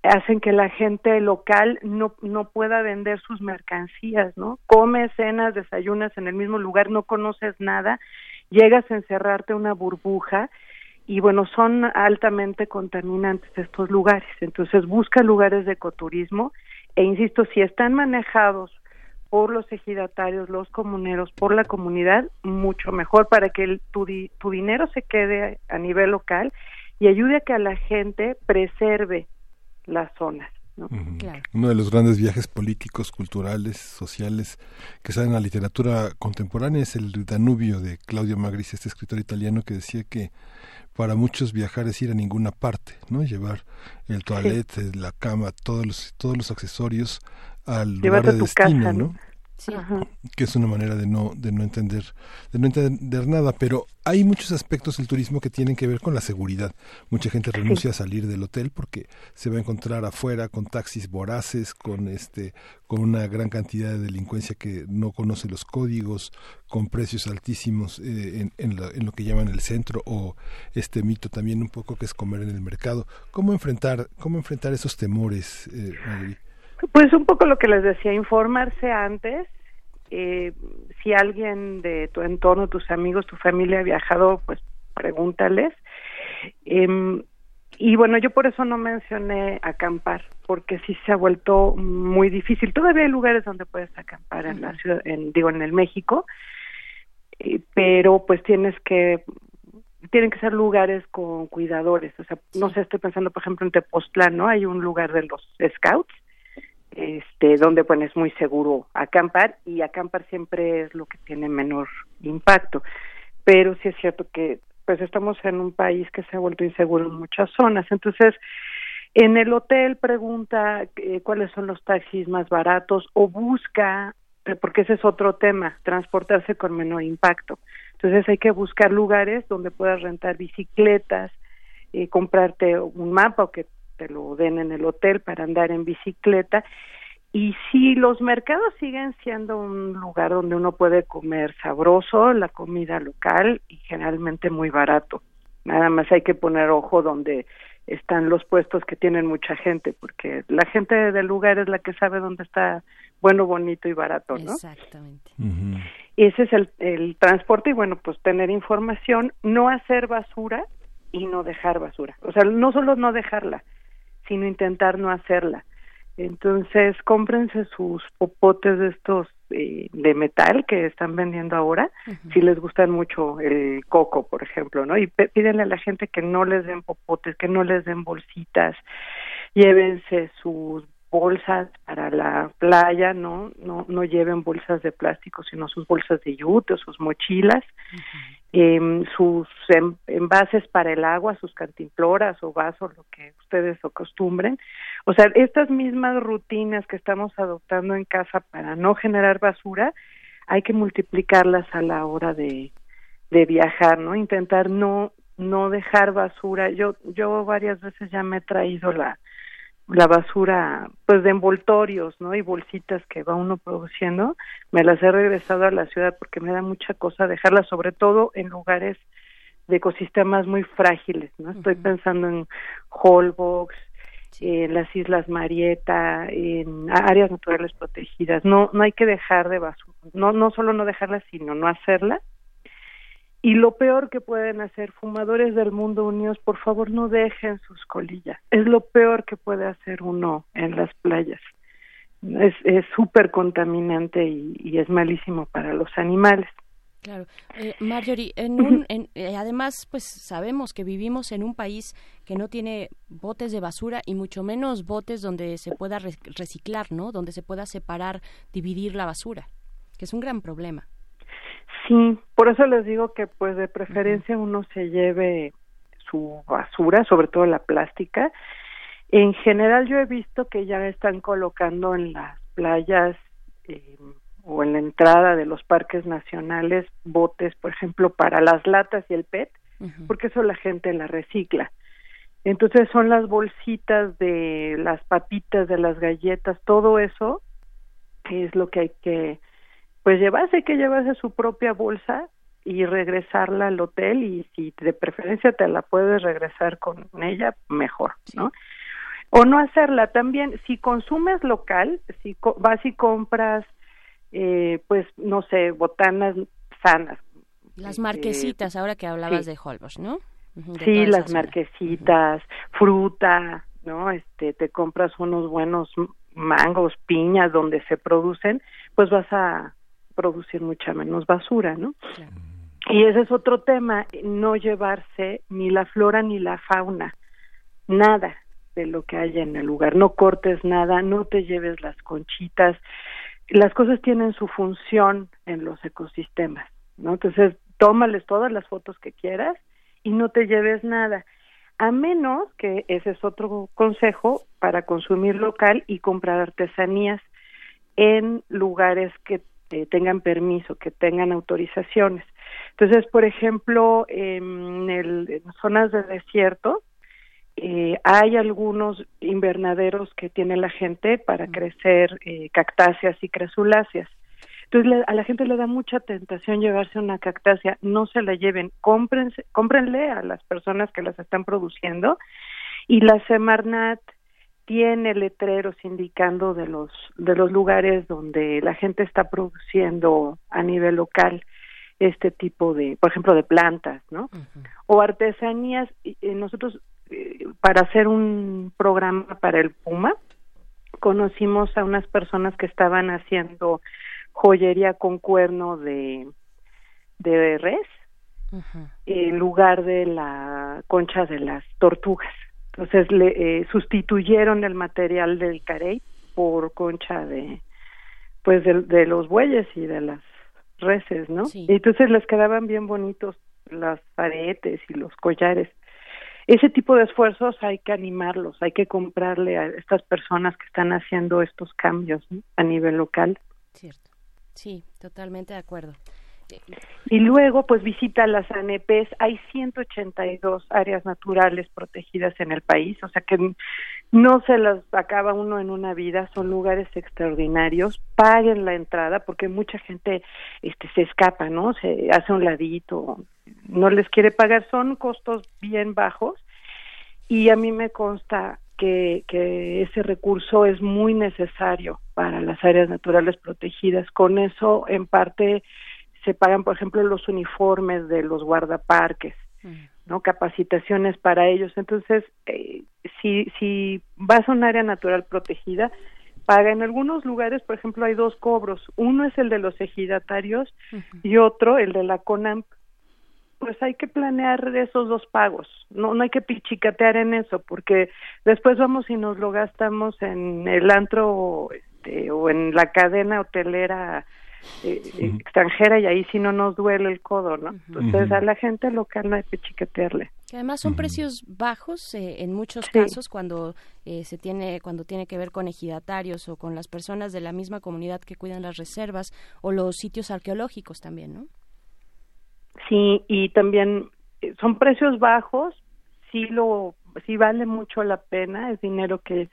hacen que la gente local no, no pueda vender sus mercancías, ¿no? Comes, cenas, desayunas en el mismo lugar, no conoces nada, llegas a encerrarte en una burbuja y bueno, son altamente contaminantes estos lugares. Entonces busca lugares de ecoturismo e insisto, si están manejados por los ejidatarios, los comuneros, por la comunidad, mucho mejor para que el, tu, tu dinero se quede a nivel local y ayude a que a la gente preserve las zonas. ¿no? Uno de los grandes viajes políticos, culturales, sociales que salen en la literatura contemporánea es el Danubio de Claudio Magris, este escritor italiano que decía que para muchos viajar es ir a ninguna parte, ¿no? Llevar el toilette, la cama, todos los todos los accesorios al lugar de a destino, casa, ¿no? ¿no? Que es una manera de no de no entender de no entender nada pero hay muchos aspectos del turismo que tienen que ver con la seguridad. Mucha gente renuncia a salir del hotel porque se va a encontrar afuera con taxis voraces con este con una gran cantidad de delincuencia que no conoce los códigos con precios altísimos eh, en, en, la- en lo que llaman el centro o este mito también un poco que es comer en el mercado. Cómo enfrentar cómo enfrentar esos temores eh? Pues un poco lo que les decía, informarse antes. Eh, si alguien de tu entorno, tus amigos, tu familia ha viajado, pues pregúntales. Em, y bueno, yo por eso no mencioné acampar, porque sí se ha vuelto muy difícil. Todavía hay lugares donde puedes acampar en la ciudad, en, digo, en el México, eh, pero pues tienes que tienen que ser lugares con cuidadores, o sea, no sé, estoy pensando por ejemplo en Tepoztlán, ¿no? Hay un lugar de los scouts este donde pues es muy seguro acampar y acampar siempre es lo que tiene menor impacto. Pero sí es cierto que pues estamos en un país que se ha vuelto inseguro en muchas zonas. Entonces en el hotel pregunta eh, cuáles son los taxis más baratos o busca eh, porque ese es otro tema transportarse con menor impacto. Entonces hay que buscar lugares donde puedas rentar bicicletas eh, comprarte un mapa o que te lo den en el hotel para andar en bicicleta. Y si los mercados siguen siendo un lugar donde uno puede comer sabroso, la comida local y generalmente muy barato. Nada más hay que poner ojo donde están los puestos que tienen mucha gente, porque la gente del lugar es la que sabe dónde está bueno, bonito y barato, ¿no? Exactamente. Ese es el, el transporte y bueno, pues tener información, no hacer basura y no dejar basura. O sea, no solo no dejarla, sino intentar no hacerla. Entonces, cómprense sus popotes de estos eh, de metal que están vendiendo ahora, si les gustan mucho el coco, por ejemplo, ¿no? Y pídenle a la gente que no les den popotes, que no les den bolsitas, llévense sus bolsas para la playa, ¿no? No, no lleven bolsas de plástico, sino sus bolsas de yute o sus mochilas, em, sus em- envases para el agua, sus cantimploras o vasos, lo que ustedes acostumbren. O sea, estas mismas rutinas que estamos adoptando en casa para no generar basura, hay que multiplicarlas a la hora de, de viajar, ¿no? Intentar no no dejar basura. Yo yo varias veces ya me he traído la la basura pues de envoltorios, ¿no? Y bolsitas que va uno produciendo, me las he regresado a la ciudad porque me da mucha cosa dejarlas sobre todo en lugares de ecosistemas muy frágiles, ¿no? Estoy pensando en Holbox, en las Islas Marieta, en áreas naturales protegidas. No no hay que dejar de basura, no no solo no dejarla, sino no hacerla. Y lo peor que pueden hacer fumadores del mundo unidos, por favor no dejen sus colillas. Es lo peor que puede hacer uno en las playas. Es es súper contaminante y, y es malísimo para los animales. Claro. Eh, Marjorie, en un, en- eh, además, pues sabemos que vivimos en un país que no tiene botes de basura y mucho menos botes donde se pueda re- reciclar, ¿no? Donde se pueda separar, dividir la basura, que es un gran problema. Sí, por eso les digo que pues de preferencia uno se lleve su basura, sobre todo la plástica. En general yo he visto que ya están colocando en las playas eh, o en la entrada de los parques nacionales botes, por ejemplo, para las latas y el PET, porque eso la gente la recicla. Entonces son las bolsitas de las papitas, de las galletas, todo eso es lo que hay que pues llevarse, que llevarse su propia bolsa y regresarla al hotel y si de preferencia te la puedes regresar con ella, mejor, ¿no? O no hacerla también, si consumes local, si co- vas y compras, eh, pues, no sé, botanas sanas. Las Este, marquesitas, ahora que hablabas sí. de Holbox, ¿no? De Sí, las marquesitas, fruta, ¿no? Este, te compras unos buenos mangos, piñas donde se producen, pues vas a producir mucha menos basura, ¿no? Y ese es otro tema, no llevarse ni la flora ni la fauna, nada de lo que haya en el lugar, no cortes nada, no te lleves las conchitas, las cosas tienen su función en los ecosistemas, ¿no? Entonces, tómales todas las fotos que quieras y no te lleves nada, a menos que ese es otro consejo para consumir local y comprar artesanías en lugares que eh, tengan permiso, que tengan autorizaciones. Entonces, por ejemplo, en, el, en zonas de desierto, eh, hay algunos invernaderos que tiene la gente para crecer eh, cactáceas y crasuláceas. Entonces le- a la gente le da mucha tentación llevarse una cactácea, no se la lleven, cómprense, cómprenle a las personas que las están produciendo y la Semarnat tiene letreros indicando de los de los lugares donde la gente está produciendo a nivel local este tipo de, por ejemplo, de plantas, ¿no? O artesanías. y nosotros eh, para hacer un programa para el Puma conocimos a unas personas que estaban haciendo joyería con cuerno de de res en lugar de la concha de las tortugas. Entonces le eh, sustituyeron el material del carey por concha de pues de, de los bueyes y de las reses, ¿no? Y entonces les quedaban bien bonitos las aretes y los collares. Ese tipo de esfuerzos hay que animarlos, hay que comprarle a estas personas que están haciendo estos cambios ¿no? a nivel local. Cierto. Sí, totalmente de acuerdo. Y luego, pues visita las ANPs. Hay 182 áreas naturales protegidas en el país, o sea que no se las acaba uno en una vida, son lugares extraordinarios. Paguen la entrada porque mucha gente este, se escapa, ¿no? Se hace un ladito, no les quiere pagar, son costos bien bajos y a mí me consta que, que ese recurso es muy necesario para las áreas naturales protegidas. Con eso, en parte, se pagan, por ejemplo, los uniformes de los guardaparques, ¿no? Capacitaciones para ellos. Entonces, eh, si, si vas a un área natural protegida, paga. En algunos lugares, por ejemplo, hay dos cobros. Uno es el de los ejidatarios y otro, el de la CONAMP. Pues hay que planear esos dos pagos. No, no hay que pichicatear en eso, porque después vamos y nos lo gastamos en el antro este, o en la cadena hotelera eh, extranjera y ahí sí no nos duele el codo, ¿no? Entonces a la gente local no hay que chicatearle. Que además son precios bajos eh, en muchos casos cuando eh, se tiene cuando tiene que ver con ejidatarios o con las personas de la misma comunidad que cuidan las reservas o los sitios arqueológicos también, ¿no? Sí, y también eh, son precios bajos, sí lo sí vale mucho la pena, es dinero que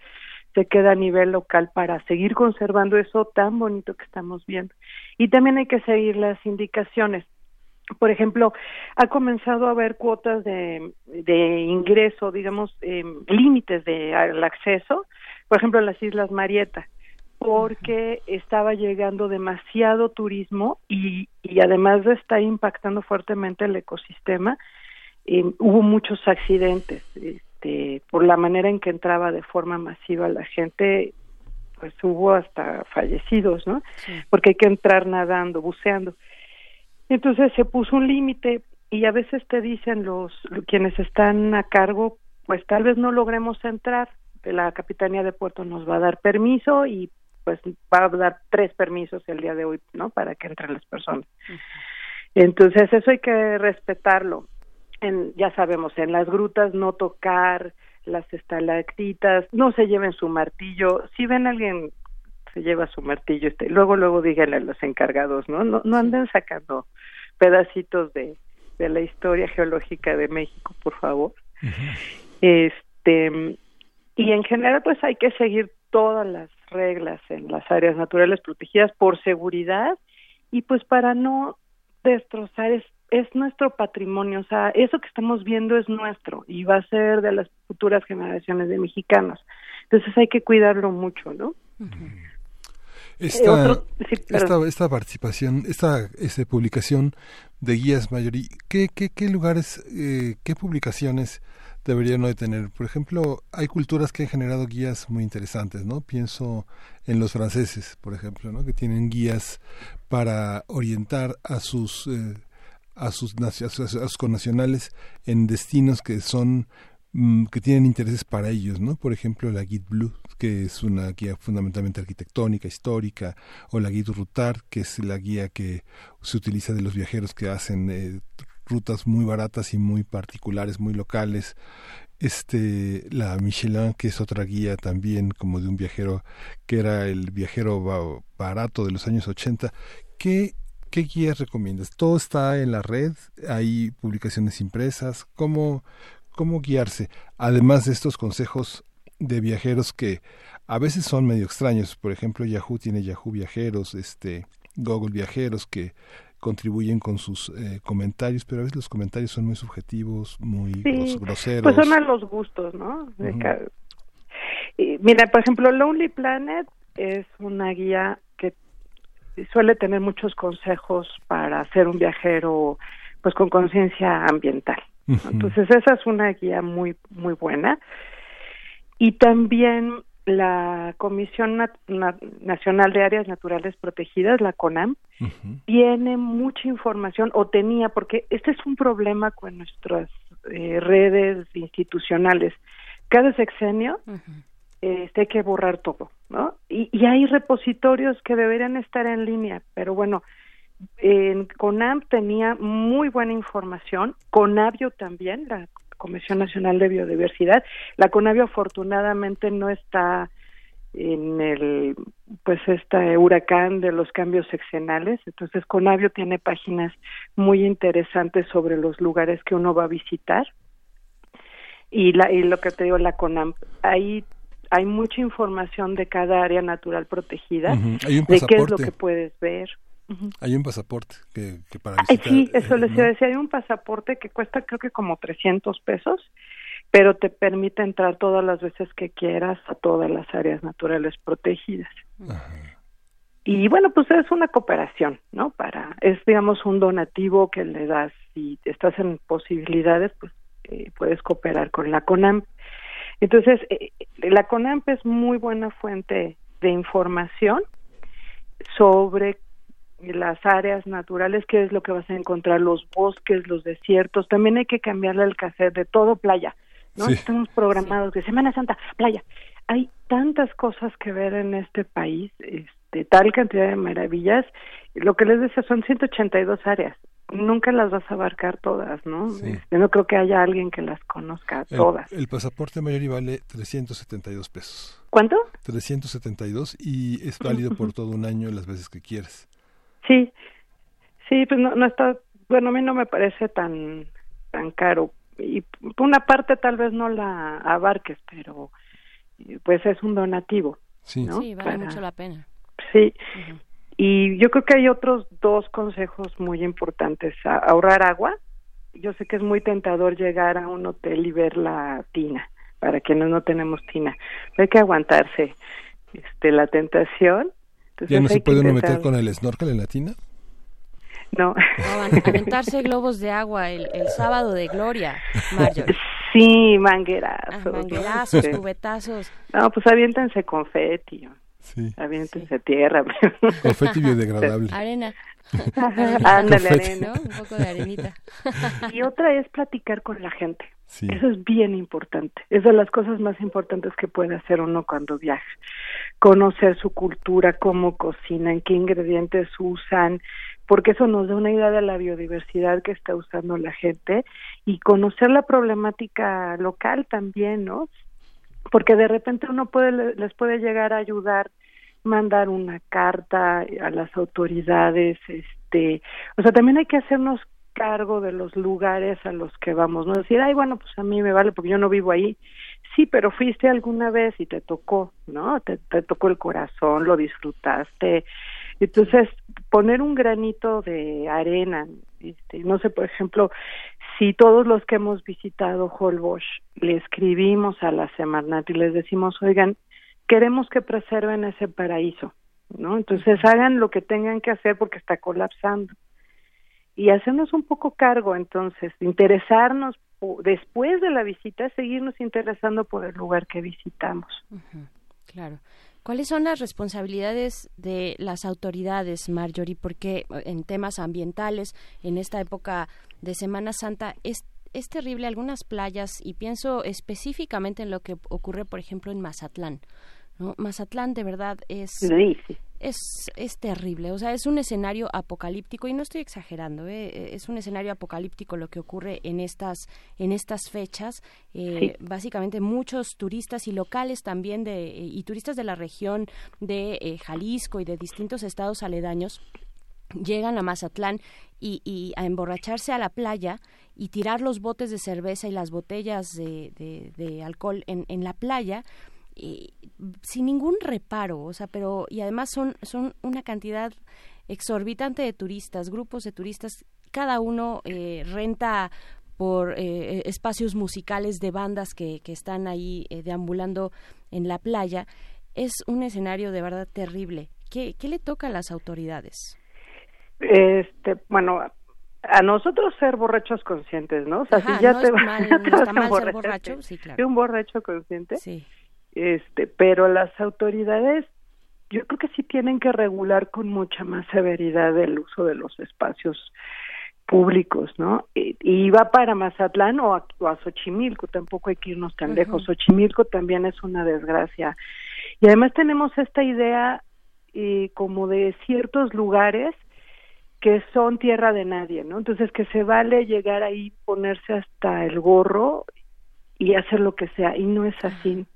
se queda a nivel local para seguir conservando eso tan bonito que estamos viendo. Y también hay que seguir las indicaciones. Por ejemplo, ha comenzado a haber cuotas de, de ingreso, digamos, eh, límites de al acceso, por ejemplo, en las Islas Marieta, porque estaba llegando demasiado turismo y, y además de estar impactando fuertemente el ecosistema, eh, hubo muchos accidentes este, por la manera en que entraba de forma masiva la gente, pues hubo hasta fallecidos, ¿no? Porque hay que entrar nadando, buceando. Entonces se puso un límite y a veces te dicen los quienes están a cargo, pues tal vez no logremos entrar, la Capitanía de Puerto nos va a dar permiso y pues va a dar tres permisos el día de hoy, ¿no? Para que entren las personas. Entonces eso hay que respetarlo. En, ya sabemos, en las grutas no tocar las estalactitas, no se lleven su martillo. Si ven a alguien se lleva su martillo, este, luego luego díganle a los encargados, ¿no? No, no anden sacando pedacitos de, de la historia geológica de México, por favor. Este y en general pues hay que seguir todas las reglas en las áreas naturales protegidas por seguridad y pues para no destrozar es- es nuestro patrimonio, o sea, eso que estamos viendo es nuestro y va a ser de las futuras generaciones de mexicanos. Entonces hay que cuidarlo mucho, ¿no? Esta, Eh, otro- sí, esta, esta participación, esta, este, publicación de guías mayorí, ¿qué, qué, qué lugares, eh, qué publicaciones deberían de tener? Por ejemplo, hay culturas que han generado guías muy interesantes, ¿no? Pienso en los franceses, por ejemplo, ¿no? Que tienen guías para orientar a sus eh, a sus a sus, connacionales en destinos que son mm, que tienen intereses para ellos, ¿no? Por ejemplo, la Guide Blue, que es una guía fundamentalmente arquitectónica, histórica, o la Guide Routard, que es la guía que se utiliza de los viajeros que hacen eh, rutas muy baratas y muy particulares, muy locales. Este, la Michelin, que es otra guía también como de un viajero que era el viajero ba- barato de los años 80. ¿Qué, qué guías recomiendas? ¿Todo está en la red? ¿Hay publicaciones impresas? ¿Cómo, cómo guiarse? Además de estos consejos de viajeros que a veces son medio extraños. Por ejemplo, Yahoo tiene Yahoo Viajeros, este, Google Viajeros que contribuyen con sus eh, comentarios, pero a veces los comentarios son muy subjetivos, muy Sí, gros- groseros. Pues son a los gustos, ¿no? Y mira, por ejemplo, Lonely Planet es una guía que suele tener muchos consejos para ser un viajero pues con conciencia ambiental. Entonces esa es una guía muy muy buena. Y también la Comisión Na- Na- Nacional de Áreas Naturales Protegidas, la CONAM, tiene mucha información o tenía, porque este es un problema con nuestras eh, redes institucionales. Cada sexenio este, hay que borrar todo, ¿no? Y, hay repositorios que deberían estar en línea, pero bueno, en CONAM tenía muy buena información, CONAVIO también, la Comisión Nacional de Biodiversidad. La CONAVIO afortunadamente no está en el pues este huracán de los cambios sexenales entonces Conavio tiene páginas muy interesantes sobre los lugares que uno va a visitar y la y lo que te digo la CONAM ahí hay mucha información de cada área natural protegida Ujú. Hay un de qué es lo que puedes ver. Hay un pasaporte que, que para Ay, sí, eso eh, les iba a decir. Hay un pasaporte que cuesta creo que como 300 pesos, pero te permite entrar todas las veces que quieras a todas las áreas naturales protegidas. Y bueno, pues es una cooperación, ¿no? Para, es digamos un donativo que le das si estás en posibilidades, pues eh, puedes cooperar con la CONAMP. Entonces, eh, la CONAMP es muy buena fuente de información sobre las áreas naturales, qué es lo que vas a encontrar, los bosques, los desiertos. También hay que cambiarle el cassette de todo playa, ¿no? Sí. Estamos programados de Semana Santa, playa. Hay tantas cosas que ver en este país, este, tal cantidad de maravillas. Lo que les decía son 182 áreas. Nunca las vas a abarcar todas, ¿no? Este, no creo que haya alguien que las conozca El, todas. el pasaporte mayor vale 372 pesos. ¿Cuánto? 372 y es válido por todo un año las veces que quieras. Sí, sí, pues no, no está, bueno, a mí no me parece tan, tan caro. Y por una parte tal vez no la abarques, pero eh, pues es un donativo. Sí, ¿no? Sí, vale Para- mucho la pena. Sí. Y yo creo que hay otros dos consejos muy importantes. A- ahorrar agua. Yo sé que es muy tentador llegar a un hotel y ver la tina, para quienes no tenemos tina. Hay que aguantarse este, la tentación. Entonces ¿Ya no se puede uno intentar- meter con el snorkel en la tina? No. No, aventarse globos de agua el, el sábado de gloria, Marjorie. Sí, manguerazos. Ah, manguerazos, cubetazos. No, pues aviéntense confeti. Sí. Aviéntense tierra. Confeti biodegradable. Arena. Ándale, arena. ¿no? Un poco de arenita. Y otra es platicar con la gente. Sí. Eso es bien importante. Es de las cosas más importantes que puede hacer uno cuando viaja. Conocer su cultura, cómo cocinan, qué ingredientes usan, porque eso nos da una idea de la biodiversidad que está usando la gente y conocer la problemática local también, ¿no? Porque de repente uno puede les puede llegar a ayudar mandar una carta a las autoridades, este, o sea, también hay que hacernos cargo de los lugares a los que vamos, no decir, ay, bueno, pues a mí me vale porque yo no vivo ahí. Sí, pero fuiste alguna vez y te tocó, ¿no? Te, te tocó el corazón, lo disfrutaste. Entonces, poner un granito de arena Este, no sé, por ejemplo, si todos los que hemos visitado Holbox le escribimos a la Semarnat y les decimos, oigan, queremos que preserven ese paraíso, ¿no? Entonces hagan lo que tengan que hacer porque está colapsando. Y hacernos un poco cargo, entonces, interesarnos después de la visita, seguirnos interesando por el lugar que visitamos. Claro. ¿Cuáles son las responsabilidades de las autoridades, Marjorie? Porque eh, en temas ambientales, en esta época de Semana Santa, es, es terrible algunas playas, y pienso específicamente en lo que ocurre, por ejemplo, en Mazatlán. ¿no? Mazatlán de verdad es, Sí. Es, es terrible, o sea, es un escenario apocalíptico, y no estoy exagerando, ¿eh? es un escenario apocalíptico lo que ocurre en estas, en estas fechas. Eh, Básicamente muchos turistas y locales también de, y turistas de la región de eh, Jalisco y de distintos estados aledaños llegan a Mazatlán y, y a emborracharse a la playa y tirar los botes de cerveza y las botellas de, de- de alcohol en, en la playa y sin ningún reparo, o sea, pero y además son son una cantidad exorbitante de turistas, grupos de turistas, cada uno eh, renta por eh, espacios musicales de bandas que, que están ahí eh, deambulando en la playa. Es un escenario de verdad terrible. ¿Qué, qué le toca a las autoridades? Este, bueno, a nosotros ser borrachos conscientes, ¿no? O sea, Ajá, si ya no te vas- mal- ya no te vas a mal ser borracho, sí. claro. Un borracho consciente. Sí. Este, pero las autoridades yo creo que sí tienen que regular con mucha más severidad el uso de los espacios públicos, ¿no? Y, y va para Mazatlán o a, o a Xochimilco, tampoco hay que irnos tan lejos. Xochimilco también es una desgracia. Y además tenemos esta idea eh, como de ciertos lugares que son tierra de nadie, ¿no? Entonces que se vale llegar ahí, ponerse hasta el gorro y hacer lo que sea, y no es así.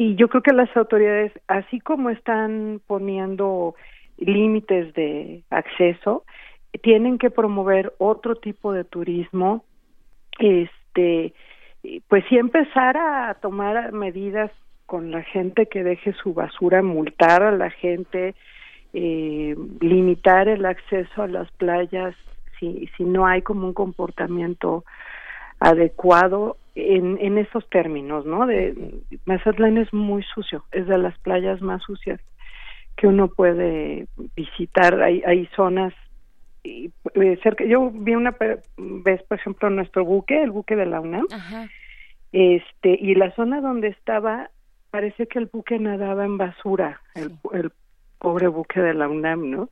Y yo creo que las autoridades, así como están poniendo límites de acceso, tienen que promover otro tipo de turismo, este, pues sí empezar a tomar medidas con la gente que deje su basura, multar a la gente, eh, limitar el acceso a las playas si, si no hay como un comportamiento adecuado en, en esos términos, ¿no? De Mazatlán es muy sucio, es de las playas más sucias que uno puede visitar. Hay, hay zonas y, eh, cerca. Yo vi una vez, por ejemplo, nuestro buque, el buque de la UNAM, este y la zona donde estaba parece que el buque nadaba en basura, el, el pobre buque de la UNAM, ¿no?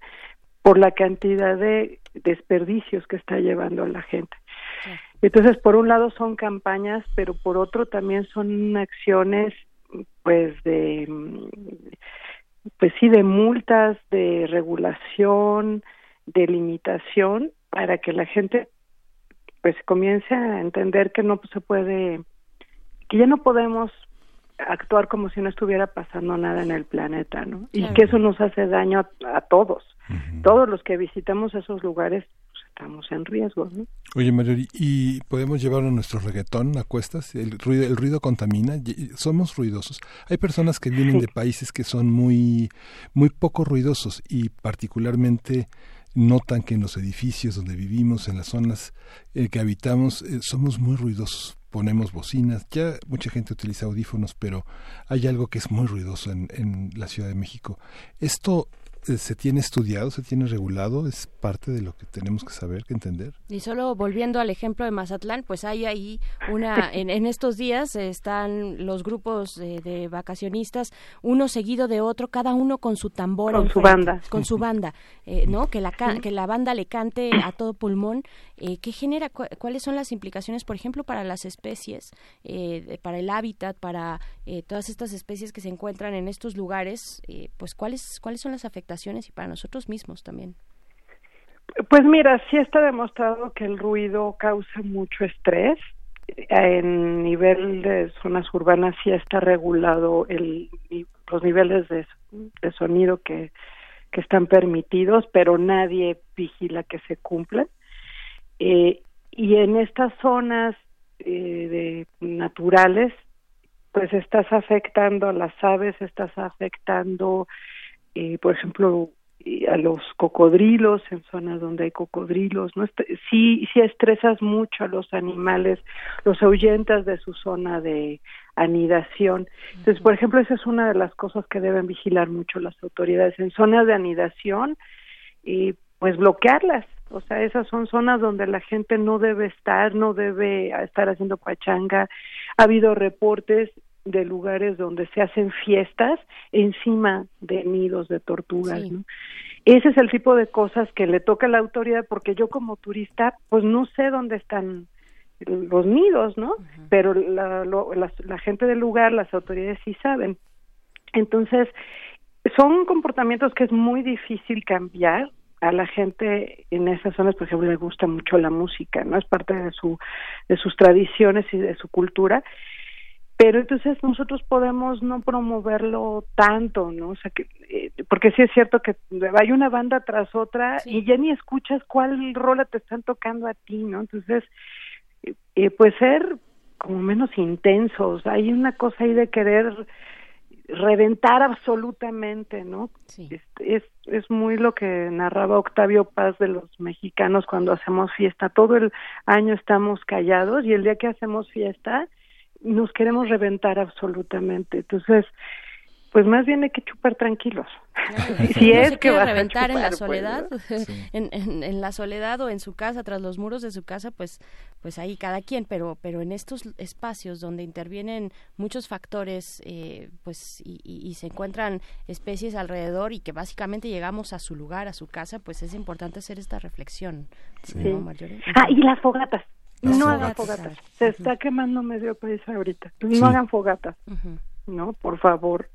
Por la cantidad de desperdicios que está llevando a la gente. Entonces, por un lado son campañas, pero por otro también son acciones, pues de, pues sí, de multas, de regulación, de limitación, para que la gente, pues comience a entender que no se puede, que ya no podemos actuar como si no estuviera pasando nada en el planeta, ¿no? Y Claro. que eso nos hace daño a, a todos. Todos los que visitamos esos lugares estamos en riesgo, ¿no? Oye, Marjorie, ¿y podemos llevarlo nuestro reggaetón a cuestas? ¿El ruido, el ruido contamina? ¿Somos ruidosos? Hay personas que vienen de países que son muy, muy poco ruidosos y particularmente notan que en los edificios donde vivimos, en las zonas eh, que habitamos, eh, somos muy ruidosos. Ponemos bocinas, ya mucha gente utiliza audífonos, pero hay algo que es muy ruidoso en, en la Ciudad de México. ¿Esto se tiene estudiado, se tiene regulado? ¿Es parte de lo que tenemos que saber, que entender? Y solo volviendo al ejemplo de Mazatlán, pues hay ahí una, en, en estos días están los grupos de, de vacacionistas, uno seguido de otro, cada uno con su tambor, Con su banda. con su banda, eh, ¿no? Que la que la banda le cante a todo pulmón. Eh, ¿Qué genera? cu- ¿Cuáles son las implicaciones, por ejemplo, para las especies, eh, para el hábitat, para eh, todas estas especies que se encuentran en estos lugares? Eh, pues cuáles cuáles son las afectaciones y para nosotros mismos también. Pues mira, sí está demostrado que el ruido causa mucho estrés. En nivel de zonas urbanas sí está regulado el, los niveles de, de sonido que, que están permitidos, pero nadie vigila que se cumplan. Eh, y en estas zonas eh, de naturales, pues estás afectando a las aves, estás afectando, eh, por ejemplo, a los cocodrilos en zonas donde hay cocodrilos, ¿no? Este- Sí, sí estresas mucho a los animales, los ahuyentas de su zona de anidación. Entonces, por ejemplo, esa es una de las cosas que deben vigilar mucho las autoridades. En zonas de anidación, y pues bloquearlas. O sea, esas son zonas donde la gente no debe estar, no debe estar haciendo pachanga. Ha habido reportes de lugares donde se hacen fiestas encima de nidos de tortugas, ¿no? Ese es el tipo de cosas que le toca a la autoridad porque yo como turista pues no sé dónde están los nidos, ¿no? Pero la, lo- la, la gente del lugar, las autoridades sí saben. Entonces, son comportamientos que es muy difícil cambiar. A la gente en esas zonas, por ejemplo, le gusta mucho la música, ¿no? Es parte de su de sus tradiciones y de su cultura. Pero entonces nosotros podemos no promoverlo tanto, ¿no? O sea, que eh, porque sí es cierto que hay una banda tras otra y ya ni escuchas cuál rola te están tocando a ti, ¿no? Entonces, eh, eh, pues ser como menos intensos. Hay una cosa ahí de querer reventar absolutamente, ¿no? Es, es, es muy lo que narraba Octavio Paz de los mexicanos cuando hacemos fiesta. Todo el año estamos callados y el día que hacemos fiesta nos queremos reventar absolutamente. Entonces, pues más bien hay que chupar tranquilos. si es que vas a reventar en la chupar, pues, soledad, en, en, en la soledad o en su casa, tras los muros de su casa, pues, pues ahí cada quien, pero, pero en estos espacios donde intervienen muchos factores, eh, pues, y, y- y se encuentran especies alrededor y que básicamente llegamos a su lugar, a su casa, pues es importante hacer esta reflexión. Sí. ¿no? Ah, y las fogatas. Las no hagan fogatas. Se está quemando medio país ahorita. No Sí. hagan fogatas. No, por favor.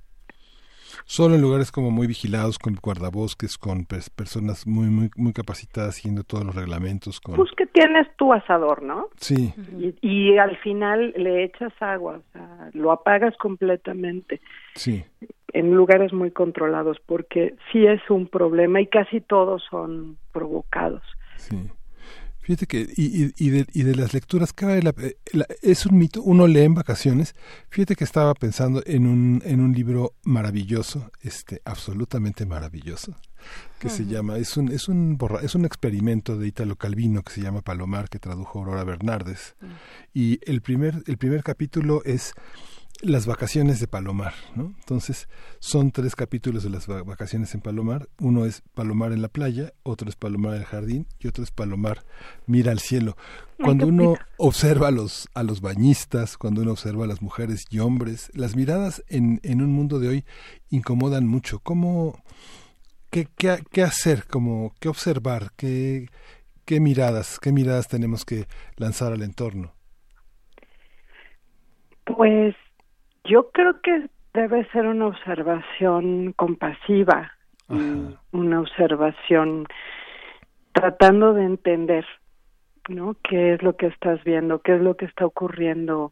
Solo en lugares como muy vigilados, con guardabosques, con pers- personas muy, muy, muy capacitadas, siguiendo todos los reglamentos. Con... Pues que tienes tu asador, ¿no? Sí, Y, y al final le echas agua, o sea, lo apagas completamente sí. en lugares muy controlados, porque sí es un problema y casi todos son provocados. Sí. Fíjate que, y, y, y de, y de las lecturas, cabe la- eh, la- es un mito, uno lee en vacaciones. Fíjate que estaba pensando en un, en un libro maravilloso, este, absolutamente maravilloso, que se llama, es un, es un borra- es un experimento de Italo Calvino que se llama Palomar, que tradujo Aurora Bernardes. Y el primer, el primer capítulo es las vacaciones de Palomar, ¿no? Entonces, son tres capítulos de las va- vacaciones en Palomar. Uno es Palomar en la playa, otro es Palomar en el jardín y otro es Palomar mira al cielo. Cuando uno observa a los, a los bañistas, cuando uno observa a las mujeres y hombres, las miradas en, en un mundo de hoy incomodan mucho. ¿Cómo, qué, qué, qué hacer? Como, ¿Qué observar? ¿Qué, ¿Qué miradas? ¿Qué miradas tenemos que lanzar al entorno? Pues yo creo que debe ser una observación compasiva, y una observación tratando de entender, ¿no? ¿Qué es lo que estás viendo? ¿Qué es lo que está ocurriendo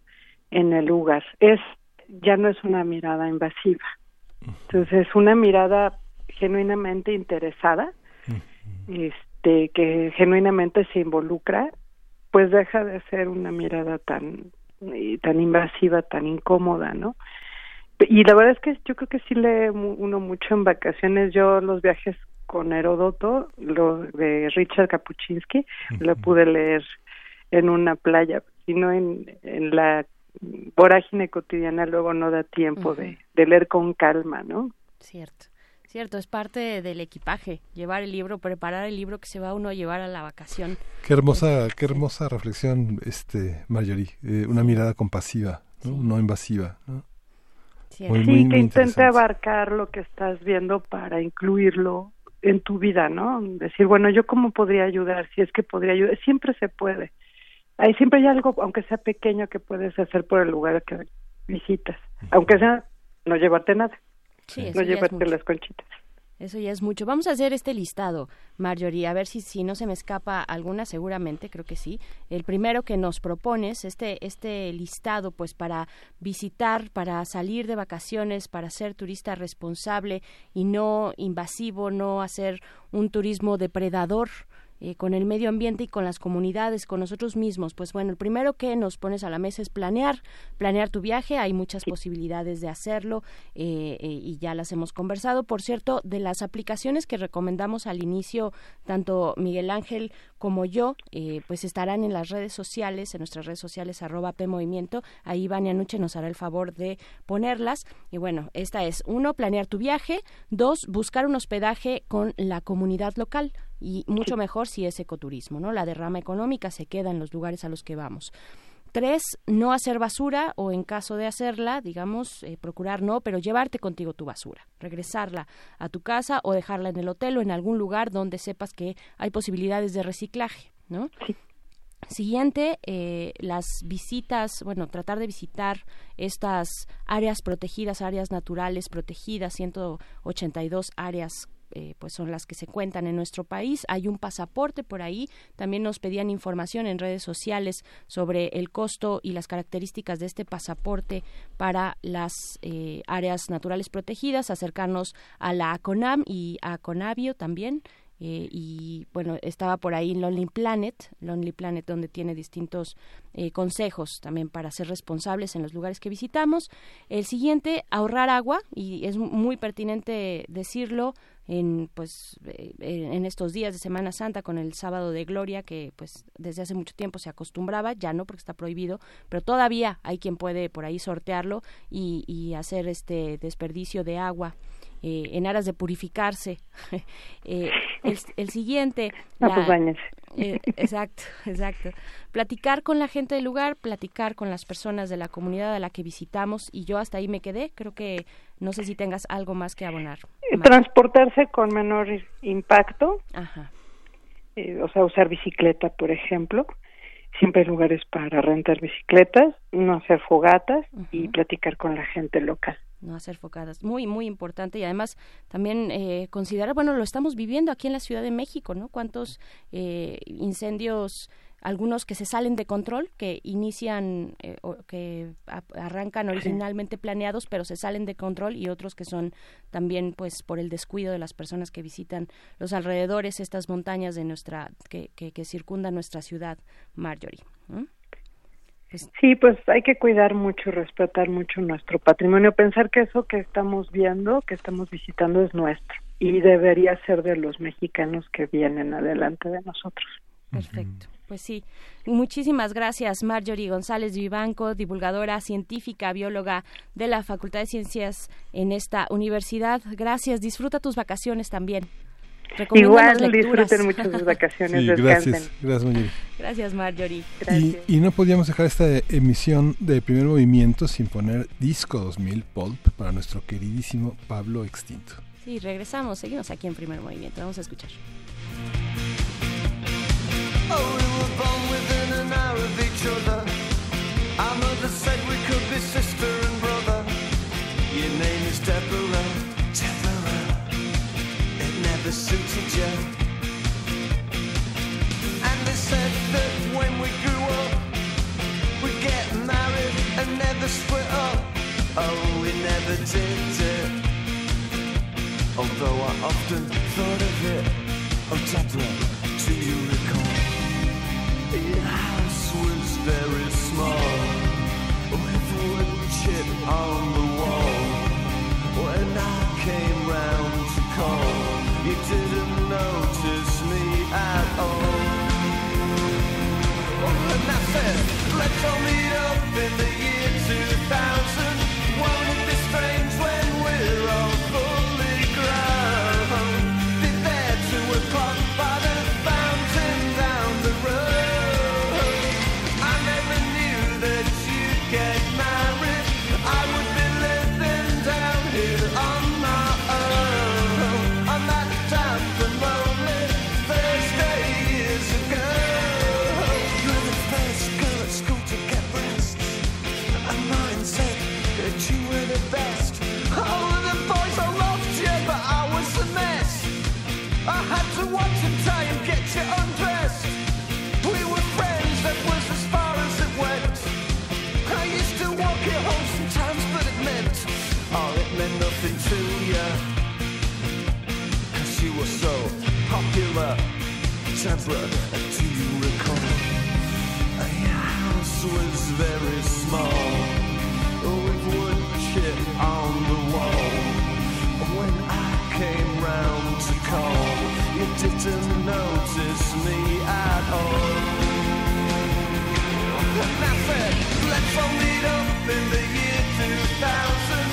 en el lugar? Es ya no es una mirada invasiva. Entonces, es una mirada genuinamente interesada, este que genuinamente se involucra, pues deja de ser una mirada tan eh, tan invasiva, tan incómoda, ¿no? Y la verdad es que yo creo que sí lee mu- uno mucho en vacaciones. Yo los viajes con Heródoto, lo de Richard Kapuczynski, lo pude leer en una playa, sino en, en la vorágine cotidiana luego no da tiempo de, de leer con calma, ¿no? Cierto, cierto, es parte del equipaje, llevar el libro, preparar el libro que se va uno a llevar a la vacación. Qué hermosa, qué hermosa reflexión, este Marjorie. Eh, una mirada compasiva, ¿no? no invasiva. ¿no? Muy, sí, muy, que muy intente abarcar lo que estás viendo para incluirlo en tu vida, ¿no? Decir, bueno, yo cómo podría ayudar, si es que podría ayudar, siempre se puede. Hay siempre hay algo, aunque sea pequeño, que puedes hacer por el lugar que visitas, aunque sea no llevarte nada, Sí, eso no ya es llevarte mucho. las conchitas. Eso ya es mucho. Vamos a hacer este listado, Marjorie, a ver si, si no se me escapa alguna, seguramente, creo que sí. El primero que nos propones, este, este listado, pues para visitar, para salir de vacaciones, para ser turista responsable y no invasivo, no hacer un turismo depredador eh, con el medio ambiente y con las comunidades, con nosotros mismos. Pues bueno, el primero que nos pones a la mesa es planear, planear tu viaje. Hay muchas posibilidades de hacerlo eh, eh, y ya las hemos conversado. Por cierto, de las aplicaciones que recomendamos al inicio, tanto Miguel Ángel como yo, eh, pues estarán en las redes sociales, en nuestras redes sociales, arroba PMovimiento. Ahí Vania Nuche nos hará el favor de ponerlas. Y bueno, esta es, uno, planear tu viaje. Dos, buscar un hospedaje con la comunidad local y mucho mejor si es ecoturismo, ¿no? La derrama económica se queda en los lugares a los que vamos. Tres, no hacer basura o en caso de hacerla, digamos, eh, procurar no, pero llevarte contigo tu basura, regresarla a tu casa o dejarla en el hotel o en algún lugar donde sepas que hay posibilidades de reciclaje, ¿no? Siguiente, eh, las visitas, bueno, tratar de visitar estas áreas protegidas, áreas naturales protegidas, 182 áreas eh, pues son las que se cuentan en nuestro país. Hay un pasaporte por ahí. También nos pedían información en redes sociales sobre el costo y las características de este pasaporte para las eh, áreas naturales protegidas. Acercarnos a la ACONAM y a CONAVIO también. Eh, y bueno, estaba por ahí Lonely Planet, Lonely Planet, donde tiene distintos eh, consejos también para ser responsables en los lugares que visitamos. El siguiente, ahorrar agua, y es muy pertinente decirlo en pues eh, en estos días de Semana Santa con el sábado de Gloria que pues desde hace mucho tiempo se acostumbraba ya no porque está prohibido pero todavía hay quien puede por ahí sortearlo y, y hacer este desperdicio de agua eh, en aras de purificarse. Eh, el, el siguiente. Pues eh, exacto, exacto. Platicar con la gente del lugar, platicar con las personas de la comunidad a la que visitamos y yo hasta ahí me quedé. Creo que no sé si tengas algo más que abonar. Eh, Transportarse con menor impacto, Ajá. eh, o sea, usar bicicleta, por ejemplo. Siempre hay lugares para rentar bicicletas, no hacer fogatas y platicar con la gente local. No hacer focadas. Muy, muy importante y además también eh, considerar, bueno, lo estamos viviendo aquí en la Ciudad de México, ¿no? Cuántos eh, incendios, algunos que se salen de control, que inician, eh, o que a- arrancan originalmente planeados, pero se salen de control y otros que son también, pues, por el descuido de las personas que visitan los alrededores, estas montañas de nuestra, que, que, que circundan nuestra ciudad, Marjorie. ¿no? Sí, pues hay que cuidar mucho, respetar mucho nuestro patrimonio, pensar que eso que estamos viendo, que estamos visitando es nuestro y debería ser de los mexicanos que vienen adelante de nosotros. Perfecto. Pues sí, muchísimas gracias Marjorie González Vivanco, divulgadora científica, bióloga de la Facultad de Ciencias en esta universidad. Gracias, disfruta tus vacaciones también. Igual disfruten mucho sus vacaciones, Sí, descansen. gracias, gracias Mayuri. Gracias Marjorie. Y, y no podíamos dejar esta emisión de primer movimiento sin poner Disco 2000 Pulp para nuestro queridísimo Pablo Extinto. Sí, regresamos, seguimos aquí en Primer Movimiento, vamos a escuchar. Oh, we were born within an hour of each other. Never suited you. And they said that when we grew up, we'd get married and never split up. Oh, we never did it. Although I often thought of it. Oh, Deborah, do you recall? Your house was very small, with wood chip on the wall. When I came round to call, you didn't notice me at all. And I said, let's all meet up in the September. Do you recall? Your house was very small, with wood chip on the wall. When I came round to call, you didn't notice me at all. And I said, let's all meet up in the year 2000.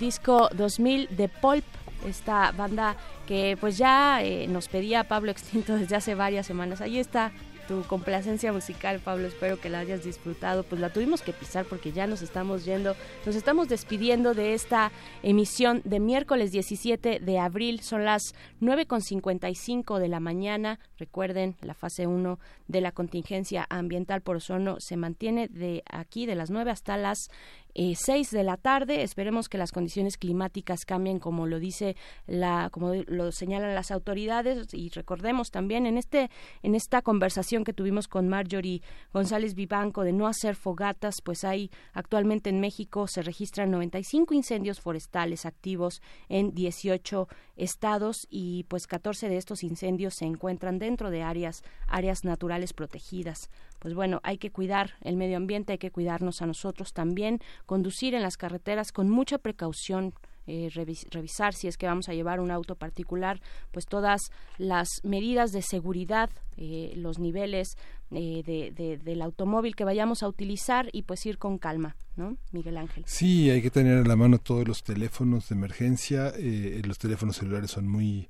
Disco 2000 de Pulp, esta banda que pues ya eh, nos pedía Pablo Extinto desde hace varias semanas. Ahí está tu complacencia musical, Pablo. Espero que la hayas disfrutado. Pues la tuvimos que pisar porque ya nos estamos yendo, nos estamos despidiendo de esta emisión de miércoles 17 de abril. Son las 9.55 de la mañana. Recuerden, la fase 1 de la contingencia ambiental por ozono se mantiene de aquí, de las 9 hasta las eh, 6 de la tarde. Esperemos que las condiciones climáticas cambien como lo dice la, como lo señalan las autoridades y recordemos también en este, en esta conversación que tuvimos con Marjorie González Vivanco de no hacer fogatas, pues hay actualmente en México se registran 95 incendios forestales activos en 18 estados y pues 14 de estos incendios se encuentran dentro de áreas áreas naturales protegidas. Pues bueno, hay que cuidar el medio ambiente, hay que cuidarnos a nosotros también, conducir en las carreteras con mucha precaución. eh, revis- revisar si es que vamos a llevar un auto particular, pues todas las medidas de seguridad, eh, los niveles eh, de- de- del automóvil que vayamos a utilizar y pues ir con calma, ¿no? Miguel Ángel. Sí, hay que tener a la mano todos los teléfonos de emergencia. eh, los teléfonos celulares son muy,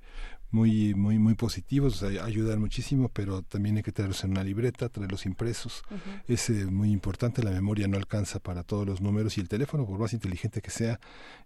muy, muy, muy positivos, o sea, ayudan muchísimo, pero también hay que traerlos en una libreta, traerlos impresos. Es eh, muy importante, la memoria no alcanza para todos los números y el teléfono, por más inteligente que sea,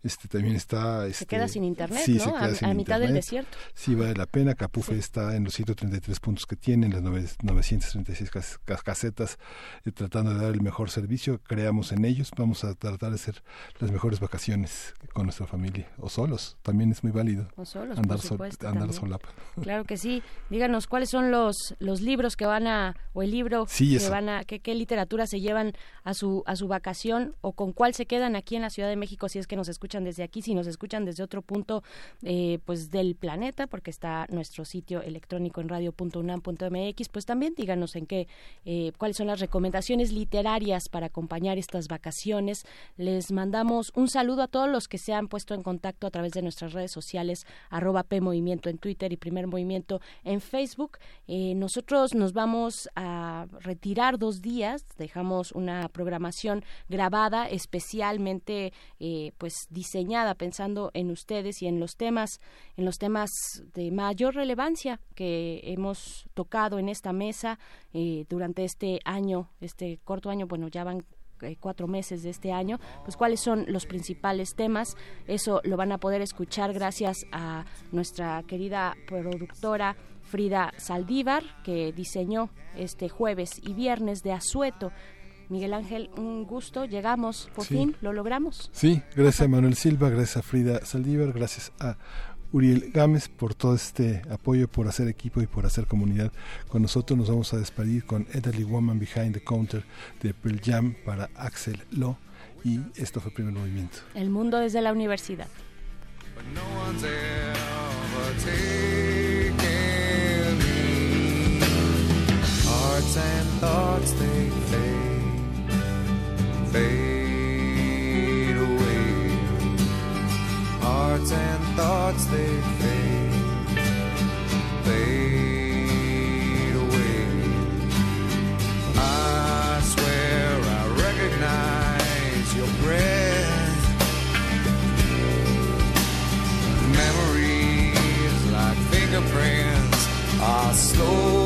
este también está... Este, queda sin internet, sí, ¿no? se queda A- sin a mitad del desierto. Sí, vale la pena. Capufe está en los 133 puntos que tiene, en las nove- 936 cas- cas- casetas, eh, tratando de dar el mejor servicio. Creamos en ellos. Vamos a tratar de hacer las mejores vacaciones con nuestra familia. O solos, también es muy válido. O solos, andar por sol- supuesto, andar también. Solapa. Claro que sí. Díganos cuáles son los los libros que van a o el libro Sí, que van a qué, qué literatura se llevan a su a su vacación o con cuál se quedan aquí en la Ciudad de México si es que nos escuchan desde aquí, si nos escuchan desde otro punto eh, pues del planeta porque está nuestro sitio electrónico en radio.unam.mx, pues también díganos en qué eh, cuáles son las recomendaciones literarias para acompañar estas vacaciones. Les mandamos un saludo a todos los que se han puesto en contacto a través de nuestras redes sociales arroba P Movimiento en Twitter y Primer Movimiento en Facebook. Eh, nosotros nos vamos a retirar dos días, dejamos una programación grabada especialmente eh, pues diseñada pensando en ustedes y en los temas, en los temas de mayor relevancia que hemos tocado en esta mesa eh, durante este año, este corto año, bueno, ya van cuatro meses de este año, pues cuáles son los principales temas. Eso lo van a poder escuchar gracias a nuestra querida productora Frida Saldívar, que diseñó este jueves y viernes de Asueto. Miguel Ángel, un gusto, llegamos, por Sí. fin, lo logramos. Sí, gracias a Manuel Silva, gracias a Frida Saldívar, gracias a Uriel Gámez por todo este apoyo, por hacer equipo y por hacer comunidad con nosotros. Nos vamos a despedir con Elderly Woman Behind the Counter de Pearl Jam para Axel Law y esto fue Primer Movimiento. El mundo desde la universidad. Hearts and thoughts they fade, fade Hearts and thoughts they fade, fade away. I swear I recognize your breath. Memories like fingerprints are slowly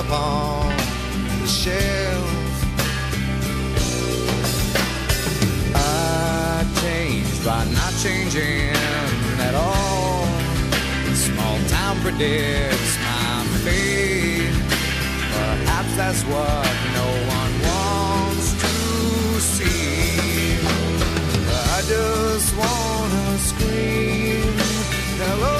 stuck upon the shelf. I changed by not changing at all. Small town predicts my fate. Perhaps that's what no one wants to see. I just wanna scream hello.